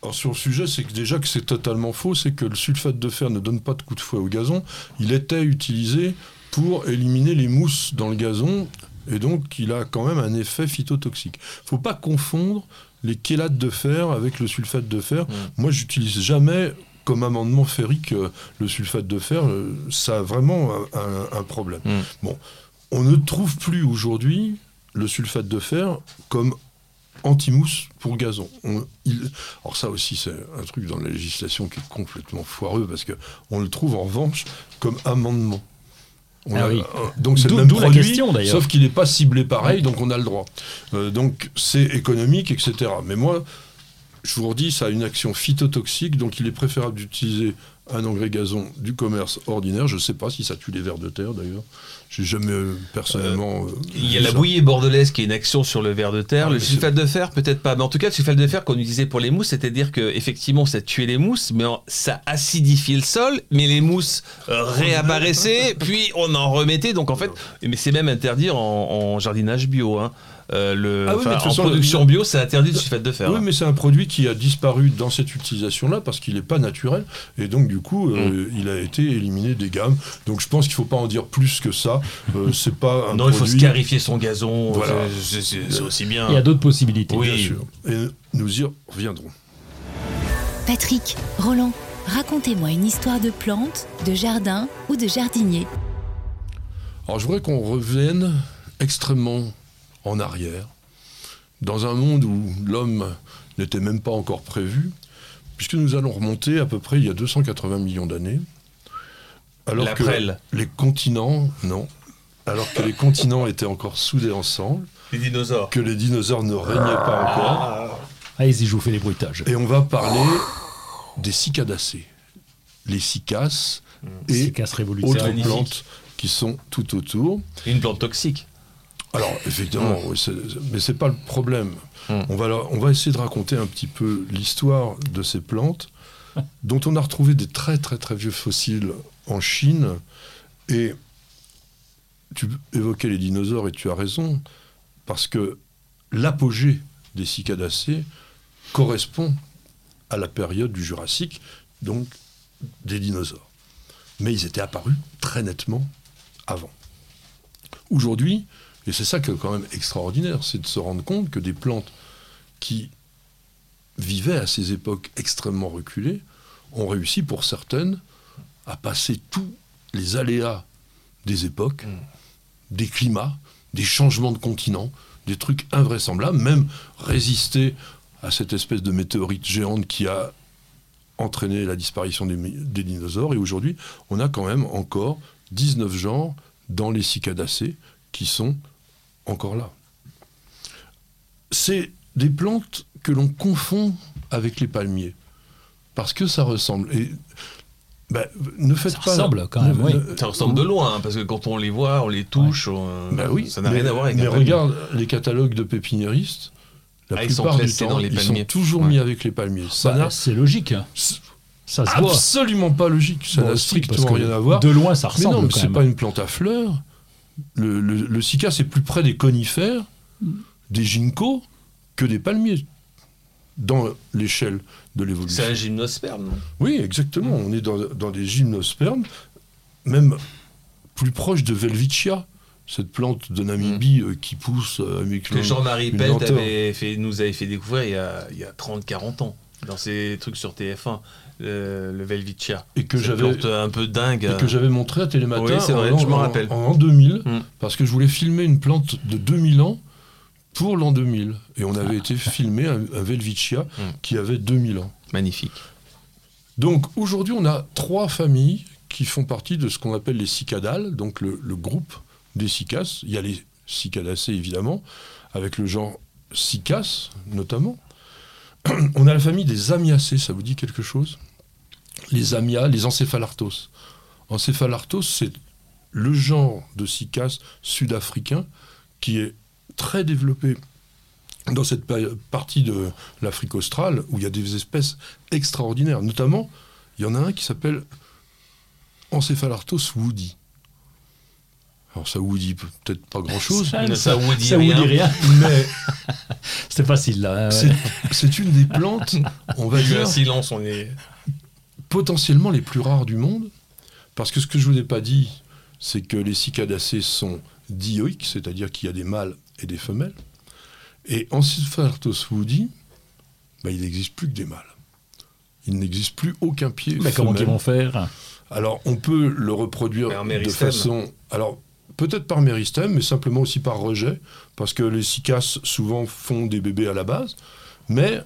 [SPEAKER 3] Alors sur le sujet, c'est déjà que c'est totalement faux, c'est que le sulfate de fer ne donne pas de coup de fouet au gazon. Il était utilisé pour éliminer les mousses dans le gazon, et donc il a quand même un effet phytotoxique. faut pas confondre les chélates de fer avec le sulfate de fer. Moi, j'utilise jamais comme amendement ferrique euh, le sulfate de fer. euh, ça a vraiment un, problème. Bon, on ne trouve plus aujourd'hui le sulfate de fer comme anti-mousse pour gazon. On- il- alors ça aussi, c'est un truc dans la législation qui est complètement foireux parce que on le trouve en revanche comme amendement. On
[SPEAKER 5] Ah
[SPEAKER 3] a-
[SPEAKER 5] oui.
[SPEAKER 3] euh, Donc c'est le
[SPEAKER 5] D'où-
[SPEAKER 3] même
[SPEAKER 5] la question, d'ailleurs.
[SPEAKER 3] sauf qu'il n'est pas ciblé pareil, donc on a le droit. Euh, donc c'est économique, etc. Mais moi, je vous redis, ça a une action phytotoxique, donc il est préférable d'utiliser un engrais gazon du commerce ordinaire. Je ne sais pas si ça tue les vers de terre d'ailleurs. J'ai jamais euh, personnellement. euh,
[SPEAKER 4] Il y a la
[SPEAKER 3] ça.
[SPEAKER 4] bouillie bordelaise qui est une action sur le ver de terre.
[SPEAKER 3] Ah,
[SPEAKER 4] le sulfate de fer, peut-être pas. Mais en tout cas, le sulfate de fer qu'on utilisait pour les mousses, c'est-à-dire que effectivement, ça tuait les mousses, mais ça acidifiait le sol, mais les mousses euh, réapparaissaient, puis on en remettait. Donc en fait, mais c'est même interdit en, en jardinage bio. hein. Euh, le,
[SPEAKER 3] Ah oui, mais
[SPEAKER 4] en
[SPEAKER 3] façon,
[SPEAKER 4] production
[SPEAKER 3] le-
[SPEAKER 4] bio, c'est interdit le sulfate de fer.
[SPEAKER 3] Oui,
[SPEAKER 4] hein.
[SPEAKER 3] mais c'est un produit qui a disparu dans cette utilisation-là parce qu'il n'est pas naturel. Et donc, du coup,
[SPEAKER 4] Mm.
[SPEAKER 3] euh, il a été éliminé des gammes. Donc, je pense qu'il ne faut pas en dire plus que ça. Euh, c'est pas un
[SPEAKER 4] Non, il faut scarifier son gazon.
[SPEAKER 3] Voilà.
[SPEAKER 4] c'est- c'est c'est aussi bien.
[SPEAKER 5] Il y a d'autres possibilités.
[SPEAKER 4] Oui.
[SPEAKER 3] Bien sûr. Et nous y reviendrons.
[SPEAKER 2] Patrick, Roland, racontez-moi une histoire de plante, de jardin ou de jardinier.
[SPEAKER 3] Alors, je voudrais qu'on revienne extrêmement en arrière, dans un monde où l'homme n'était même pas encore prévu, puisque nous allons remonter à peu près il y a 280 millions d'années. Alors
[SPEAKER 4] La
[SPEAKER 3] que
[SPEAKER 4] prêle.
[SPEAKER 3] les continents, non, alors que les continents étaient encore soudés ensemble,
[SPEAKER 4] Les dinosaures.
[SPEAKER 3] que les dinosaures ne régnaient pas encore,
[SPEAKER 5] Allez-y, je vous fais les bruitages.
[SPEAKER 3] et on va parler des cicadacées, les cicaces et
[SPEAKER 5] casse révolution.
[SPEAKER 3] autres plantes qui sont tout autour.
[SPEAKER 4] Une plante toxique.
[SPEAKER 3] Alors, effectivement, oui, c'est- mais c'est pas le problème.
[SPEAKER 4] Hmm.
[SPEAKER 3] On, va, on va essayer de raconter un petit peu l'histoire de ces plantes, dont on a retrouvé des très très très vieux fossiles en Chine. Et tu évoquais les dinosaures et tu as raison, parce que l'apogée des cicadacées correspond à la période du Jurassique, donc des dinosaures. Mais ils étaient apparus très nettement avant. Aujourd'hui, et c'est ça qui est quand même extraordinaire, c'est de se rendre compte que des plantes qui vivaient à ces époques extrêmement reculées ont réussi pour certaines à passer tous les aléas des époques, des climats, des changements de continent, des trucs invraisemblables, même résister à cette espèce de météorite géante qui a entraîné la disparition des dinosaures. Et aujourd'hui, on a quand même encore 19 genres dans les cicadacées qui sont encore là. C'est des plantes que l'on confond avec les palmiers. Parce que ça ressemble. Et ben, ne faites
[SPEAKER 5] Ça
[SPEAKER 3] pas.
[SPEAKER 5] ressemble quand même,
[SPEAKER 3] ne-
[SPEAKER 5] oui.
[SPEAKER 3] ne-
[SPEAKER 4] Ça ressemble de loin, hein, parce que quand on les voit, on les touche, on-
[SPEAKER 3] Ben oui,
[SPEAKER 4] ça n'a
[SPEAKER 3] mais-
[SPEAKER 4] rien à voir avec
[SPEAKER 3] Mais
[SPEAKER 4] palmier.
[SPEAKER 3] regarde les catalogues de pépiniéristes. La
[SPEAKER 4] Ah, ils sont
[SPEAKER 3] plupart du temps,
[SPEAKER 4] dans les
[SPEAKER 3] ils sont toujours
[SPEAKER 4] Ouais.
[SPEAKER 3] mis avec les palmiers. Ça
[SPEAKER 5] Bah,
[SPEAKER 3] n'a
[SPEAKER 5] c'est logique. hein. Ça se voit.
[SPEAKER 3] absolument pas logique. Ça n'a strictement rien à voir.
[SPEAKER 5] De loin, ça
[SPEAKER 3] Mais
[SPEAKER 5] ressemble
[SPEAKER 3] non, mais c'est pas une plante à fleurs. Le, le, le cycas c'est plus près des conifères, des ginkgos, que des palmiers dans l'échelle de l'évolution.
[SPEAKER 4] C'est un gymnosperme, non?
[SPEAKER 3] Oui, exactement. On est dans, dans des gymnospermes, même plus proche de Velvicia, cette plante de Namibie euh, qui pousse euh, avec
[SPEAKER 4] Que
[SPEAKER 3] le-
[SPEAKER 4] Jean-Marie Pelt
[SPEAKER 3] lenteur.
[SPEAKER 4] avait fait, nous avait fait découvrir il y a, il y a 30-40 ans, dans ses trucs sur TF1, le, le Velvicia.
[SPEAKER 3] et que j'avais
[SPEAKER 4] un peu dingue.
[SPEAKER 3] et que j'avais montré à Télématin
[SPEAKER 4] Oui, c'est vrai,
[SPEAKER 3] en,
[SPEAKER 4] je m'en
[SPEAKER 3] en-
[SPEAKER 4] rappelle.
[SPEAKER 3] en l'an 2000,
[SPEAKER 4] Mm.
[SPEAKER 3] parce que je voulais filmer une plante de 2000 ans pour l'an 2000. Et on avait été filmer un, un Velvicia
[SPEAKER 4] Mm.
[SPEAKER 3] qui avait 2000 ans.
[SPEAKER 4] Magnifique.
[SPEAKER 3] Donc aujourd'hui, on a trois familles qui font partie de ce qu'on appelle les cicadales, donc le, le groupe des cicas. Il y a les cicadacées, évidemment, avec le genre cicas, notamment. On a la famille des amiacées, ça vous dit quelque chose? Les amias, les encéphalartos. Encéphalartos, c'est le genre de cicas sud-africain qui est très développé dans cette pa- partie de l'Afrique australe où il y a des espèces extraordinaires. Notamment, il y en a un qui s'appelle Encéphalartos woody. Alors ça vous dit peut-être pas grand-chose,
[SPEAKER 5] Ça,
[SPEAKER 4] Ça
[SPEAKER 5] ça,
[SPEAKER 4] vous dit
[SPEAKER 5] ça vous
[SPEAKER 4] rien.
[SPEAKER 5] dit rien.
[SPEAKER 3] mais
[SPEAKER 5] C'est facile là. ouais,
[SPEAKER 3] c'est-
[SPEAKER 5] ouais.
[SPEAKER 3] c'est une des plantes, on va
[SPEAKER 4] Il y a un
[SPEAKER 3] dire,
[SPEAKER 4] silence, on est.
[SPEAKER 3] potentiellement les plus rares du monde. Parce que ce que je vous ai pas dit, c'est que les cicadacées sont dioïques, c'est-à-dire qu'il y a des mâles et des femelles. Et Encéphalartos woody, bah, il n'existe plus que des mâles. Il n'existe plus aucun pied
[SPEAKER 5] Mais comment ils vont faire?
[SPEAKER 3] Alors, on peut le reproduire de façon. Alors, peut-être par méristème, mais simplement aussi par rejet, parce que les cicas souvent font des bébés à la base, mais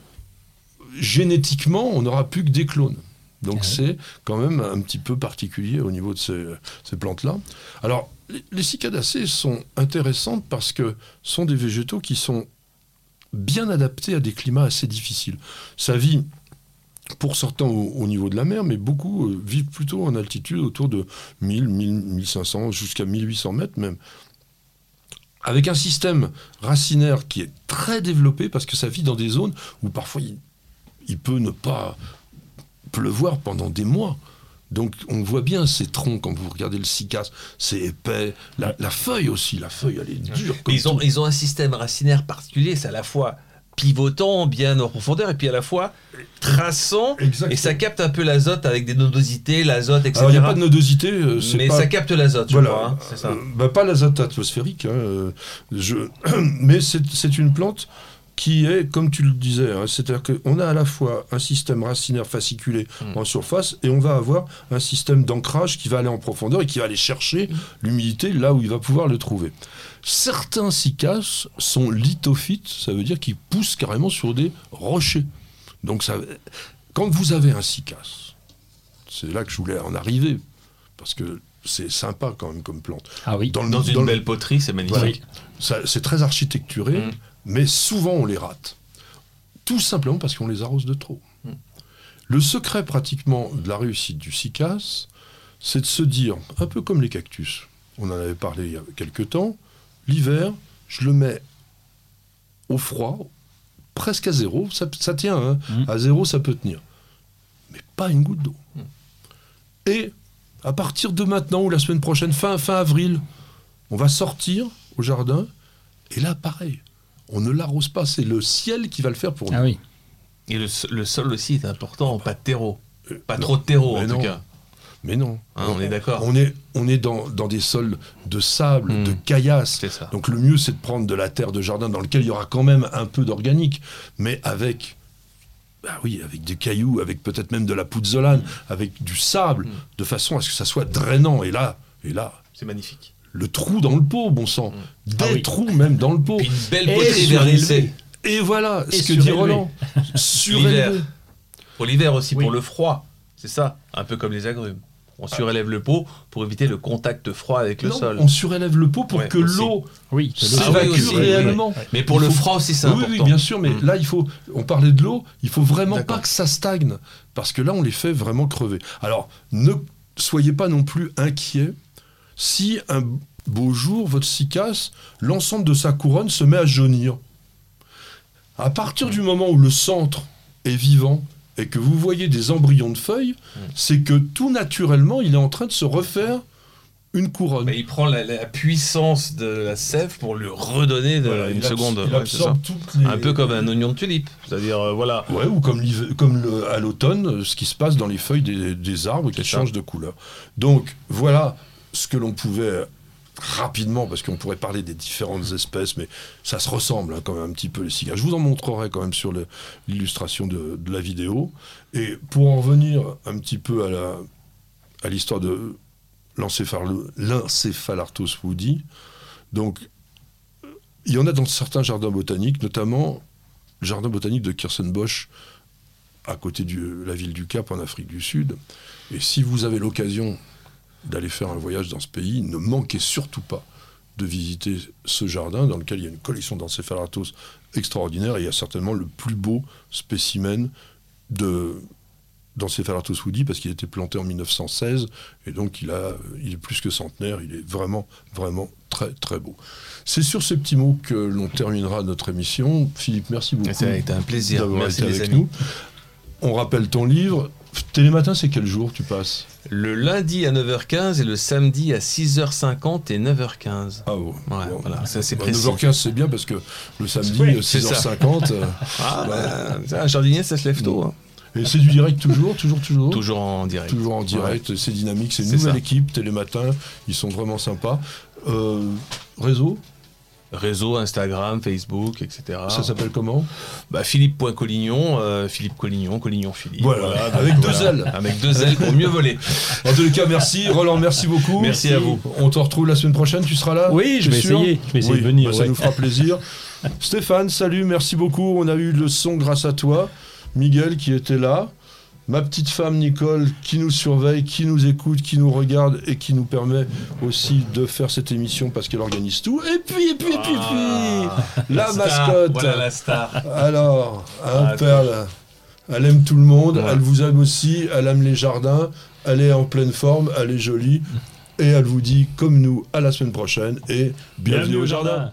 [SPEAKER 3] génétiquement, on n'aura plus que des clones. Donc,
[SPEAKER 5] Ah oui.
[SPEAKER 3] c'est quand même un petit peu particulier au niveau de ces, ces plantes-là. Alors, les, les cicadacées sont intéressantes parce que ce sont des végétaux qui sont bien adaptés à des climats assez difficiles. Ça vit pour certains au, au niveau de la mer, mais beaucoup euh, vivent plutôt en altitude autour de 1000, 1000, 1500, jusqu'à 1800 mètres même. Avec un système racinaire qui est très développé parce que ça vit dans des zones où parfois il, il peut ne pas pleuvoir pendant des mois. Donc on voit bien ces troncs quand vous regardez le cycas, c'est épais. La, la feuille aussi, la feuille elle est dure. Comme
[SPEAKER 4] Ils ont,
[SPEAKER 3] tout.
[SPEAKER 4] ils ont un système racinaire particulier, c'est à la fois pivotant, bien en profondeur, et puis à la fois traçant,
[SPEAKER 3] Exactement.
[SPEAKER 4] et ça capte un peu l'azote avec des nodosités, l'azote, etc.
[SPEAKER 3] Alors il n'y a pas de nodosité, euh,
[SPEAKER 4] Mais
[SPEAKER 3] pas-
[SPEAKER 4] ça capte l'azote,
[SPEAKER 3] Voilà.
[SPEAKER 4] crois. hein, c'est ça.
[SPEAKER 3] Euh, bah, pas l'azote atmosphérique, hein, euh, je... mais c'est c'est une plante qui est, comme tu le disais, hein, c'est-à-dire qu'on a à la fois un système racinaire fasciculé
[SPEAKER 4] Mm.
[SPEAKER 3] en surface et on va avoir un système d'ancrage qui va aller en profondeur et qui va aller chercher l'humidité là où il va pouvoir le trouver. Certains cicas sont lithophytes, ça veut dire qu'ils poussent carrément sur des rochers. Donc ça, quand vous avez un cicas, c'est là que je voulais en arriver, parce que c'est sympa quand même comme plante.
[SPEAKER 5] Ah oui.
[SPEAKER 3] Dans, le-
[SPEAKER 4] Dans
[SPEAKER 3] dans
[SPEAKER 4] une
[SPEAKER 3] le-
[SPEAKER 4] belle poterie, c'est magnifique.
[SPEAKER 3] c'est très architecturé,
[SPEAKER 4] Mm.
[SPEAKER 3] mais souvent on les rate. Tout simplement parce qu'on les arrose de trop.
[SPEAKER 4] Mm.
[SPEAKER 3] Le secret pratiquement de la réussite du cycas, c'est de se dire, un peu comme les cactus, on en avait parlé il y a quelques temps, l'hiver, je le mets au froid, presque à zéro, ça, ça tient, hein.
[SPEAKER 5] Mm.
[SPEAKER 3] à zéro ça peut tenir. Mais pas une goutte d'eau. Et à partir de maintenant ou la semaine prochaine, fin, fin avril, on va sortir au jardin, et là pareil, on ne l'arrose pas, c'est le ciel qui va le faire pour nous.
[SPEAKER 5] Ah oui.
[SPEAKER 4] Et le, so- le sol aussi est important, pas de terreau.
[SPEAKER 3] Euh,
[SPEAKER 4] Pas
[SPEAKER 3] non.
[SPEAKER 4] trop de terreau en tout cas.
[SPEAKER 3] Mais non.
[SPEAKER 4] Hein, on est d'accord.
[SPEAKER 3] On est, on est dans, dans des sols de sable,
[SPEAKER 4] Mm.
[SPEAKER 3] de caillasse.
[SPEAKER 4] C'est ça.
[SPEAKER 3] Donc le mieux, c'est de prendre de la terre de jardin dans lequel il y aura quand même un peu d'organique, mais avec, bah oui, avec des cailloux, avec peut-être même de la pouzzolane, avec du sable,
[SPEAKER 4] Mm.
[SPEAKER 3] de façon à ce que ça soit drainant. Et là, et là,
[SPEAKER 4] C'est magnifique.
[SPEAKER 3] le trou dans le pot, bon sang, des
[SPEAKER 5] Ah oui.
[SPEAKER 3] trous même dans le pot.
[SPEAKER 4] Puis une belle
[SPEAKER 5] surélevé.
[SPEAKER 4] vernissée.
[SPEAKER 3] Et voilà,
[SPEAKER 5] Et
[SPEAKER 3] ce que dit. Roland. Surélevé.
[SPEAKER 4] L'hiver. Pour l'hiver aussi,
[SPEAKER 5] Oui.
[SPEAKER 4] pour le froid. C'est ça, un peu comme les agrumes. On surélève le pot pour éviter le contact froid avec le
[SPEAKER 3] Non,
[SPEAKER 4] sol.
[SPEAKER 3] on surélève le pot pour
[SPEAKER 4] Ouais,
[SPEAKER 3] que l'eau
[SPEAKER 5] Oui,
[SPEAKER 4] Ah oui,
[SPEAKER 3] s'évacue
[SPEAKER 4] aussi,
[SPEAKER 3] réellement.
[SPEAKER 4] Mais pour
[SPEAKER 3] Il
[SPEAKER 4] le
[SPEAKER 3] faut-
[SPEAKER 4] froid aussi, c'est
[SPEAKER 3] oui,
[SPEAKER 4] important.
[SPEAKER 3] oui, bien sûr, mais
[SPEAKER 4] Mm.
[SPEAKER 3] là, il faut. On parlait de l'eau, il faut vraiment pas que ça stagne, parce que là, on les fait vraiment crever. Alors, ne soyez pas non plus inquiets si un beau jour, votre cicasse, l'ensemble de sa couronne se met à jaunir. À partir du moment où le centre est vivant et que vous voyez des embryons de feuilles,
[SPEAKER 4] Mm.
[SPEAKER 3] c'est que tout naturellement, il est en train de se refaire une couronne.
[SPEAKER 4] Mais il prend la, la puissance de la sève pour lui redonner de,
[SPEAKER 3] Voilà,
[SPEAKER 4] une seconde.
[SPEAKER 3] il
[SPEAKER 4] Ouais, ça.
[SPEAKER 3] les-
[SPEAKER 4] Un peu comme un oignon de tulipe. C'est-à-dire, euh, voilà.
[SPEAKER 3] Ouais, ou comme, comme le- à l'automne, euh, ce qui se passe dans les feuilles des, des arbres qui
[SPEAKER 4] ça.
[SPEAKER 3] changent de couleur. Donc voilà ce que l'on pouvait rapidement, parce qu'on pourrait parler des différentes espèces, mais ça se ressemble hein, quand même un petit peu les cigares. Je vous en montrerai quand même sur l'illustration de, la vidéo. Et pour en revenir un petit peu à l'histoire de l'encéphalartos woody, donc il y en a dans certains jardins botaniques, notamment le jardin botanique de Kirsenbosch, à côté de la ville du Cap en Afrique du Sud. Et si vous avez l'occasion d'aller faire un voyage dans ce pays, ne manquez surtout pas de visiter ce jardin dans lequel il y a une collection d'encéphalatos extraordinaire et il y a certainement le plus beau spécimen de d'Encephalatos woody parce qu'il a été planté en 1916 et donc il, a, il est plus que centenaire, il est vraiment, vraiment très, très beau. C'est sur ces petits mots que l'on terminera notre émission. Philippe, merci beaucoup
[SPEAKER 4] Ça a été un plaisir.
[SPEAKER 3] d'avoir été avec
[SPEAKER 4] amis.
[SPEAKER 3] nous. On rappelle ton livre. Télématin, c'est quel jour tu passes
[SPEAKER 4] Le lundi à 9h15 et le samedi à 6h50 et 9h15.
[SPEAKER 3] Ah.
[SPEAKER 4] Ouais, voilà, c'est assez
[SPEAKER 3] Bah,
[SPEAKER 4] précis.
[SPEAKER 3] 9h15, c'est bien parce que le samedi,
[SPEAKER 5] Oui,
[SPEAKER 3] euh,
[SPEAKER 4] c'est ça.
[SPEAKER 3] 6h50. euh,
[SPEAKER 4] Ah, bah, ça, un jardinier, ça se lève tôt. hein.
[SPEAKER 3] et c'est du direct toujours, toujours, toujours
[SPEAKER 4] Toujours en direct.
[SPEAKER 3] Toujours en direct, c'est dynamique, c'est une
[SPEAKER 4] C'est
[SPEAKER 3] nouvelle
[SPEAKER 4] ça.
[SPEAKER 3] équipe, Télématin, ils sont vraiment sympas. Euh, réseau,
[SPEAKER 4] Réseau, Instagram, Facebook, etc.
[SPEAKER 3] ça s'appelle comment?
[SPEAKER 4] Bah, Philippe.collignon, euh, Philippe Collignon, Collignon Philippe.
[SPEAKER 3] Voilà,
[SPEAKER 4] donc
[SPEAKER 3] avec deux ailes.
[SPEAKER 4] Avec deux ailes pour mieux voler.
[SPEAKER 3] En tous les cas, merci. Roland, merci beaucoup.
[SPEAKER 4] Merci à vous.
[SPEAKER 3] On te retrouve la semaine prochaine, tu seras là?
[SPEAKER 5] Oui, je vais essayer. Je vais essayer
[SPEAKER 3] Oui,
[SPEAKER 5] de venir.
[SPEAKER 3] bah, ça nous fera plaisir. Stéphane, salut, merci beaucoup. On a eu le son grâce à toi. Miguel qui était là. Ma petite femme Nicole qui nous surveille, qui nous écoute, qui nous regarde et qui nous permet aussi de faire cette émission parce qu'elle organise tout. Et puis, et puis, et puis, et puis, la
[SPEAKER 4] star,
[SPEAKER 3] mascotte.
[SPEAKER 4] Voilà la star.
[SPEAKER 3] Alors, hein,
[SPEAKER 4] Ah,
[SPEAKER 3] Perle, elle aime tout le monde,
[SPEAKER 4] Ouais.
[SPEAKER 3] elle vous aime aussi, elle aime les jardins, elle est en pleine forme, elle est jolie, et elle vous dit, comme nous, à la semaine prochaine, et bienvenue, au jardin.